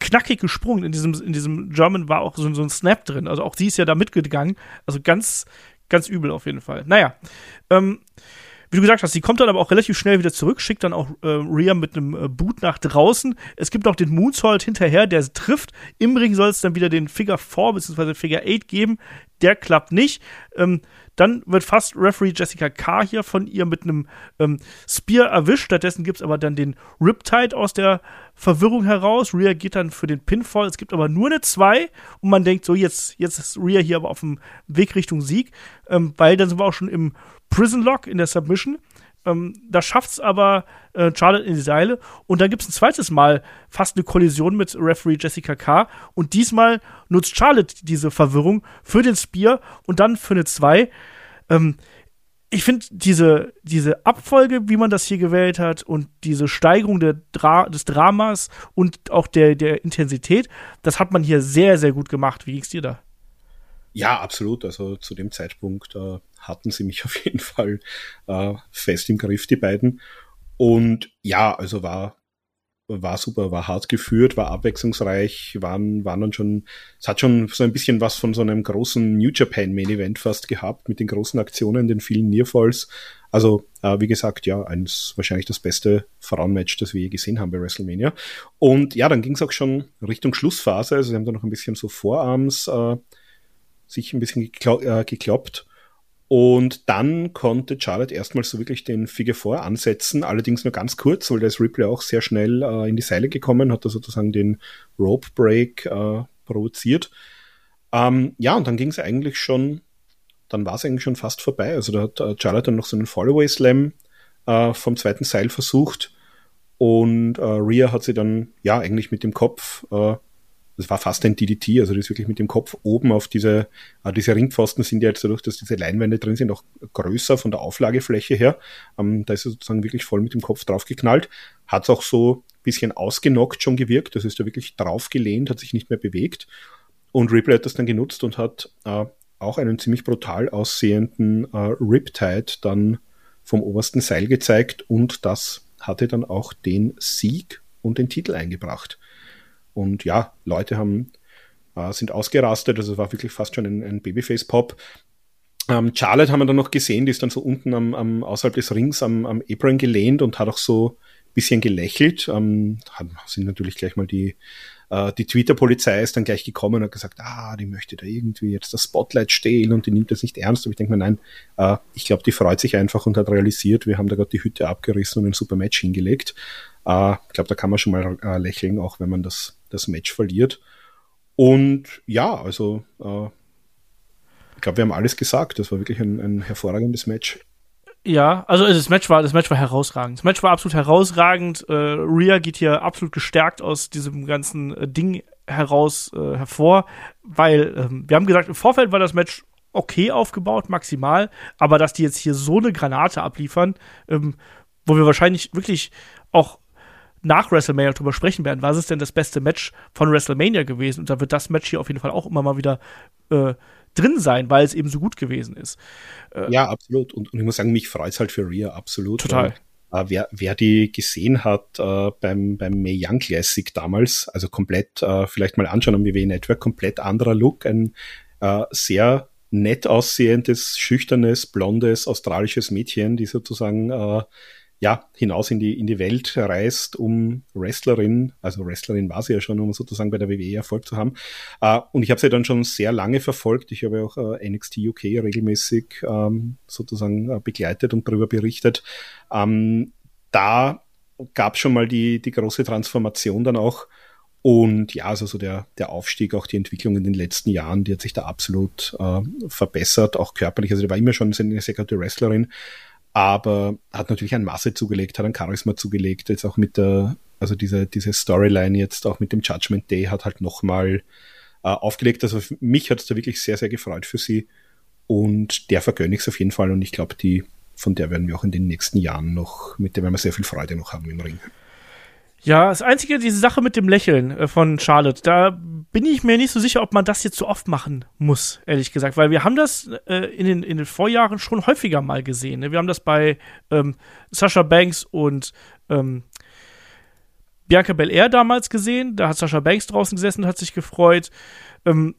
knackig gesprungen. In diesem, in diesem German war auch so, so ein Snap drin. Also auch sie ist ja da mitgegangen. Also ganz, ganz übel auf jeden Fall. Naja, ähm, wie du gesagt hast, sie kommt dann aber auch relativ schnell wieder zurück, schickt dann auch äh, Rhea mit einem äh, Boot nach draußen. Es gibt noch den Moonsault hinterher, der trifft. Im Ring soll es dann wieder den Figure 4 bzw. Figure 8 geben. Der klappt nicht. Ähm, dann wird fast Referee Jessica Carr hier von ihr mit einem ähm, Spear erwischt. Stattdessen gibt es aber dann den Riptide aus der Verwirrung heraus. Rhea geht dann für den Pinfall. Es gibt aber nur eine 2 und man denkt so, jetzt, jetzt ist Rhea hier aber auf dem Weg Richtung Sieg, ähm, weil dann sind wir auch schon im Prison Lock in der Submission. Ähm, da schafft es aber äh, Charlotte in die Seile. Und dann gibt es ein zweites Mal fast eine Kollision mit Referee Jessica K. Und diesmal nutzt Charlotte diese Verwirrung für den Spear und dann für eine 2. Ähm, ich finde diese, diese Abfolge, wie man das hier gewählt hat und diese Steigerung Dra des Dramas und auch der, der Intensität, das hat man hier sehr, sehr gut gemacht. Wie ging es dir da? Ja, absolut. Also zu dem Zeitpunkt äh, hatten sie mich auf jeden Fall äh, fest im Griff, die beiden. Und ja, also war, war super, war hart geführt, war abwechslungsreich, waren, waren dann schon, es hat schon so ein bisschen was von so einem großen New Japan Main Event fast gehabt, mit den großen Aktionen, den vielen Nearfalls. Also, äh, wie gesagt, ja, eins, wahrscheinlich das beste Frauenmatch, das wir je gesehen haben bei WrestleMania. Und ja, dann ging es auch schon Richtung Schlussphase, also sie haben da noch ein bisschen so Vorarms, äh, sich ein bisschen geklau äh, gekloppt. Und dann konnte Charlotte erstmals so wirklich den Figure 4 ansetzen, allerdings nur ganz kurz, weil da ist Ripley auch sehr schnell äh, in die Seile gekommen, hat da sozusagen den Rope Break äh, provoziert. Ähm, ja, und dann ging es eigentlich schon, dann war es eigentlich schon fast vorbei. Also da hat äh, Charlotte dann noch so einen Followaway Slam äh, vom zweiten Seil versucht und äh, Rhea hat sie dann ja eigentlich mit dem Kopf äh, das war fast ein DDT, also das ist wirklich mit dem Kopf oben auf diese, äh, diese Ringpfosten sind ja jetzt dadurch, dass diese Leinwände drin sind, auch größer von der Auflagefläche her. Ähm, da ist er sozusagen wirklich voll mit dem Kopf draufgeknallt. Hat es auch so ein bisschen ausgenockt schon gewirkt, das ist da wirklich draufgelehnt, hat sich nicht mehr bewegt. Und Ripley hat das dann genutzt und hat äh, auch einen ziemlich brutal aussehenden äh, Riptide dann vom obersten Seil gezeigt und das hatte dann auch den Sieg und den Titel eingebracht. Und ja, Leute haben, äh, sind ausgerastet, also es war wirklich fast schon ein, ein Babyface-Pop. Ähm, Charlotte haben wir dann noch gesehen, die ist dann so unten am, am außerhalb des Rings am, am Apron gelehnt und hat auch so ein bisschen gelächelt. Ähm, sind natürlich gleich mal die, äh, die Twitter-Polizei ist dann gleich gekommen und hat gesagt, ah, die möchte da irgendwie jetzt das Spotlight stehlen und die nimmt das nicht ernst. Aber ich denke mir, nein, äh, ich glaube, die freut sich einfach und hat realisiert, wir haben da gerade die Hütte abgerissen und ein super Match hingelegt. Äh, ich glaube, da kann man schon mal äh, lächeln, auch wenn man das das Match verliert. Und ja, also äh, ich glaube, wir haben alles gesagt. Das war wirklich ein, ein hervorragendes Match. Ja, also das Match war, das Match war herausragend. Das Match war absolut herausragend. Äh, Rhea geht hier absolut gestärkt aus diesem ganzen äh, Ding heraus äh, hervor, weil ähm, wir haben gesagt, im Vorfeld war das Match okay aufgebaut, maximal, aber dass die jetzt hier so eine Granate abliefern, ähm, wo wir wahrscheinlich wirklich auch nach WrestleMania drüber sprechen werden, was ist denn das beste Match von WrestleMania gewesen? Und da wird das Match hier auf jeden Fall auch immer mal wieder äh, drin sein, weil es eben so gut gewesen ist. Äh, ja, absolut. Und, und, ich muss sagen, mich freut es halt für Rhea absolut. Total. Weil, äh, wer, wer die gesehen hat äh, beim, beim Mae Young Classic damals, also komplett, äh, vielleicht mal anschauen am WWE Network, komplett anderer Look, ein äh, sehr nett aussehendes, schüchternes, blondes, australisches Mädchen, die sozusagen äh, ja, hinaus in die, in die Welt reist, um Wrestlerin, also Wrestlerin war sie ja schon, um sozusagen bei der WWE Erfolg zu haben. Uh, und ich habe sie dann schon sehr lange verfolgt. Ich habe auch uh, NXT UK regelmäßig ähm, sozusagen uh, begleitet und darüber berichtet. Ähm, da gab es schon mal die, die große Transformation dann auch. Und ja, also so der, der Aufstieg, auch die Entwicklung in den letzten Jahren, die hat sich da absolut verbessert, auch körperlich. Also die war immer schon eine sehr gute Wrestlerin aber hat natürlich ein Masse zugelegt, hat ein Charisma zugelegt, jetzt auch mit der, also diese, diese Storyline jetzt auch mit dem Judgment Day hat halt nochmal äh, aufgelegt. Also mich hat es da wirklich sehr, sehr gefreut für sie und der vergönne ich es auf jeden Fall und ich glaube, die, von der werden wir auch in den nächsten Jahren noch, mit der werden wir sehr viel Freude noch haben im Ring. Ja, das Einzige, diese Sache mit dem Lächeln äh, von Charlotte, da bin ich mir nicht so sicher, ob man das jetzt so oft machen muss, ehrlich gesagt, weil wir haben das äh, in, den, in den Vorjahren schon häufiger mal gesehen. Ne? Wir haben das bei ähm, Sascha Banks und ähm, Bianca Belair damals gesehen. Da hat Sascha Banks draußen gesessen und hat sich gefreut. Ähm,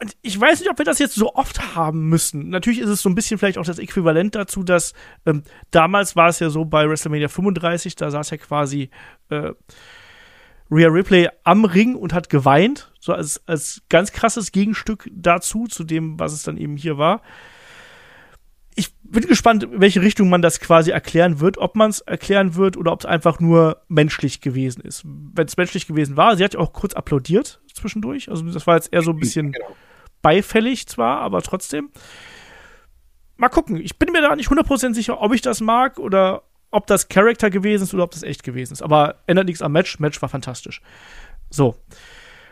und ich weiß nicht, ob wir das jetzt so oft haben müssen. Natürlich ist es so ein bisschen vielleicht auch das Äquivalent dazu, dass ähm, damals war es ja so bei WrestleMania 35, da saß ja quasi äh, Rhea Ripley am Ring und hat geweint, so als, als ganz krasses Gegenstück dazu, zu dem, was es dann eben hier war. Ich bin gespannt, in welche Richtung man das quasi erklären wird, ob man es erklären wird oder ob es einfach nur menschlich gewesen ist. Wenn es menschlich gewesen war, sie hat ja auch kurz applaudiert zwischendurch. Also das war jetzt eher so ein bisschen genau beifällig zwar, aber trotzdem. Mal gucken. Ich bin mir da nicht 100% sicher, ob ich das mag oder ob das Charakter gewesen ist oder ob das echt gewesen ist. Aber ändert nichts am Match. Match war fantastisch. So.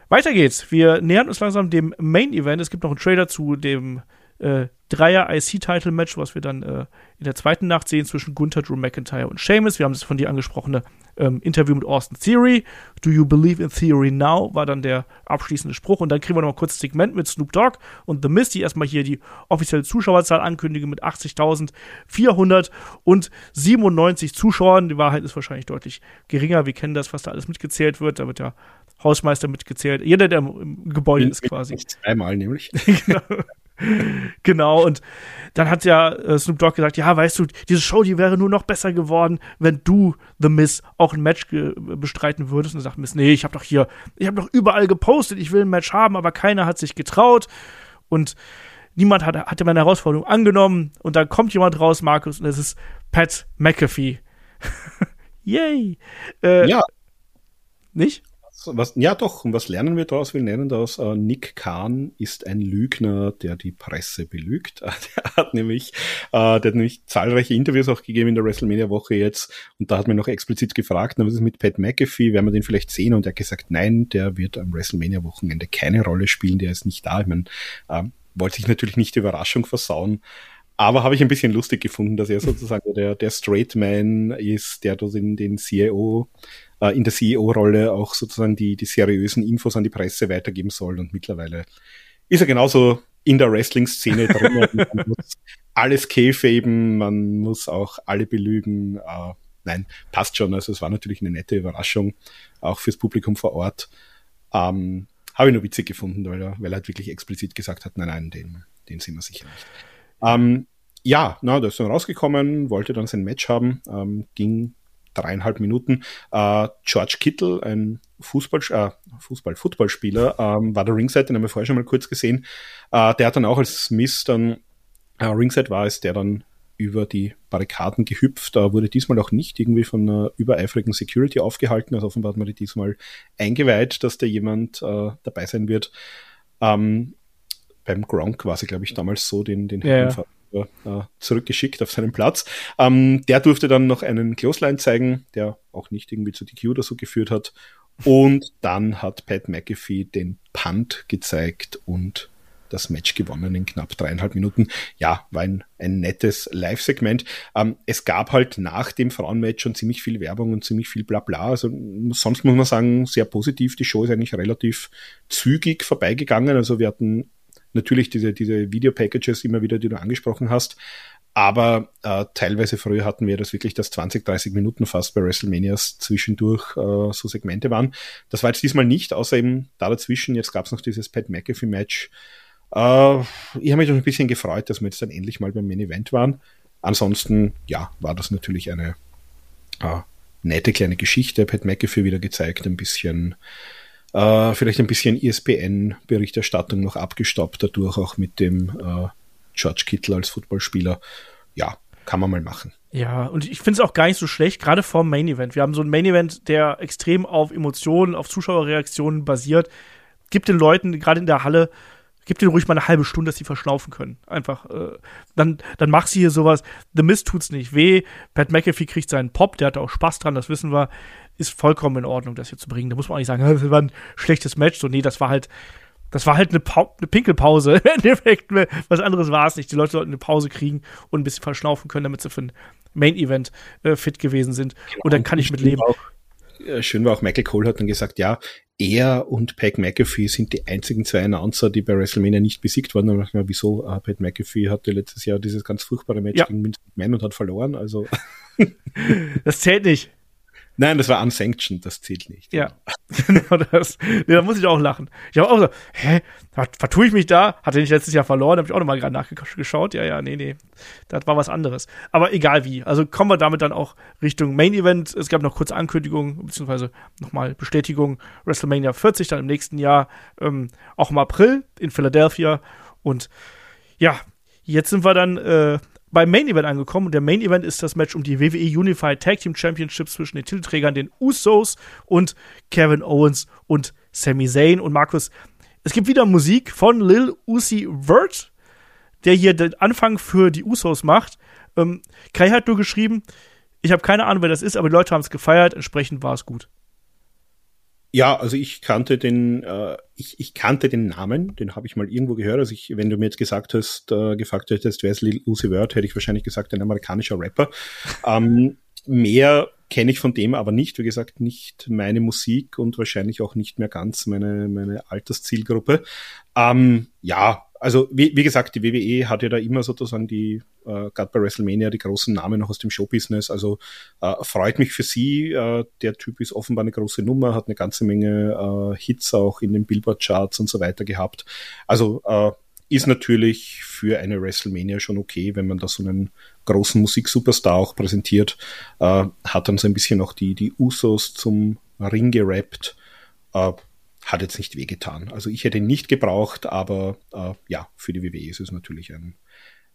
Weiter geht's. Wir nähern uns langsam dem Main Event. Es gibt noch einen Trailer zu dem äh, Dreier-IC-Title-Match, was wir dann äh, in der zweiten Nacht sehen zwischen Gunther, Drew McIntyre und Sheamus. Wir haben das von dir angesprochene ähm, Interview mit Austin Theory. Do you believe in Theory now? war dann der abschließende Spruch. Und dann kriegen wir noch mal kurz ein Segment mit Snoop Dogg und The Mist, die erstmal hier die offizielle Zuschauerzahl ankündigen mit 80.497 Zuschauern. Die Wahrheit ist wahrscheinlich deutlich geringer. Wir kennen das, was da alles mitgezählt wird. Da wird der Hausmeister mitgezählt. Jeder, der im, Gebäude ist quasi. Zweimal nämlich. genau genau, und dann hat ja äh, Snoop Dogg gesagt, ja, weißt du, diese Show, die wäre nur noch besser geworden, wenn du, The Miss, auch ein Match bestreiten würdest. Und sagt Miss, nee, ich habe doch hier, ich habe doch überall gepostet, ich will ein Match haben, aber keiner hat sich getraut. Und niemand hat, hatte meine Herausforderung angenommen. Und dann kommt jemand raus, Markus, und es ist Pat McAfee. Yay! Äh, ja. Nicht? Was, ja doch, und was lernen wir daraus? Wir lernen daraus, uh, Nick Kahn ist ein Lügner, der die Presse belügt. der hat nämlich, uh, der hat nämlich zahlreiche Interviews auch gegeben in der WrestleMania-Woche jetzt und da hat mir noch explizit gefragt, was ist mit Pat McAfee, werden wir den vielleicht sehen? Und er hat gesagt, nein, der wird am WrestleMania-Wochenende keine Rolle spielen, der ist nicht da. Ich meine, uh, wollte ich natürlich nicht die Überraschung versauen, aber habe ich ein bisschen lustig gefunden, dass er sozusagen der, der Straight Man ist, der dort in den CEO, äh, in der CEO-Rolle auch sozusagen die, die seriösen Infos an die Presse weitergeben soll. Und mittlerweile ist er genauso in der Wrestling-Szene drin. man muss alles käfeben, man muss auch alle belügen. Äh, nein, passt schon. Also es war natürlich eine nette Überraschung, auch fürs Publikum vor Ort. Ähm, habe ich nur witzig gefunden, weil er, weil er halt wirklich explizit gesagt hat, nein, nein, den, den sind wir sicher nicht. Ähm, ja, na, der ist dann rausgekommen, wollte dann sein Match haben, ähm, ging dreieinhalb Minuten. Äh, George Kittle, ein Fußball, äh, Fußball, Footballspieler, ähm, war der Ringside, den haben wir vorher schon mal kurz gesehen. Äh, der hat dann auch als Smith dann äh, Ringside war es, der dann über die Barrikaden gehüpft, Da wurde diesmal auch nicht irgendwie von einer übereifrigen Security aufgehalten. Also offenbar hat man die diesmal eingeweiht, dass da jemand äh, dabei sein wird. Ähm, beim Gronk war sie, glaube ich, damals so, den, den ja, ja. Äh, zurückgeschickt auf seinen Platz. Ähm, der durfte dann noch einen Clothesline zeigen, der auch nicht irgendwie zu DQ oder so geführt hat. Und dann hat Pat McAfee den Punt gezeigt und das Match gewonnen in knapp dreieinhalb Minuten. Ja, war ein, ein nettes Live-Segment. Ähm, es gab halt nach dem Frauenmatch schon ziemlich viel Werbung und ziemlich viel Blabla. Also sonst muss man sagen, sehr positiv. Die Show ist eigentlich relativ zügig vorbeigegangen. Also wir hatten natürlich diese, diese Video-Packages immer wieder, die du angesprochen hast. Aber äh, teilweise früher hatten wir das wirklich, dass 20, 30 Minuten fast bei WrestleManias zwischendurch äh, so Segmente waren. Das war jetzt diesmal nicht, außer eben da dazwischen. Jetzt gab es noch dieses Pat McAfee-Match. Äh, ich habe mich ein bisschen gefreut, dass wir jetzt dann endlich mal beim Main Event waren. Ansonsten, ja, war das natürlich eine äh, nette kleine Geschichte. Pat McAfee wieder gezeigt, ein bisschen äh, vielleicht ein bisschen ESPN-Berichterstattung noch abgestoppt, dadurch auch mit dem äh, George Kittle als Footballspieler. Ja, kann man mal machen. Ja, und ich finde es auch gar nicht so schlecht, gerade vor dem Main Event. Wir haben so ein Main Event, der extrem auf Emotionen, auf Zuschauerreaktionen basiert. Gibt den Leuten, gerade in der Halle, Gib denen ruhig mal eine halbe Stunde, dass sie verschnaufen können. Einfach. Äh, dann, dann mach sie hier sowas. The Mist tut's nicht weh. Pat McAfee kriegt seinen Pop, der hat auch Spaß dran, das wissen wir. Ist vollkommen in Ordnung, das hier zu bringen. Da muss man auch nicht sagen, das war ein schlechtes Match. So, nee, das war halt, das war halt eine, pa eine Pinkelpause. Im Endeffekt, was anderes war es nicht. Die Leute sollten eine Pause kriegen und ein bisschen verschnaufen können, damit sie für ein Main Event äh, fit gewesen sind. Genau. Und dann kann ich mit leben. Auch schön war auch Michael Cole hat dann gesagt, ja, er und Pat McAfee sind die einzigen zwei Announcer, die bei WrestleMania nicht besiegt wurden. Und ich wieso? Uh, Pat McAfee hatte letztes Jahr dieses ganz furchtbare Match ja. gegen Vince McMahon und hat verloren. Also das zählt nicht. Nein, das war unsanctioned, das zählt nicht. Ja, genau das. Nee, da muss ich auch lachen. Ich habe auch so, hä, vertue ich mich da? Hatte ich letztes Jahr verloren, habe ich auch nochmal gerade nachgeschaut. Ja, ja, nee, nee, das war was anderes. Aber egal wie. Also kommen wir damit dann auch Richtung Main Event. Es gab noch kurze Ankündigungen, beziehungsweise nochmal Bestätigung. WrestleMania 40 dann im nächsten Jahr, ähm, auch im April in Philadelphia. Und ja, jetzt sind wir dann äh, beim Main Event angekommen. Und der Main Event ist das Match um die WWE Unified Tag Team Championship zwischen den Titelträgern, den Usos und Kevin Owens und Sami Zayn. Und Markus, es gibt wieder Musik von Lil Uzi Vert, der hier den Anfang für die Usos macht. Ähm, Kai hat nur geschrieben, ich habe keine Ahnung, wer das ist, aber die Leute haben es gefeiert, entsprechend war es gut. Ja, also ich kannte den, äh, ich, ich kannte den Namen, den habe ich mal irgendwo gehört. Also ich, wenn du mir jetzt gesagt hast, äh, gefragt hättest, wer ist Lucy Word, hätte ich wahrscheinlich gesagt, ein amerikanischer Rapper. ähm, mehr kenne ich von dem aber nicht. Wie gesagt, nicht meine Musik und wahrscheinlich auch nicht mehr ganz meine, meine Alterszielgruppe. Ähm, ja, also wie, wie gesagt, die WWE hat ja da immer sozusagen die, äh, gerade bei WrestleMania, die großen Namen noch aus dem Showbusiness. Also äh, freut mich für sie. Äh, der Typ ist offenbar eine große Nummer, hat eine ganze Menge äh, Hits auch in den Billboard-Charts und so weiter gehabt. Also äh, ist natürlich für eine WrestleMania schon okay, wenn man da so einen großen Musiksuperstar auch präsentiert. Äh, hat dann so ein bisschen auch die, die Usos zum Ring gerappt. Hat jetzt nicht wehgetan. Also ich hätte ihn nicht gebraucht, aber äh, ja, für die WWE ist es natürlich ein,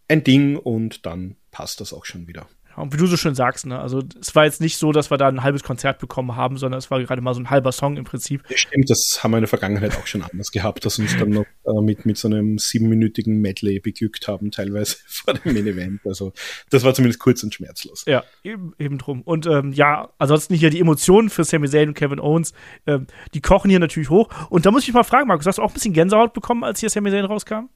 ein Ding und dann passt das auch schon wieder. Ja, und wie du so schön sagst, ne, also es war jetzt nicht so, dass wir da ein halbes Konzert bekommen haben, sondern es war gerade mal so ein halber Song im Prinzip. Ja, stimmt, das haben wir in der Vergangenheit auch schon anders gehabt, dass uns dann noch äh, mit, mit so einem siebenminütigen Medley beglückt haben, teilweise vor dem Main-Event. Also das war zumindest kurz und schmerzlos. Ja, eben, eben drum. Und ähm, ja, ansonsten hier die Emotionen für Sami Zayn und Kevin Owens, ähm, die kochen hier natürlich hoch. Und da muss ich mal fragen, Markus, hast du auch ein bisschen Gänsehaut bekommen, als hier Sami Zayn rauskam?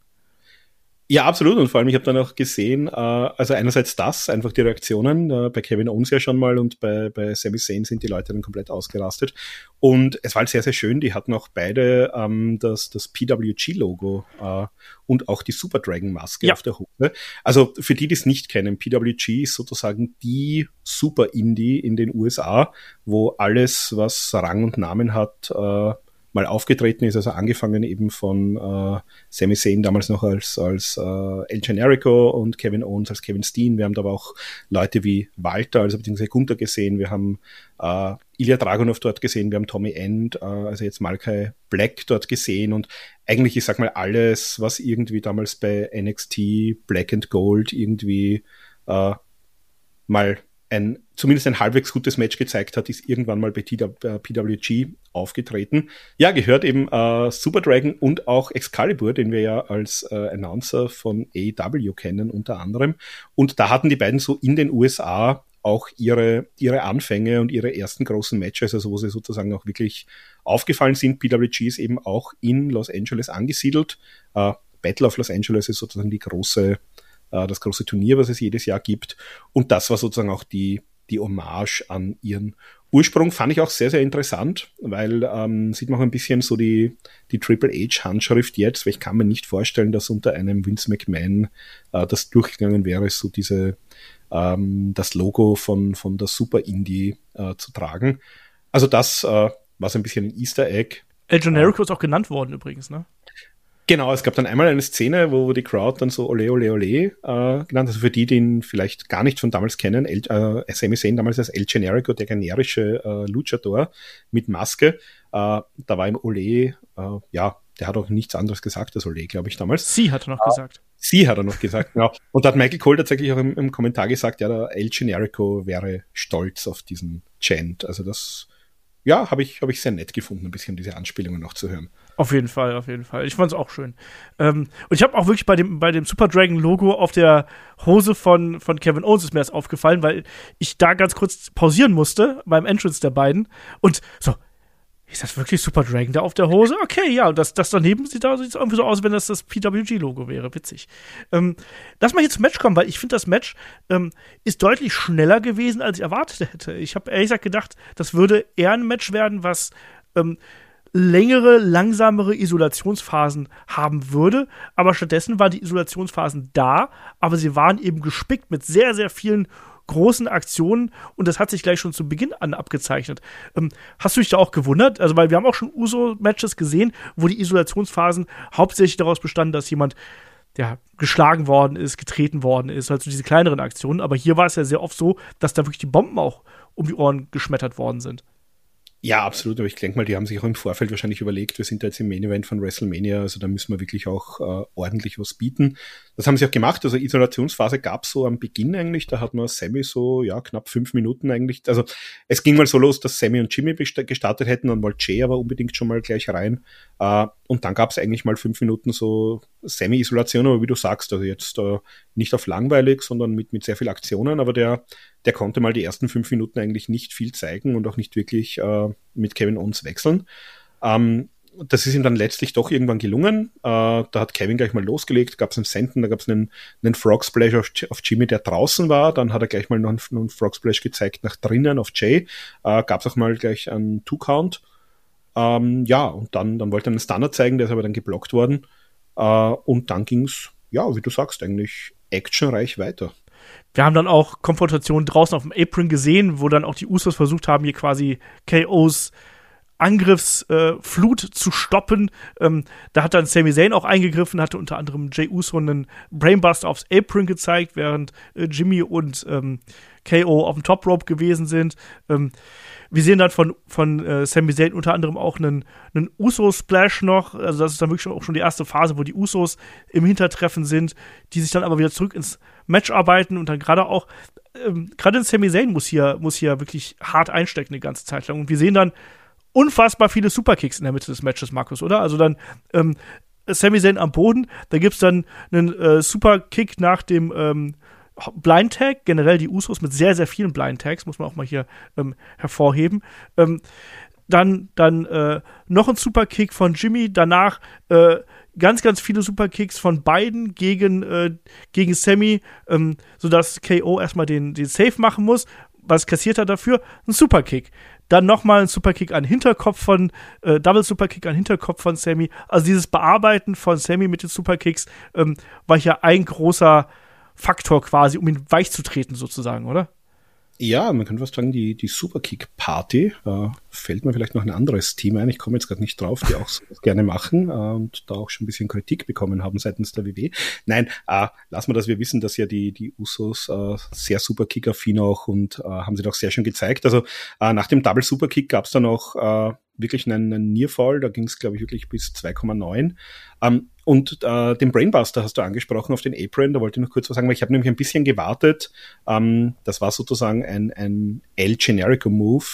Ja, absolut. Und vor allem, ich habe dann auch gesehen, äh, also einerseits das, einfach die Reaktionen, äh, bei Kevin Owens ja schon mal und bei, bei Sami Zayn sind die Leute dann komplett ausgerastet. Und es war halt sehr, sehr schön. Die hatten auch beide ähm, das, das PWG-Logo äh, und auch die Super Dragon-Maske ja. auf der Hose. Also für die, die es nicht kennen, PWG ist sozusagen die Super Indie in den USA, wo alles, was Rang und Namen hat, äh, mal aufgetreten ist, also angefangen eben von äh, Sami Zayn damals noch als, als äh, El Generico und Kevin Owens als Kevin Steen. Wir haben da aber auch Leute wie Walter, also beziehungsweise Gunther gesehen. Wir haben äh, Ilya Dragunov dort gesehen, wir haben Tommy End, äh, also jetzt Malkai Black dort gesehen und eigentlich, ich sag mal, alles, was irgendwie damals bei NXT Black and Gold irgendwie äh, mal ein, zumindest ein halbwegs gutes Match gezeigt hat, ist irgendwann mal bei PWG äh, aufgetreten. Ja, gehört eben äh, Super Dragon und auch Excalibur, den wir ja als äh, Announcer von AEW kennen, unter anderem. Und da hatten die beiden so in den USA auch ihre, ihre Anfänge und ihre ersten großen Matches, also wo sie sozusagen auch wirklich aufgefallen sind. PWG ist eben auch in Los Angeles angesiedelt. Äh, Battle of Los Angeles ist sozusagen die große äh, das große Turnier, was es jedes Jahr gibt. Und das war sozusagen auch die, die Hommage an ihren Ursprung. Fand ich auch sehr, sehr interessant, weil ähm, sieht man auch ein bisschen so die, die Triple H-Handschrift jetzt, weil ich kann mir nicht vorstellen, dass unter einem Vince McMahon äh, das durchgegangen wäre, so diese ähm, das Logo von, von der Super Indie äh, zu tragen. Also das äh, war so ein bisschen ein Easter Egg. El Generico ist auch genannt worden übrigens, ne? Genau, es gab dann einmal eine Szene, wo die Crowd dann so Ole Ole Ole äh, genannt, also für die, die ihn vielleicht gar nicht von damals kennen, El, äh, Sami Zayn damals als El Generico, der generische äh, Luchador mit Maske, äh, da war ihm Ole, äh, ja, der hat auch nichts anderes gesagt als Ole, glaube ich, damals. Sie hat er noch äh, gesagt. Sie hat er noch gesagt, genau. Und da hat Michael Cole tatsächlich auch im, im Kommentar gesagt, ja, der El Generico wäre stolz auf diesen Chant. Also das, ja, habe ich, hab ich sehr nett gefunden, ein bisschen diese Anspielungen noch zu hören. Auf jeden Fall, auf jeden Fall. Ich fand es auch schön. Ähm, und ich habe auch wirklich bei dem, bei dem Super Dragon Logo auf der Hose von, von Kevin Owens ist mir das aufgefallen, weil ich da ganz kurz pausieren musste beim Entrance der beiden. Und so, ist das wirklich Super Dragon da auf der Hose? Okay, ja, das, das daneben sieht da irgendwie so aus, wenn das das PWG-Logo wäre. Witzig. Ähm, lass mal hier zum Match kommen, weil ich finde, das Match ähm, ist deutlich schneller gewesen, als ich erwartet hätte. Ich habe ehrlich gesagt gedacht, das würde eher ein Match werden, was ähm, längere, langsamere Isolationsphasen haben würde. Aber stattdessen waren die Isolationsphasen da, aber sie waren eben gespickt mit sehr, sehr vielen großen Aktionen und das hat sich gleich schon zu Beginn an abgezeichnet. Ähm, hast du dich da auch gewundert? Also, weil wir haben auch schon Uso-Matches gesehen, wo die Isolationsphasen hauptsächlich daraus bestanden, dass jemand ja, geschlagen worden ist, getreten worden ist, also diese kleineren Aktionen. Aber hier war es ja sehr oft so, dass da wirklich die Bomben auch um die Ohren geschmettert worden sind. Ja, absolut. Aber ich denke mal, die haben sich auch im Vorfeld wahrscheinlich überlegt, wir sind da jetzt im Main Event von WrestleMania, also da müssen wir wirklich auch äh, ordentlich was bieten. Das haben sie auch gemacht. Also Isolationsphase gab so am Beginn eigentlich. Da hat man Sammy so, ja, knapp fünf Minuten eigentlich. Also es ging mal so los, dass Sammy und Jimmy gestartet hätten und wollte Jay aber unbedingt schon mal gleich rein. Äh, und dann gab es eigentlich mal fünf Minuten so Semi-Isolation, aber wie du sagst, also jetzt äh, nicht auf langweilig, sondern mit, mit sehr viel Aktionen. Aber der, der konnte mal die ersten fünf Minuten eigentlich nicht viel zeigen und auch nicht wirklich äh, mit Kevin Owens wechseln. Ähm, das ist ihm dann letztlich doch irgendwann gelungen. Äh, da hat Kevin gleich mal losgelegt, gab es einen Senden, da gab es einen, einen Frog Splash auf, auf, Jimmy, der draußen war. Dann hat er gleich mal noch einen, einen Frog Splash gezeigt nach drinnen auf Jay. Äh, gab es auch mal gleich einen Two-Count. Ähm, ja, und dann, dann wollte er einen Standard zeigen, der ist aber dann geblockt worden. Äh, und dann ging's, ja, wie du sagst, eigentlich actionreich weiter. Wir haben dann auch Konfrontationen draußen auf dem Apron gesehen, wo dann auch die Usos versucht haben, hier quasi KOs Angriffsflut äh, zu stoppen. Ähm, da hat dann Sami Zayn auch eingegriffen, hatte unter anderem Jay Uso einen Brainbuster aufs Apron gezeigt, während äh, Jimmy und ähm, KO auf dem Top Rope gewesen sind. Ähm, wir sehen dann von, von äh, Sami Zayn unter anderem auch einen, einen Uso-Splash noch. Also, das ist dann wirklich auch schon die erste Phase, wo die Usos im Hintertreffen sind, die sich dann aber wieder zurück ins Match arbeiten und dann gerade auch, ähm, gerade Sami Zayn muss hier, muss hier wirklich hart einstecken die ganze Zeit lang. Und wir sehen dann unfassbar viele Superkicks in der Mitte des Matches, Markus, oder? Also dann, ähm, Sami Zayn am Boden, da gibt's dann einen äh, Superkick nach dem ähm, Blind Tag, generell die Usos mit sehr, sehr vielen Blind Tags, muss man auch mal hier ähm, hervorheben. Ähm, dann dann äh, noch ein Superkick von Jimmy, danach äh, ganz, ganz viele Superkicks von beiden gegen, äh, gegen Sammy, ähm, sodass KO erstmal den, den Save machen muss. Was kassiert er dafür? Ein Superkick. Dann nochmal ein Superkick an Hinterkopf von, äh, Double Superkick an Hinterkopf von Sammy. Also dieses Bearbeiten von Sammy mit den Superkicks ähm, war hier ein großer Faktor quasi, um ihn weich zu treten, sozusagen, oder? Ja, man kann fast sagen, die, die Superkick-Party, äh, fällt mir vielleicht noch ein anderes Team ein, ich komme jetzt gerade nicht drauf, die auch sowas gerne machen äh, und da auch schon ein bisschen Kritik bekommen haben seitens der WW. Nein, äh, lassen wir das, wir wissen, dass ja die, die Usos äh, sehr Superkick-affin auch und äh, haben sie doch sehr schön gezeigt. Also äh, nach dem Double Superkick gab es dann auch äh, wirklich einen, einen Nearfall, da ging es, glaube ich, wirklich bis 2,9. Ähm, und äh, den Brainbuster hast du angesprochen auf den Apron, da wollte ich noch kurz was sagen, weil ich habe nämlich ein bisschen gewartet. Ähm, das war sozusagen ein, ein El Generico Move,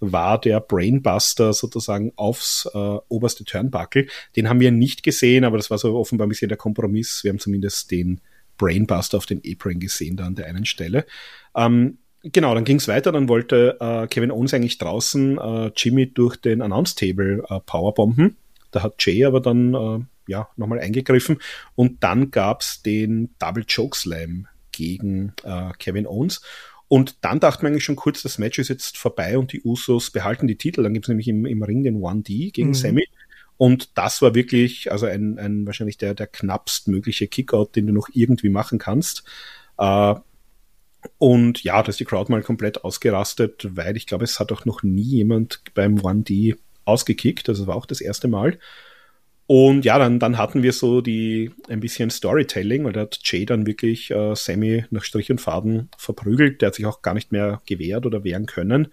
war der Brainbuster sozusagen aufs äh, oberste Turnbuckle. Den haben wir nicht gesehen, aber das war so offenbar ein bisschen der Kompromiss. Wir haben zumindest den Brainbuster auf den Apron gesehen da an der einen Stelle. Ähm, Genau, dann ging es weiter. Dann wollte äh, Kevin Owens eigentlich draußen äh, Jimmy durch den Announce Table äh, powerbomben. Da hat Jay aber dann äh, ja nochmal eingegriffen und dann gab's den Double Choke Slam gegen äh, Kevin Owens. Und dann dachte man eigentlich schon kurz, das Match ist jetzt vorbei und die Usos behalten die Titel. Dann gibt's nämlich im, im Ring den 1D gegen mhm. Sammy. Und das war wirklich, also ein, ein wahrscheinlich der, der knappst mögliche Kickout, den du noch irgendwie machen kannst. Äh, und ja, da ist die Crowd mal komplett ausgerastet, weil ich glaube, es hat auch noch nie jemand beim 1D ausgekickt. Also war auch das erste Mal. Und ja, dann, dann hatten wir so die ein bisschen Storytelling, weil da hat Jay dann wirklich äh, Sammy nach Strich und Faden verprügelt. Der hat sich auch gar nicht mehr gewehrt oder wehren können.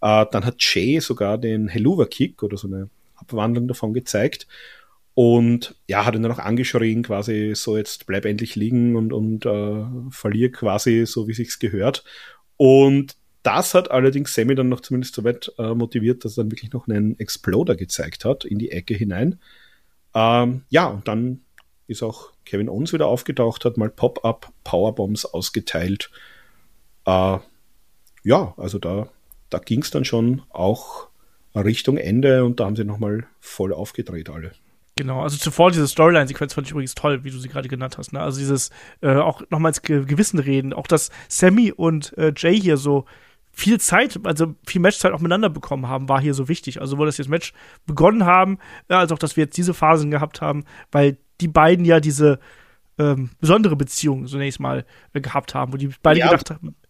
Äh, dann hat Jay sogar den Helluva Kick oder so eine Abwandlung davon gezeigt. Und ja, hat ihn dann auch angeschrien, quasi so jetzt bleib endlich liegen und, und äh, verlier quasi so, wie sich's gehört. Und das hat allerdings Sammy dann noch zumindest so weit äh, motiviert, dass er dann wirklich noch einen Exploder gezeigt hat in die Ecke hinein. Ähm, ja, und dann ist auch Kevin Owens wieder aufgetaucht, hat mal Pop-up Powerbombs ausgeteilt. Äh, ja, also da, da ging es dann schon auch Richtung Ende und da haben sie nochmal voll aufgedreht alle. Genau, also zuvor diese Storyline-Sequenz fand ich übrigens toll, wie du sie gerade genannt hast. Ne? Also dieses äh, auch nochmals Gewissen reden, auch dass Sammy und äh, Jay hier so viel Zeit, also viel Matchzeit auch miteinander bekommen haben, war hier so wichtig. Also wo das jetzt Match begonnen haben, ja, als auch, dass wir jetzt diese Phasen gehabt haben, weil die beiden ja diese ähm, besondere Beziehung zunächst mal äh, gehabt haben, wo die beide ja, gedacht haben. Äh,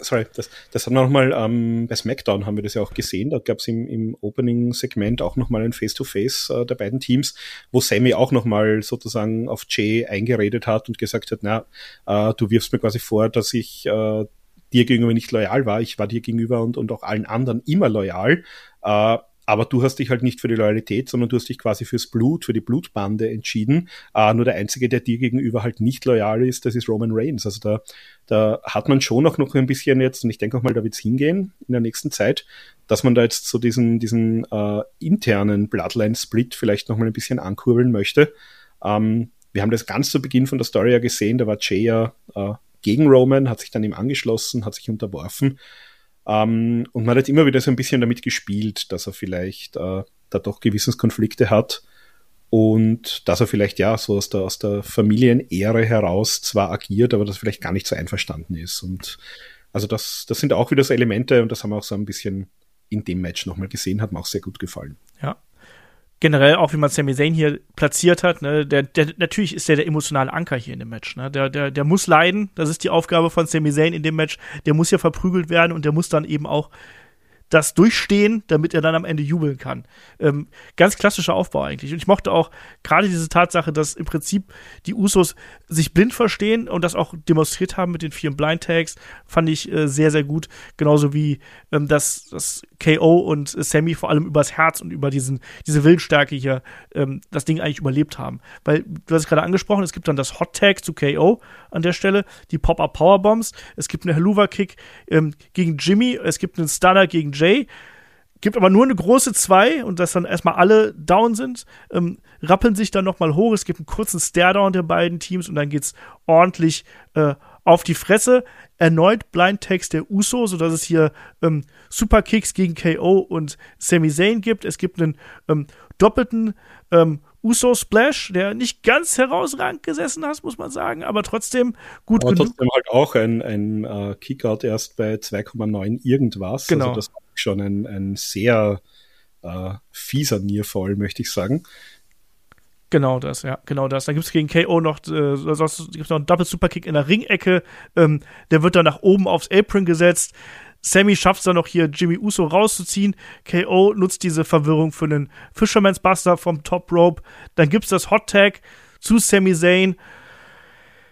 sorry, das, das haben wir nochmal ähm, bei SmackDown haben wir das ja auch gesehen. Da gab es im, im Opening-Segment auch nochmal ein Face-to-Face -face, äh, der beiden Teams, wo Sammy auch nochmal sozusagen auf Jay eingeredet hat und gesagt hat, na, äh, du wirfst mir quasi vor, dass ich äh, dir gegenüber nicht loyal war. Ich war dir gegenüber und, und auch allen anderen immer loyal. Äh, aber du hast dich halt nicht für die Loyalität, sondern du hast dich quasi fürs Blut, für die Blutbande entschieden. Äh, nur der Einzige, der dir gegenüber halt nicht loyal ist, das ist Roman Reigns. Also da, da hat man schon auch noch ein bisschen jetzt, und ich denke auch mal, da wird's hingehen in der nächsten Zeit, dass man da jetzt so diesen, diesen äh, internen Bloodline-Split vielleicht noch mal ein bisschen ankurbeln möchte. Ähm, wir haben das ganz zu Beginn von der Story ja gesehen, da war Jay ja äh, gegen Roman, hat sich dann ihm angeschlossen, hat sich unterworfen. Ähm, und man hat immer wieder so ein bisschen damit gespielt, dass er vielleicht äh, da doch Gewissenskonflikte hat und dass er vielleicht ja so aus der, aus der Familienehre heraus zwar agiert, aber das vielleicht gar nicht so einverstanden ist. Und also das, das sind auch wieder so Elemente und das haben wir auch so ein bisschen in dem Match nochmal gesehen, hat mir auch sehr gut gefallen. Ja, generell auch, wie man Sami Zayn hier platziert hat, ne, der, der, natürlich ist der der emotionale Anker hier in dem Match, ne, der, der, der muss leiden, das ist die Aufgabe von Sami Zayn in dem Match, der muss ja verprügelt werden und der muss dann eben auch das durchstehen, damit er dann am Ende jubeln kann. Ähm, ganz klassischer Aufbau eigentlich. Und ich mochte auch gerade diese Tatsache, dass im Prinzip die Usos sich blind verstehen und das auch demonstriert haben mit den vielen Blind Tags, fand ich äh, sehr, sehr gut. Genauso wie ähm, dass, dass KO und äh, Sammy vor allem übers Herz und über diesen, diese Willensstärke hier ähm, das Ding eigentlich überlebt haben. Weil, du hast es gerade angesprochen, es gibt dann das Hot Tag zu KO an der Stelle, die Pop-Up Powerbombs, es gibt eine Helluva Kick ähm, gegen Jimmy, es gibt einen Stunner gegen Jay. Gibt aber nur eine große 2 und dass dann erstmal alle down sind, ähm, rappeln sich dann nochmal hoch. Es gibt einen kurzen Stare-Down der beiden Teams und dann geht's ordentlich äh, auf die Fresse. Erneut Blind Text der Uso, sodass es hier ähm, Superkicks gegen KO und Sami Zayn gibt. Es gibt einen ähm, doppelten ähm, Uso Splash, der nicht ganz herausragend gesessen hat, muss man sagen, aber trotzdem gut aber genug. trotzdem halt auch ein, ein uh, Kickout erst bei 2,9 irgendwas. Genau. Also das war schon ein, ein sehr uh, fieser Nierfall, möchte ich sagen. Genau das, ja, genau das. Dann gibt es gegen KO noch, äh, gibt's noch einen Double Superkick in der Ringecke. Ähm, der wird dann nach oben aufs Apron gesetzt. Sammy schafft es dann noch hier, Jimmy Uso rauszuziehen. KO nutzt diese Verwirrung für einen Fisherman's Buster vom Top Rope. Dann gibt's das Hot Tag zu Sami Zayn.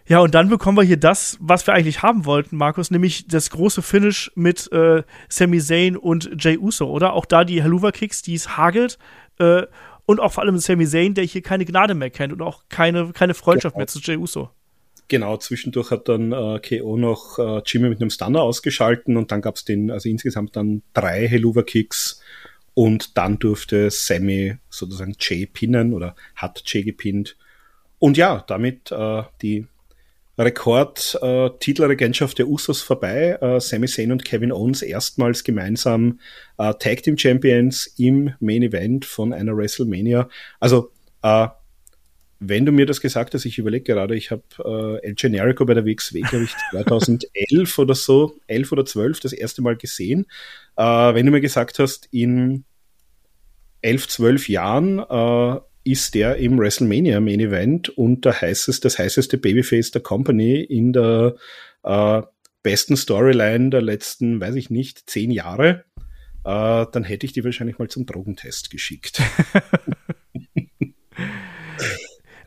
Ja, und dann bekommen wir hier das, was wir eigentlich haben wollten, Markus, nämlich das große Finish mit äh, Sami Zayn und Jay Uso, oder? Auch da die Haluva-Kicks, die es hagelt. Äh, und auch vor allem Sami Zayn, der hier keine Gnade mehr kennt und auch keine, keine Freundschaft genau. mehr zu Jay Uso. Genau, zwischendurch hat dann äh, KO noch äh, Jimmy mit einem Stunner ausgeschalten und dann gab es den, also insgesamt dann drei Helluva-Kicks und dann durfte Sammy sozusagen Jay pinnen oder hat Jay gepinnt. Und ja, damit äh, die Rekord-Titelregentschaft äh, der Usos vorbei. Äh, Sami Zayn und Kevin Owens erstmals gemeinsam äh, Tag Team Champions im Main Event von einer WrestleMania. Also äh, wenn du mir das gesagt hast, ich überlege gerade, ich habe äh, El Generico bei der WXW, glaube ich, 2011 oder so, 11 oder 12 das erste Mal gesehen. Äh, wenn du mir gesagt hast, in 11, 12 Jahren äh, ist der im WrestleMania Main Event und der heißeste, das heißeste Babyface der Company in der äh, besten Storyline der letzten, weiß ich nicht, zehn Jahre, äh, dann hätte ich die wahrscheinlich mal zum Drogentest geschickt.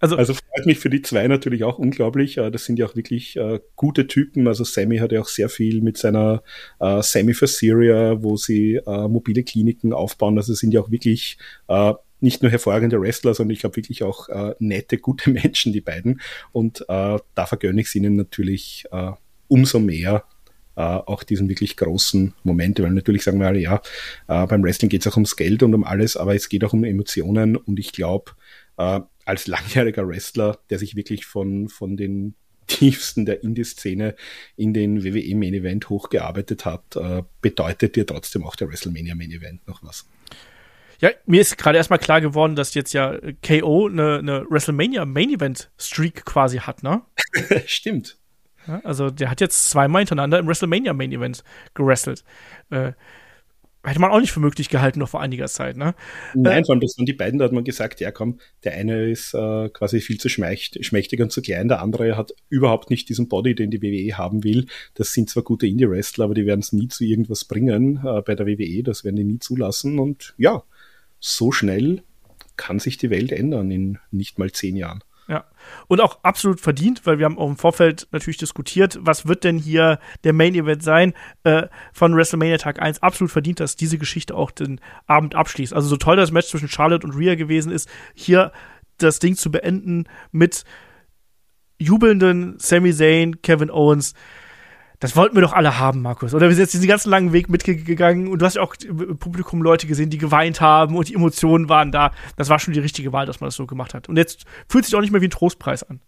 Also, also freut mich für die zwei natürlich auch unglaublich. Äh, das sind ja auch wirklich äh, gute Typen. Also Sammy hat ja auch sehr viel mit seiner äh, Sammy for Syria, wo sie äh, mobile Kliniken aufbauen. Also sind ja auch wirklich äh, nicht nur hervorragende Wrestler, sondern ich glaube wirklich auch äh, nette, gute Menschen, die beiden. Und äh, da vergönne ich es ihnen natürlich äh, umso mehr, äh, auch diesen wirklich großen Momente, weil natürlich sagen wir alle, ja, äh, beim Wrestling geht es auch ums Geld und um alles, aber es geht auch um Emotionen und ich glaube, äh, als langjähriger Wrestler, der sich wirklich von, von den tiefsten der Indie-Szene in den WWE Main Event hochgearbeitet hat, äh, bedeutet dir trotzdem auch der WrestleMania Main Event noch was. Ja, mir ist gerade erstmal klar geworden, dass jetzt ja KO eine, eine WrestleMania Main Event Streak quasi hat, ne? Stimmt. Ja, also der hat jetzt zweimal hintereinander im WrestleMania Main Event gewrestelt. Äh, hätte man auch nicht für möglich gehalten noch vor einiger Zeit, ne? Nein, äh, vor allem das waren die beiden, da hat man gesagt, ja komm, der eine ist äh, quasi viel zu schmächt, schmächtig und zu klein, der andere hat überhaupt nicht diesen Body, den die WWE haben will. Das sind zwar gute Indie-Wrestler, aber die werden es nie zu irgendwas bringen äh, bei der WWE, das werden die nie zulassen und ja, so schnell kann sich die Welt ändern in nicht mal zehn Jahren. Ja. Und auch absolut verdient, weil wir haben auch im Vorfeld natürlich diskutiert, was wird denn hier der Main Event sein äh, von WrestleMania Tag 1. Absolut verdient, dass diese Geschichte auch den Abend abschließt. Also so toll das Match zwischen Charlotte und Rhea gewesen ist, hier das Ding zu beenden mit jubelnden Sami Zayn, Kevin Owens das wollten wir doch alle haben, Markus. Oder wir sind jetzt diesen ganzen langen Weg mitgegangen und du hast ja auch im Publikum Leute gesehen, die geweint haben und die Emotionen waren da. Das war schon die richtige Wahl, dass man das so gemacht hat. Und jetzt fühlt sich auch nicht mehr wie ein Trostpreis an.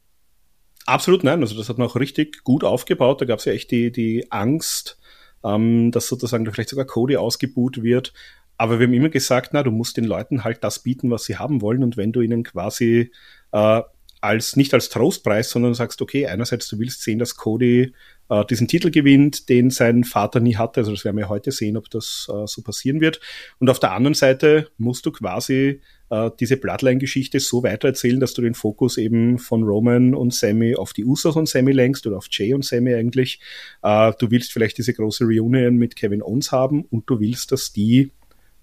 Absolut nein. Also das hat man auch richtig gut aufgebaut. Da gab es ja echt die, die Angst, ähm, dass sozusagen vielleicht sogar Cody ausgebuht wird. Aber wir haben immer gesagt, na, du musst den Leuten halt das bieten, was sie haben wollen. Und wenn du ihnen quasi äh, als nicht als Trostpreis, sondern sagst, okay, einerseits du willst sehen, dass Cody äh, diesen Titel gewinnt, den sein Vater nie hatte. Also das werden wir heute sehen, ob das äh, so passieren wird. Und auf der anderen Seite musst du quasi äh, diese Bloodline-Geschichte so weitererzählen, dass du den Fokus eben von Roman und Sammy auf die Usos und Sammy lenkst oder auf Jay und Sammy eigentlich. Äh, du willst vielleicht diese große Reunion mit Kevin Owens haben und du willst, dass die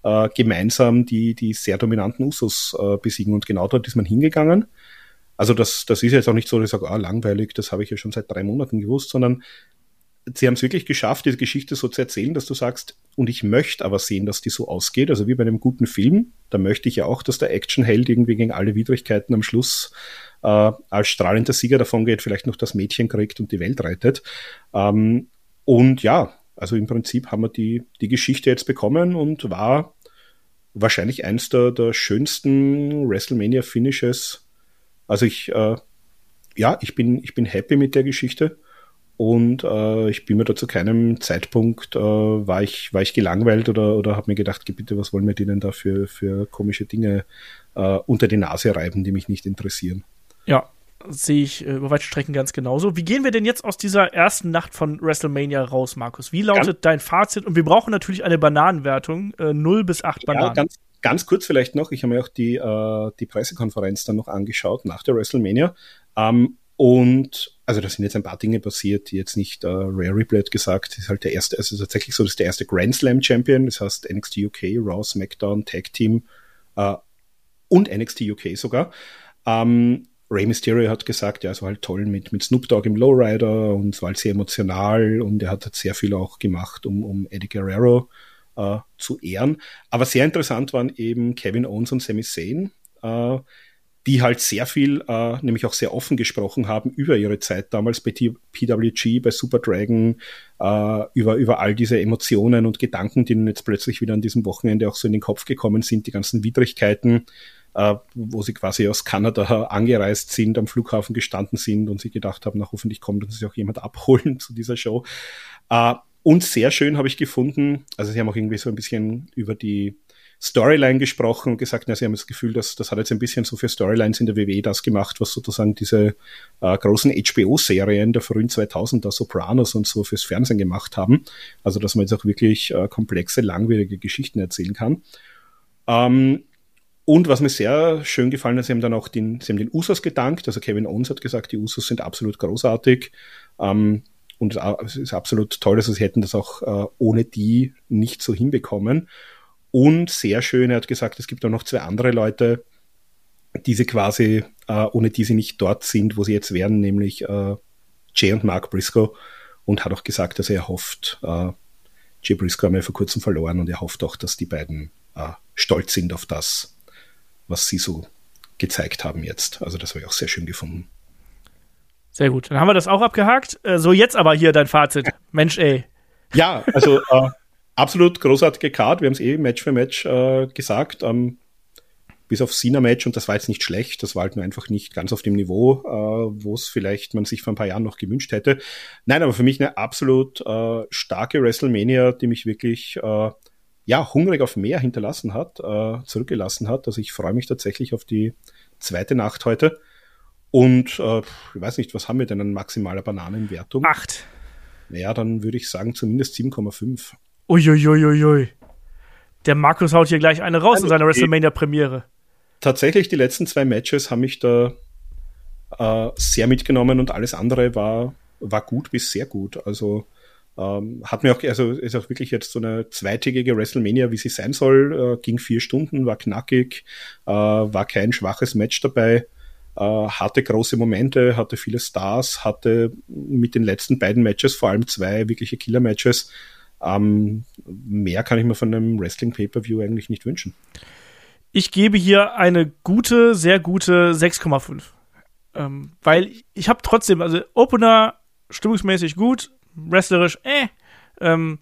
äh, gemeinsam die, die sehr dominanten Usos äh, besiegen. Und genau dort ist man hingegangen. Also das, das ist jetzt auch nicht so, dass ich sage, ah, langweilig, das habe ich ja schon seit drei Monaten gewusst, sondern sie haben es wirklich geschafft, diese Geschichte so zu erzählen, dass du sagst, und ich möchte aber sehen, dass die so ausgeht. Also wie bei einem guten Film, da möchte ich ja auch, dass der Actionheld irgendwie gegen alle Widrigkeiten am Schluss äh, als strahlender Sieger davon geht, vielleicht noch das Mädchen kriegt und die Welt rettet. Ähm, und ja, also im Prinzip haben wir die, die Geschichte jetzt bekommen und war wahrscheinlich eins der, der schönsten WrestleMania-Finishes. Also ich, äh, ja, ich bin, ich bin happy mit der Geschichte und äh, ich bin mir da zu keinem Zeitpunkt, äh, war, ich, war ich gelangweilt oder, oder habe mir gedacht, bitte, was wollen wir denen da für, für komische Dinge äh, unter die Nase reiben, die mich nicht interessieren. Ja, sehe ich äh, über weite Strecken ganz genauso. Wie gehen wir denn jetzt aus dieser ersten Nacht von WrestleMania raus, Markus? Wie lautet ganz, dein Fazit? Und wir brauchen natürlich eine Bananenwertung, äh, 0 bis 8 Bananen. Ja, ganz, ganz kurz vielleicht noch, ich habe mir auch die, äh, die Pressekonferenz dann noch angeschaut nach der WrestleMania. Ähm, und also da sind jetzt ein paar Dinge passiert, die jetzt nicht äh, Rare Replay hat gesagt, ist halt der erste, also tatsächlich so, das ist der erste Grand Slam Champion, das heißt NXT UK, Raw, SmackDown, Tag Team äh, und NXT UK sogar. Ähm, Rey Mysterio hat gesagt, ja, es war halt toll mit, mit Snoop Dogg im Lowrider und es war halt sehr emotional und er hat halt sehr viel auch gemacht, um, um Eddie Guerrero äh, zu ehren. Aber sehr interessant waren eben Kevin Owens und Sami Zayn, äh, die halt sehr viel, äh, nämlich auch sehr offen gesprochen haben über ihre Zeit damals bei PWG, bei Super Dragon, äh, über, über all diese Emotionen und Gedanken, die ihnen jetzt plötzlich wieder an diesem Wochenende auch so in den Kopf gekommen sind, die ganzen Widrigkeiten, äh, wo sie quasi aus Kanada angereist sind, am Flughafen gestanden sind und sie gedacht haben, na hoffentlich kommt uns auch jemand abholen zu dieser Show. Und sehr schön habe ich gefunden, also sie haben auch irgendwie so ein bisschen über die Storyline gesprochen und gesagt, na, sie haben das Gefühl, dass das hat jetzt ein bisschen so für Storylines in der WWE das gemacht, was sozusagen diese äh, großen HBO-Serien der frühen 2000er, Sopranos und so fürs Fernsehen gemacht haben. Also, dass man jetzt auch wirklich äh, komplexe, langwierige Geschichten erzählen kann. Ähm, und was mir sehr schön gefallen hat, sie haben dann auch den, sie haben den Usos gedankt. Also Kevin Owens hat gesagt, die Usos sind absolut großartig. Ähm, und es ist absolut toll, dass sie hätten das auch äh, ohne die nicht so hinbekommen. Und sehr schön, er hat gesagt, es gibt auch noch zwei andere Leute, die sie quasi, äh, ohne die sie nicht dort sind, wo sie jetzt wären, nämlich äh, Jay und Mark Briscoe. Und hat auch gesagt, dass er hofft, Jay Briscoe haben wir vor kurzem verloren und er hofft auch, dass die beiden stolz sind auf das, was sie so gezeigt haben jetzt. Also das habe ich auch sehr schön gefunden. Sehr gut. Dann haben wir das auch abgehakt. Äh, so, jetzt aber hier dein Fazit. Mensch, ey. Ja, also äh, absolut großartige Card. Wir haben es eh Match für Match äh, gesagt. Ähm, bis auf Cena-Match und das war jetzt nicht schlecht, das war halt nur einfach nicht ganz auf dem Niveau, äh, wo es vielleicht man sich vor ein paar Jahren noch gewünscht hätte. Nein, aber für mich eine absolut äh, starke WrestleMania, die mich wirklich äh, ja hungrig auf mehr hinterlassen hat, äh, zurückgelassen hat. Also ich freue mich tatsächlich auf die zweite Nacht heute. Und äh, ich weiß nicht, was haben wir denn an maximaler Bananenwertung? Acht. Naja, dann würde ich sagen zumindest 7,5. Uiuiuiui. Der Markus haut hier gleich eine raus also, in seiner WrestleMania-Premiere. Tatsächlich, die letzten zwei Matches haben mich da äh, sehr mitgenommen und alles andere war, war gut bis sehr gut. Also ähm, hat mir auch, also ist auch wirklich jetzt so eine zweitägige WrestleMania, wie sie sein soll. Äh, ging vier Stunden, war knackig, äh, war kein schwaches Match dabei, hatte große Momente, hatte viele Stars, hatte mit den letzten beiden Matches, vor allem zwei wirkliche Killer-Matches, ähm, mehr kann ich mir von einem Wrestling-Pay-Per-View eigentlich nicht wünschen. Ich gebe hier eine gute, sehr gute 6,5. Ähm, weil ich habe trotzdem, also Opener stimmungsmäßig gut, wrestlerisch, äh, ähm,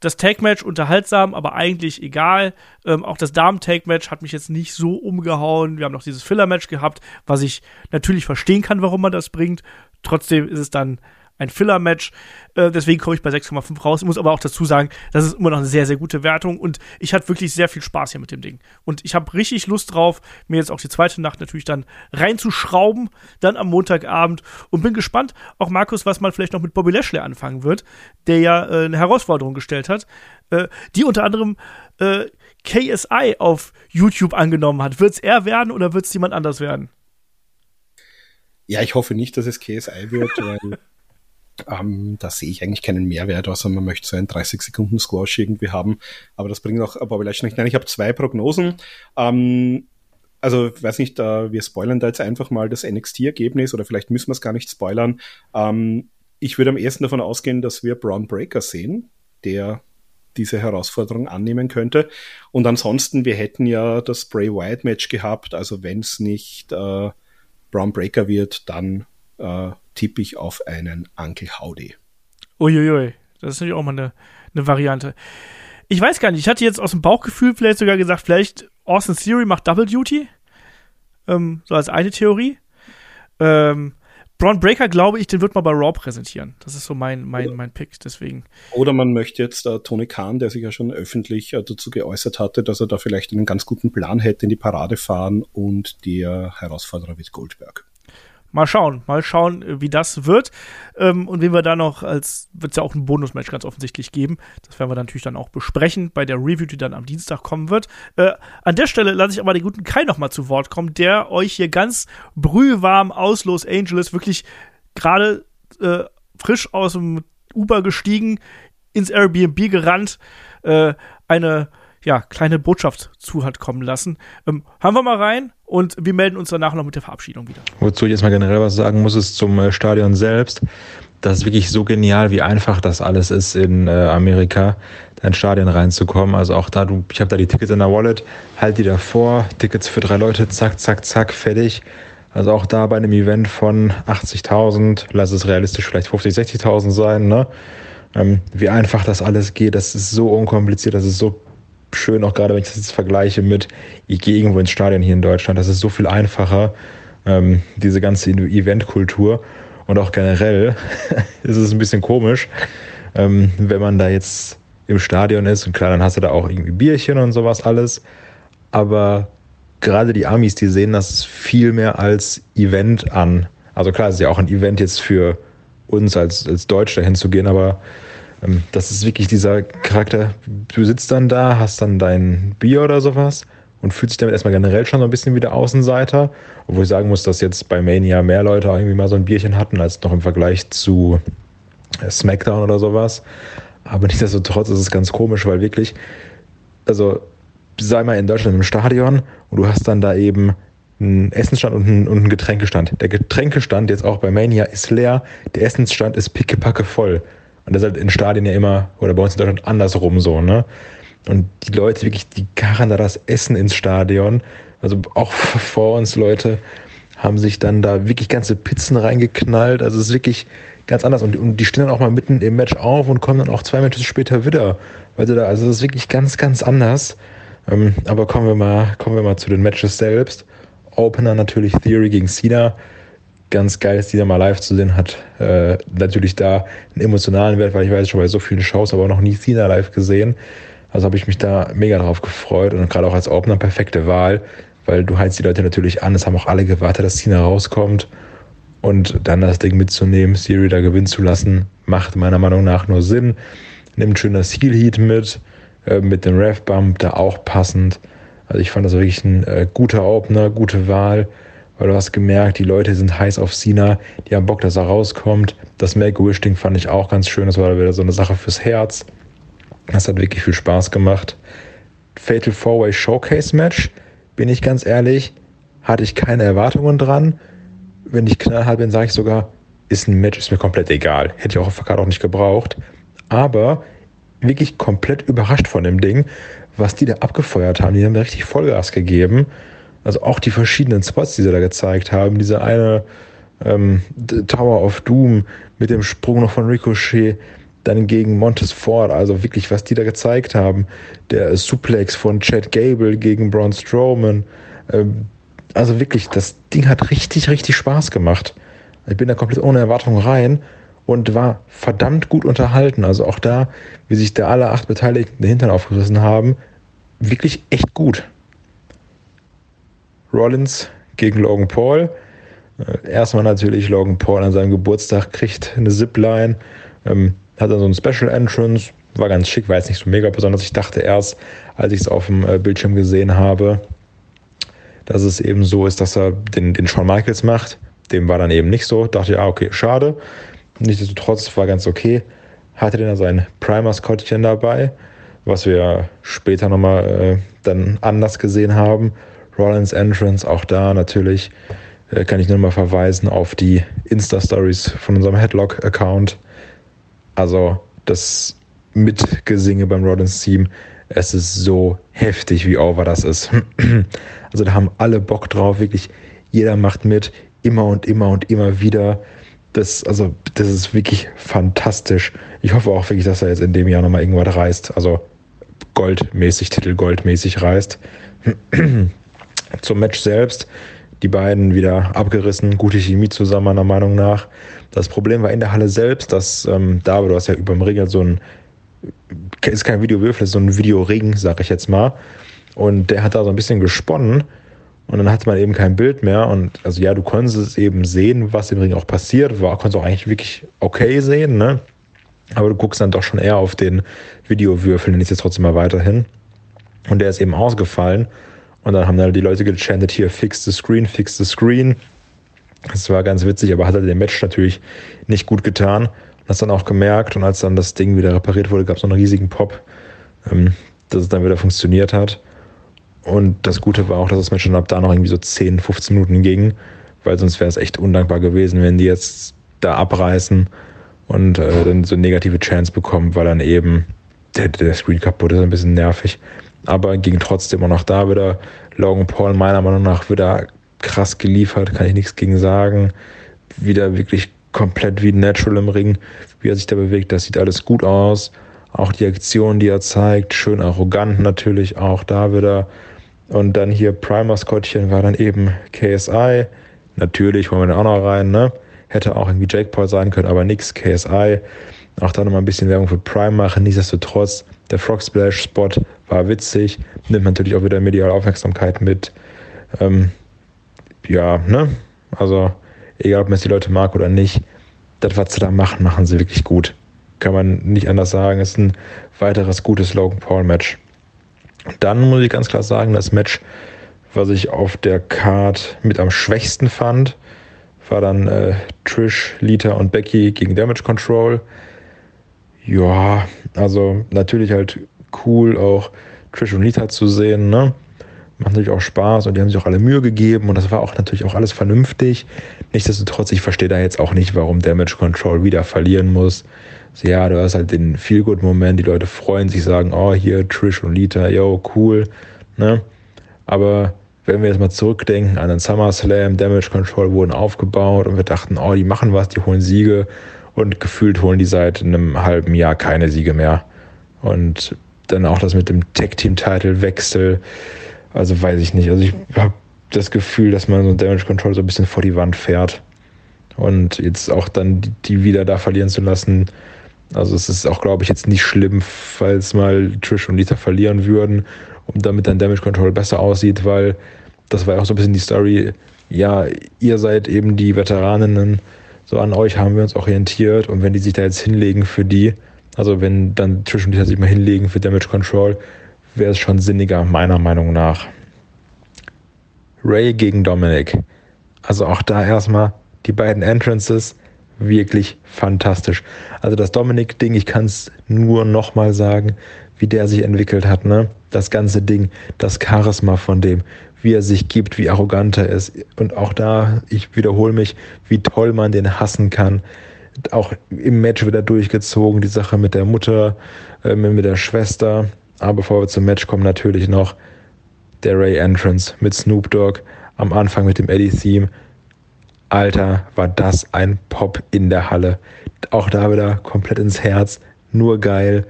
das Tag-Match unterhaltsam, aber eigentlich egal. Ähm, auch das Damen-Tag-Match hat mich jetzt nicht so umgehauen. Wir haben noch dieses Filler-Match gehabt, was ich natürlich verstehen kann, warum man das bringt. Trotzdem ist es dann ein Filler-Match. Äh, deswegen komme ich bei 6,5 raus. Ich muss aber auch dazu sagen, das ist immer noch eine sehr, sehr gute Wertung und ich hatte wirklich sehr viel Spaß hier mit dem Ding. Und ich habe richtig Lust drauf, mir jetzt auch die zweite Nacht natürlich dann reinzuschrauben, dann am Montagabend und bin gespannt, auch Markus, was man vielleicht noch mit Bobby Lashley anfangen wird, der ja äh, eine Herausforderung gestellt hat, äh, die unter anderem äh, KSI auf YouTube angenommen hat. Wird es er werden oder wird es jemand anders werden? Ja, ich hoffe nicht, dass es KSI wird, weil ähm, da sehe ich eigentlich keinen Mehrwert, außer man möchte so einen 30-Sekunden-Squash irgendwie haben. Aber das bringt auch Bobby Lashley nicht. Nein, ich habe zwei Prognosen. Ähm, also, weiß nicht, äh, wir spoilern da jetzt einfach mal das NXT-Ergebnis oder vielleicht müssen wir es gar nicht spoilern. Ähm, ich würde am ehesten davon ausgehen, dass wir Braun Breaker sehen, der diese Herausforderung annehmen könnte. Und ansonsten, wir hätten ja das Bray Wyatt Match gehabt, also wenn es nicht äh, Braun Breaker wird, dann äh, tippe ich auf einen Uncle Howdy. Uiuiui, das ist natürlich auch mal eine, eine Variante. Ich weiß gar nicht, ich hatte jetzt aus dem Bauchgefühl vielleicht sogar gesagt, vielleicht Austin Theory macht Double Duty. Ähm, so als eine Theorie. Ähm, Braun Breaker, glaube ich, den wird man bei Raw präsentieren. Das ist so mein, mein, mein Pick, deswegen. Oder man möchte jetzt äh, Tony Khan, der sich ja schon öffentlich äh, dazu geäußert hatte, dass er da vielleicht einen ganz guten Plan hätte, in die Parade fahren und der Herausforderer wird Goldberg mal schauen, mal schauen, äh, wie das wird. Ähm, und wen wir da noch als, wird es ja auch ein Bonusmatch ganz offensichtlich geben. Das werden wir natürlich dann auch besprechen bei der Review, die dann am Dienstag kommen wird. Äh, an der Stelle lasse ich aber den guten Kai nochmal zu Wort kommen, der euch hier ganz brühwarm aus Los Angeles wirklich gerade äh, frisch aus dem Uber gestiegen, ins Airbnb gerannt, äh, eine ja, kleine Botschaft zu hat kommen lassen. Ähm, hören wir mal rein und wir melden uns danach noch mit der Verabschiedung wieder. Wozu ich jetzt mal generell was sagen muss, ist zum äh, Stadion selbst. Das ist wirklich so genial, wie einfach das alles ist in äh, Amerika, in Stadion reinzukommen. Also auch da, du, ich habe da die Tickets in der Wallet, halt die davor, Tickets für drei Leute, zack, zack, zack, fertig. Also auch da bei einem Event von 80.000, lass es realistisch vielleicht 50, 60.000 sein, ne? Ähm, wie einfach das alles geht, das ist so unkompliziert, das ist so schön, auch gerade wenn ich das jetzt vergleiche mit, ich gehe irgendwo ins Stadion hier in Deutschland, das ist so viel einfacher, ähm, diese ganze Eventkultur. Und auch generell ist es ein bisschen komisch, ähm, wenn man da jetzt im Stadion ist und klar, dann hast du da auch irgendwie Bierchen und sowas alles. Aber gerade die Amis, die sehen das viel mehr als Event an. Also klar, es ist ja auch ein Event jetzt für uns als, als Deutsch dahin zu gehen, aber das ist wirklich dieser Charakter. Du sitzt dann da, hast dann dein Bier oder sowas und fühlst dich damit erstmal generell schon so ein bisschen wie der Außenseiter. Obwohl ich sagen muss, dass jetzt bei Mania mehr Leute irgendwie mal so ein Bierchen hatten, als noch im Vergleich zu äh, SmackDown oder sowas. Aber nichtsdestotrotz ist es ganz komisch, weil wirklich, also sei mal in Deutschland im Stadion und du hast dann da eben einen Essensstand und einen, und einen Getränkestand. Der Getränkestand jetzt auch bei Mania ist leer, der Essensstand ist pickepacke voll. Und das ist halt in Stadien ja immer, oder bei uns in Deutschland andersrum so, ne? Und die Leute wirklich, die karren da das Essen ins Stadion. Also auch vor uns Leute haben sich dann da wirklich ganze Pizzen reingeknallt. Also es ist wirklich ganz anders. Und, und die stehen dann auch mal mitten im Match auf und kommen dann auch zwei Matches später wieder. Also, da, also das ist wirklich ganz, ganz anders. Ähm, aber kommen wir mal, kommen wir mal zu den Matches selbst. Opener natürlich Theory gegen Cena ganz geil ist, die da mal live zu sehen, hat äh, natürlich da einen emotionalen Wert, weil ich weiß schon bei so vielen Shows, aber noch nie Cena live gesehen. Also habe ich mich da mega drauf gefreut und gerade auch als Opener perfekte Wahl, weil du heizt die Leute natürlich an. Es haben auch alle gewartet, dass Cena rauskommt und dann das Ding mitzunehmen, Siri da gewinnen zu lassen, macht meiner Meinung nach nur Sinn. Nimmt schön das Heel Heat mit, äh, mit dem Rev Bump da auch passend. Also ich fand das wirklich ein äh, guter Opener, gute Wahl weil du hast gemerkt, die Leute sind heiß auf Sina, die haben Bock, dass er rauskommt. Das Make-A-Wish-Ding fand ich auch ganz schön, das war wieder so eine Sache fürs Herz. Das hat wirklich viel Spaß gemacht. Fatal 4-Way Showcase Match, bin ich ganz ehrlich, hatte ich keine Erwartungen dran. Wenn ich knallhart bin, sage ich sogar, ist ein Match, ist mir komplett egal. Hätte ich auch auf der Karte auch nicht gebraucht. Aber wirklich komplett überrascht von dem Ding, was die da abgefeuert haben. Die haben da richtig Vollgas gegeben. Also auch die verschiedenen Spots, die sie da gezeigt haben. Diese eine ähm, Tower of Doom mit dem Sprung noch von Ricochet, dann gegen Montes Ford, also wirklich, was die da gezeigt haben. Der Suplex von Chad Gable gegen Braun Strowman. Ähm, also wirklich, das Ding hat richtig, richtig Spaß gemacht. Ich bin da komplett ohne Erwartung rein und war verdammt gut unterhalten. Also auch da, wie sich da alle acht Beteiligten den Hintern aufgerissen haben, wirklich echt gut. Rollins gegen Logan Paul. Äh, erstmal natürlich Logan Paul an seinem Geburtstag kriegt eine Zipline, ähm, hat dann so ein Special Entrance, war ganz schick, war jetzt nicht so mega besonders. Ich dachte erst, als ich es auf dem äh, Bildschirm gesehen habe, dass es eben so ist, dass er den, den Shawn Michaels macht. Dem war dann eben nicht so. Dachte, ja, okay, schade. Nichtsdestotrotz war ganz okay. Hatte dann sein Primer-Skottchen dabei, was wir später nochmal äh, dann anders gesehen haben. Rollins Entrance, auch da natürlich äh, kann ich nur mal verweisen auf die Insta-Stories von unserem Headlock-Account. Also das Mitgesinge beim Rollins-Team, es ist so heftig, wie over das ist. Also da haben alle Bock drauf, wirklich jeder macht mit, immer und immer und immer wieder. Das, also, das ist wirklich fantastisch. Ich hoffe auch wirklich, dass er jetzt in dem Jahr nochmal irgendwas reißt. Also goldmäßig, Titel goldmäßig reißt. Zum Match selbst. Die beiden wieder abgerissen, gute Chemie zusammen, meiner Meinung nach. Das Problem war in der Halle selbst, dass ähm, David, du hast ja über dem Ring so ein, ist kein Videowürfel, ist so ein Videoring, sag ich jetzt mal. Und der hat da so ein bisschen gesponnen und dann hatte man eben kein Bild mehr. Und also ja, du konntest es eben sehen, was im Ring auch passiert. War, konntest auch eigentlich wirklich okay sehen, ne? Aber du guckst dann doch schon eher auf den Videowürfel, nenne ich jetzt trotzdem mal weiterhin. Und der ist eben ausgefallen. Und dann haben dann die Leute gechantet, hier, fix the screen, fix the screen. Das war ganz witzig, aber hat halt dem Match natürlich nicht gut getan. Und das dann auch gemerkt. Und als dann das Ding wieder repariert wurde, gab es noch einen riesigen Pop, ähm, dass es dann wieder funktioniert hat. Und das Gute war auch, dass das Match schon ab da noch irgendwie so 10, 15 Minuten ging, weil sonst wäre es echt undankbar gewesen, wenn die jetzt da abreißen und äh, dann so negative Chance bekommen, weil dann eben der, der Screen kaputt ist, ein bisschen nervig. Aber ging trotzdem auch noch da wieder. Logan Paul meiner Meinung nach wieder krass geliefert, kann ich nichts gegen sagen. Wieder wirklich komplett wie natural im Ring, wie er sich da bewegt, das sieht alles gut aus. Auch die Aktion, die er zeigt, schön arrogant natürlich auch da wieder. Und dann hier Primer-Skottchen war dann eben KSI. Natürlich wollen wir dann auch noch rein, ne? Hätte auch irgendwie Jake Paul sein können, aber nix, KSI. Auch da nochmal ein bisschen Werbung für Prime machen. Nichtsdestotrotz, der Frog Splash Spot war witzig. Nimmt natürlich auch wieder mediale Aufmerksamkeit mit. Ähm, ja, ne? Also, egal ob man es die Leute mag oder nicht, das, was sie da machen, machen sie wirklich gut. Kann man nicht anders sagen. Ist ein weiteres gutes Logan Paul Match. Dann muss ich ganz klar sagen, das Match, was ich auf der Card mit am schwächsten fand, war dann äh, Trish, Lita und Becky gegen Damage Control. Ja, also natürlich halt cool auch Trish und Lita zu sehen, ne? Macht natürlich auch Spaß und die haben sich auch alle Mühe gegeben und das war auch natürlich auch alles vernünftig. Nichtsdestotrotz, ich verstehe da jetzt auch nicht, warum Damage Control wieder verlieren muss. So, ja, du hast halt den Feel-Good-Moment, die Leute freuen sich, sagen, oh, hier Trish und Lita, yo, cool, ne? Aber wenn wir jetzt mal zurückdenken an den SummerSlam, Damage Control wurden aufgebaut und wir dachten, oh, die machen was, die holen Siege und gefühlt holen die seit einem halben Jahr keine Siege mehr. Und dann auch das mit dem Tag-Team-Title-Wechsel, also weiß ich nicht. Also ich habe das Gefühl, dass man so Damage Control so ein bisschen vor die Wand fährt. Und jetzt auch dann die wieder da verlieren zu lassen, also es ist auch, glaube ich, jetzt nicht schlimm, falls mal Trish und Lita verlieren würden und damit dann Damage Control besser aussieht, weil das war ja auch so ein bisschen die Story, ja, ihr seid eben die Veteraninnen, so an euch haben wir uns orientiert und wenn die sich da jetzt hinlegen für die, also wenn dann Lita sich mal hinlegen für Damage Control, wäre es schon sinniger, meiner Meinung nach. Ray gegen Dominic. Also auch da erstmal die beiden Entrances wirklich fantastisch. Also das Dominik-Ding, ich kann es nur nochmal sagen, wie der sich entwickelt hat, ne? Das ganze Ding, das Charisma von dem, wie er sich gibt, wie arrogant er ist. Und auch da, ich wiederhole mich, wie toll man den hassen kann. Auch im Match wieder durchgezogen, die Sache mit der Mutter, äh, mit der Schwester. Aber bevor wir zum Match kommen, natürlich noch der Ray Entrance mit Snoop Dogg am Anfang mit dem Eddie-Theme Alter, war das ein Pop in der Halle. Auch da wieder komplett ins Herz. Nur geil.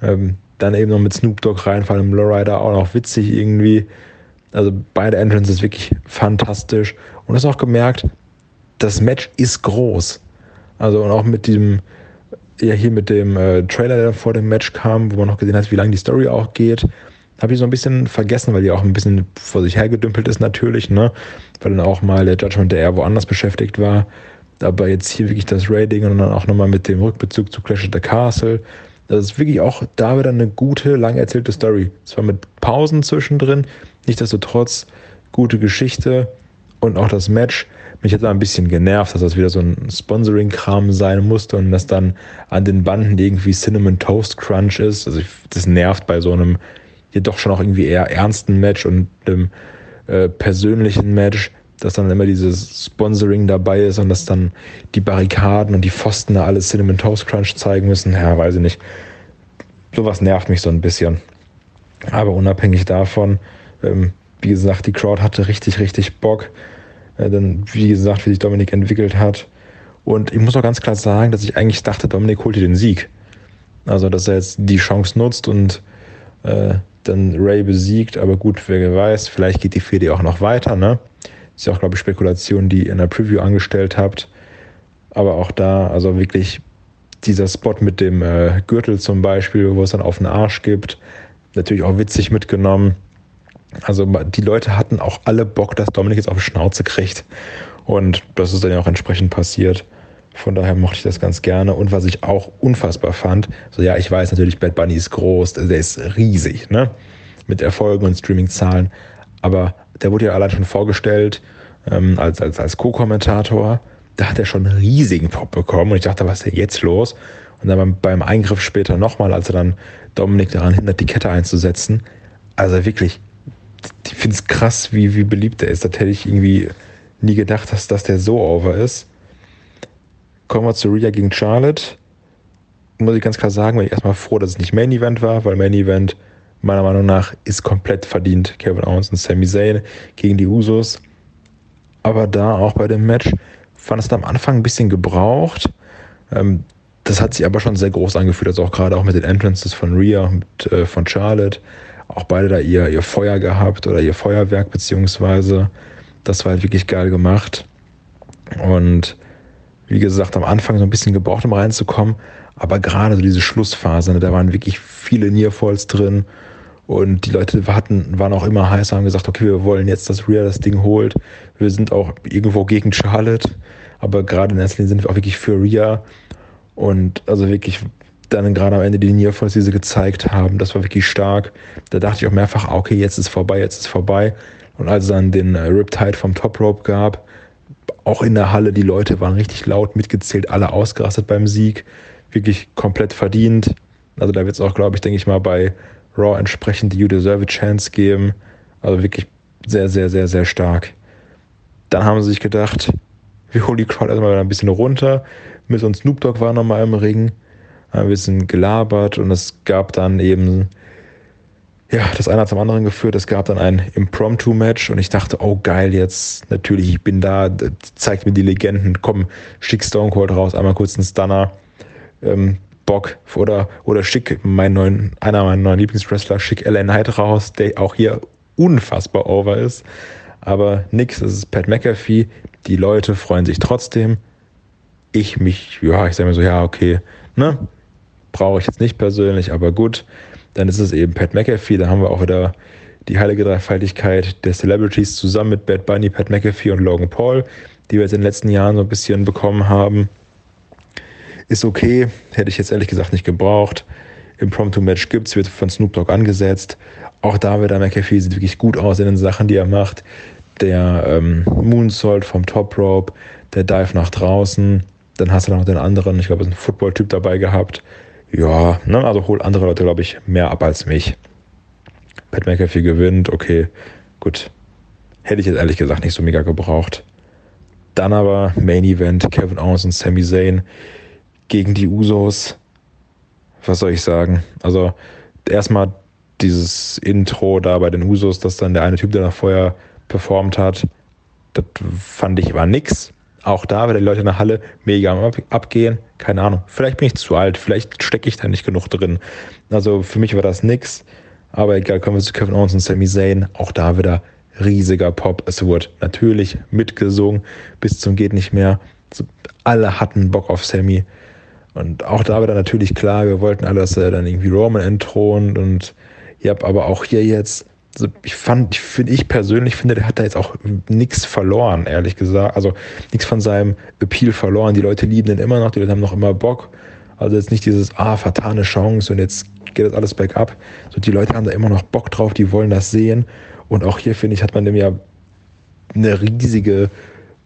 Ähm, dann eben noch mit Snoop Dogg reinfallen im Lowrider auch noch witzig irgendwie. Also beide Entrances wirklich fantastisch. Und hast auch gemerkt, das Match ist groß. Also und auch mit diesem, ja hier mit dem äh, Trailer, der vor dem Match kam, wo man noch gesehen hat, wie lange die Story auch geht, habe ich so ein bisschen vergessen, weil die auch ein bisschen vor sich hergedümpelt ist natürlich, ne? Weil dann auch mal der Judgment der eher woanders beschäftigt war. Aber jetzt hier wirklich das Rating und dann auch nochmal mit dem Rückbezug zu Clash of the Castle. Das ist wirklich auch da wieder eine gute, lang erzählte Story. Zwar mit Pausen zwischendrin, nichtsdestotrotz gute Geschichte und auch das Match. Mich hat da ein bisschen genervt, dass das wieder so ein Sponsoring-Kram sein musste und das dann an den Banden irgendwie Cinnamon Toast Crunch ist. Also ich, das nervt bei so einem jedoch schon auch irgendwie eher ernsten Match und einem äh, persönlichen Match, dass dann immer dieses Sponsoring dabei ist und dass dann die Barrikaden und die Pfosten da alles Cinnamon Toast Crunch zeigen müssen. Ja, weiß ich nicht. Sowas nervt mich so ein bisschen. Aber unabhängig davon, ähm, wie gesagt, die Crowd hatte richtig, richtig Bock. Äh, dann, wie gesagt, wie sich Dominik entwickelt hat. Und ich muss auch ganz klar sagen, dass ich eigentlich dachte, Dominik holt hier den Sieg. Also, dass er jetzt die Chance nutzt und äh, dann Ray besiegt. Aber gut, wer weiß, vielleicht geht die Fehde auch noch weiter. Ne? Ist ja auch, glaube ich, Spekulation, die ihr in der Preview angestellt habt. Aber auch da, also wirklich dieser Spot mit dem äh, Gürtel zum Beispiel, wo es dann auf den Arsch gibt, natürlich auch witzig mitgenommen. Also die Leute hatten auch alle Bock, dass Dominik jetzt auf die Schnauze kriegt. Und das ist dann ja auch entsprechend passiert. Von daher mochte ich das ganz gerne. Und was ich auch unfassbar fand, so ja, ich weiß natürlich, Bad Bunny ist groß, der ist riesig, ne? Mit Erfolgen und Streaming-Zahlen. Aber der wurde ja allein schon vorgestellt ähm, als, als, als Co-Kommentator. Da hat er schon einen riesigen Pop bekommen. Und ich dachte, was ist denn jetzt los? Und dann beim, beim Eingriff später nochmal, als er dann Dominik daran hindert, die Kette einzusetzen. Also wirklich, ich finde es krass, wie, wie beliebt er ist. Das hätte ich irgendwie nie gedacht, dass, dass der so over ist. Kommen wir zu Rhea gegen Charlotte. Muss ich ganz klar sagen, bin ich erstmal froh, dass es nicht Main Event war, weil Main Event meiner Meinung nach ist komplett verdient. Kevin Owens und Sami Zayn gegen die Usos. Aber da auch bei dem Match fand es am Anfang ein bisschen gebraucht. Ähm, das hat sich aber schon sehr groß angefühlt, also auch gerade auch mit den Entrances von Rhea und äh, von Charlotte. Auch beide da ihr, ihr Feuer gehabt oder ihr Feuerwerk beziehungsweise. Das war halt wirklich geil gemacht. Und wie gesagt, am Anfang so ein bisschen gebraucht, um reinzukommen. Aber gerade so diese Schlussphase, ne, da waren wirklich viele Nearfalls drin. Und die Leute hatten, waren auch immer heiß, haben gesagt, okay, wir wollen jetzt, dass Rhea das Ding holt. Wir sind auch irgendwo gegen Charlotte. Aber gerade in Linie sind wir auch wirklich für Rhea. Und also wirklich dann gerade am Ende die Nearfalls, die sie gezeigt haben, das war wirklich stark. Da dachte ich auch mehrfach, ah, okay, jetzt ist vorbei, jetzt ist vorbei. Und als es dann den äh, Riptide vom Top Rope gab, auch in der Halle, die Leute waren richtig laut mitgezählt, alle ausgerastet beim Sieg. Wirklich komplett verdient. Also da wird es auch, glaube ich, denke ich mal, bei Raw entsprechend die You Deserve a Chance geben. Also wirklich sehr, sehr, sehr, sehr stark. Dann haben sie sich gedacht, wir holen die Crowd erstmal wieder ein bisschen runter. Mit uns Snoop Dogg war nochmal im Ring. Ein bisschen gelabert und es gab dann eben ja, das eine hat zum anderen geführt. Es gab dann ein Impromptu-Match und ich dachte, oh geil, jetzt natürlich, ich bin da, zeigt mir die Legenden, komm, schick Stone Cold raus, einmal kurz einen Stunner, ähm, Bock oder, oder schick meinen neuen, einer meiner neuen Lieblingswrestler, schick Ellen Knight raus, der auch hier unfassbar over ist. Aber nix, es ist Pat McAfee, die Leute freuen sich trotzdem. Ich mich, ja, ich sage mir so, ja, okay, ne, brauche ich jetzt nicht persönlich, aber gut. Dann ist es eben Pat McAfee, da haben wir auch wieder die heilige Dreifaltigkeit der Celebrities zusammen mit Bad Bunny, Pat McAfee und Logan Paul, die wir jetzt in den letzten Jahren so ein bisschen bekommen haben. Ist okay, hätte ich jetzt ehrlich gesagt nicht gebraucht. Impromptu-Match gibt's, wird von Snoop Dogg angesetzt. Auch da wird der McAfee sieht wirklich gut aus in den Sachen, die er macht. Der ähm, Moonsault vom Top Rope, der Dive nach draußen. Dann hast du noch den anderen, ich glaube, es ist ein Football-Typ dabei gehabt, ja, ne, also holt andere Leute, glaube ich, mehr ab als mich. Pat McAfee gewinnt, okay, gut. Hätte ich jetzt ehrlich gesagt nicht so mega gebraucht. Dann aber Main Event, Kevin Owens und Sami Zayn gegen die Usos. Was soll ich sagen? Also erstmal dieses Intro da bei den Usos, dass dann der eine Typ, der da vorher performt hat, das fand ich war nix. Auch da, wenn die Leute in der Halle mega abgehen, keine Ahnung. Vielleicht bin ich zu alt, vielleicht stecke ich da nicht genug drin. Also für mich war das nix. Aber egal, kommen wir zu Kevin Owens und Sami Zayn. Auch da wieder riesiger Pop. Es wurde natürlich mitgesungen bis zum geht nicht mehr. alle hatten Bock auf Sammy. Und auch da dann natürlich klar, wir wollten alle, dass er dann irgendwie Roman entthront und ja, aber auch hier jetzt, also ich fand, ich finde, ich persönlich finde, der hat da jetzt auch nichts verloren, ehrlich gesagt. Also nichts von seinem Appeal verloren. Die Leute lieben den immer noch, die Leute haben noch immer Bock. Also jetzt nicht dieses, ah, vertane Chance und jetzt geht das alles bergab. So, die Leute haben da immer noch Bock drauf, die wollen das sehen. Und auch hier, finde ich, hat man dem ja eine riesige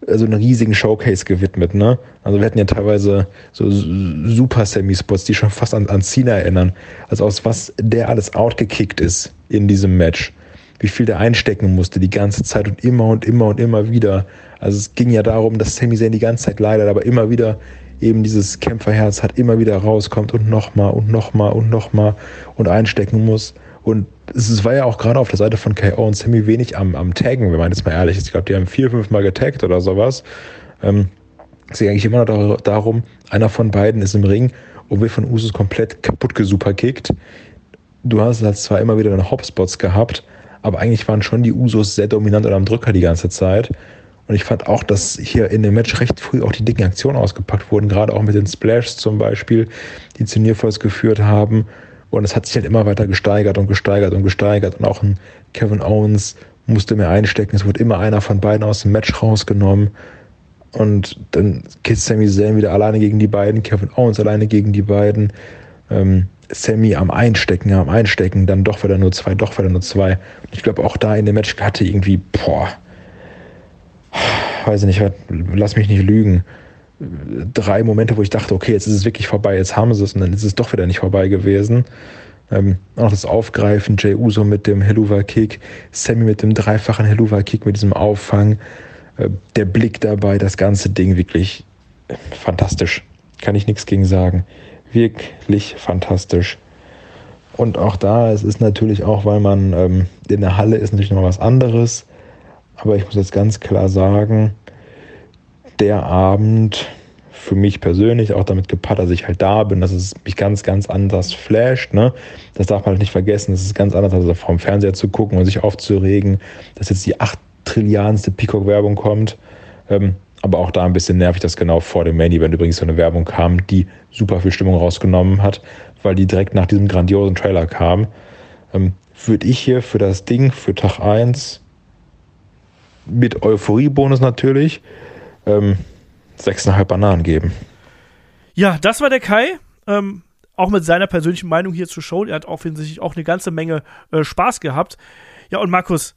also einen riesigen Showcase gewidmet, ne? Also wir hatten ja teilweise so super Semi-Spots, die schon fast an, an Cena erinnern. Also aus was der alles outgekickt ist in diesem Match. Wie viel der einstecken musste die ganze Zeit und immer und immer und immer wieder. Also es ging ja darum, dass Sami Zayn die ganze Zeit leidet, aber immer wieder eben dieses Kämpferherz hat, immer wieder rauskommt und nochmal und nochmal und nochmal und einstecken muss. Und es war ja auch gerade auf der Seite von KO und Sammy wenig am, am Taggen, wenn man jetzt mal ehrlich ist. Ich glaube, die haben vier, fünf Mal getaggt oder sowas. Ähm, es geht eigentlich immer noch darum, einer von beiden ist im Ring und wird von Usus komplett kaputt gesuperkickt. Du hast halt zwar immer wieder deine Hopspots gehabt, aber eigentlich waren schon die Usos sehr dominant und am Drücker die ganze Zeit. Und ich fand auch, dass hier in dem Match recht früh auch die dicken Aktionen ausgepackt wurden, gerade auch mit den Splashs zum Beispiel, die zu Nearfalls geführt haben. Und es hat sich halt immer weiter gesteigert und gesteigert und gesteigert. Und auch ein Kevin Owens musste mehr einstecken. Es wurde immer einer von beiden aus dem Match rausgenommen. Und dann geht Sammy Zayn wieder alleine gegen die beiden, Kevin Owens alleine gegen die beiden. Ähm, Sammy am Einstecken, am Einstecken, dann doch wieder nur zwei, doch wieder nur zwei. Ich glaube, auch da in dem Match hatte irgendwie, boah, weiß ich nicht, lass mich nicht lügen, drei Momente, wo ich dachte, okay, jetzt ist es wirklich vorbei, jetzt haben sie es und dann ist es doch wieder nicht vorbei gewesen. Ähm, auch das Aufgreifen, Jay Uso mit dem Helluva-Kick, Sammy mit dem dreifachen Helluva-Kick, mit diesem Auffang, äh, der Blick dabei, das ganze Ding wirklich fantastisch. Kann ich nichts gegen sagen. Wirklich fantastisch. Und auch da, es ist natürlich auch, weil man ähm, in der Halle ist natürlich noch was anderes. Aber ich muss jetzt ganz klar sagen, der Abend für mich persönlich auch damit gepaart, dass ich halt da bin, dass es mich ganz, ganz anders flasht. Ne? Das darf man halt nicht vergessen. Es ist ganz anders, als vor dem Fernseher zu gucken und sich aufzuregen, dass jetzt die acht Trillianste Peacock-Werbung kommt. Ähm, aber auch da ein bisschen nervig, dass genau vor dem Main Event übrigens so eine Werbung kam, die super viel Stimmung rausgenommen hat, weil die direkt nach diesem grandiosen Trailer kam. Ähm, würde ich hier für das Ding, für Tag 1, mit Euphoriebonus natürlich, ähm, 6,5 Bananen geben. Ja, das war der Kai. Ähm, auch mit seiner persönlichen Meinung hier zur Show. Er hat offensichtlich auch eine ganze Menge äh, Spaß gehabt. Ja, und Markus,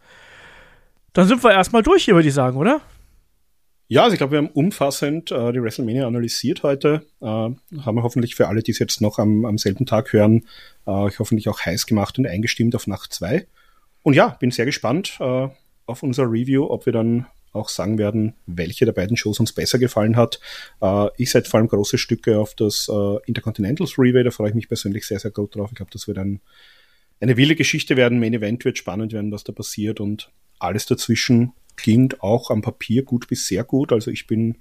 dann sind wir erstmal durch hier, würde ich sagen, oder? Ja, also ich glaube, wir haben umfassend äh, die WrestleMania analysiert heute. Äh, haben wir hoffentlich für alle, die es jetzt noch am, am selben Tag hören, äh, hoffentlich auch heiß gemacht und eingestimmt auf Nacht 2. Und ja, bin sehr gespannt äh, auf unser Review, ob wir dann auch sagen werden, welche der beiden Shows uns besser gefallen hat. Äh, ich setze vor allem große Stücke auf das äh, Intercontinental Freeway, da freue ich mich persönlich sehr, sehr gut drauf. Ich glaube, das wird ein, eine wilde Geschichte werden. Main Event wird spannend werden, was da passiert und alles dazwischen klingt auch am Papier gut bis sehr gut. Also ich bin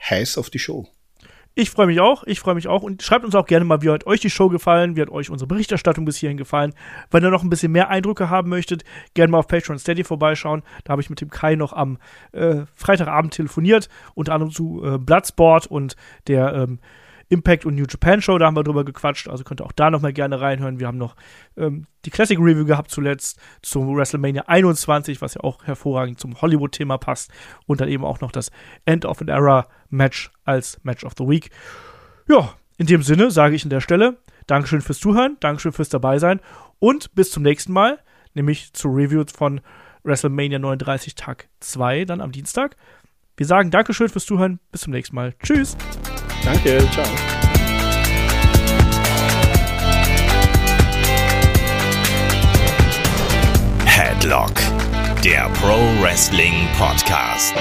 heiß auf die Show. Ich freue mich auch, ich freue mich auch und schreibt uns auch gerne mal, wie hat euch die Show gefallen, wie hat euch unsere Berichterstattung bis hierhin gefallen. Wenn ihr noch ein bisschen mehr Eindrücke haben möchtet, gerne mal auf Patreon Steady vorbeischauen. Da habe ich mit dem Kai noch am äh, Freitagabend telefoniert, unter anderem zu äh, Bloodsport und der ähm, Impact und New Japan Show, da haben wir drüber gequatscht, also könnt ihr auch da nochmal gerne reinhören. Wir haben noch ähm, die Classic Review gehabt zuletzt zum WrestleMania 21, was ja auch hervorragend zum Hollywood-Thema passt und dann eben auch noch das End of an Era Match als Match of the Week. Ja, in dem Sinne sage ich an der Stelle Dankeschön fürs Zuhören, Dankeschön fürs dabei sein und bis zum nächsten Mal, nämlich zur Review von WrestleMania 39 Tag 2 dann am Dienstag. Wir sagen Dankeschön fürs Zuhören, bis zum nächsten Mal. Tschüss. Danke, ciao. Headlock, der Pro Wrestling Podcast.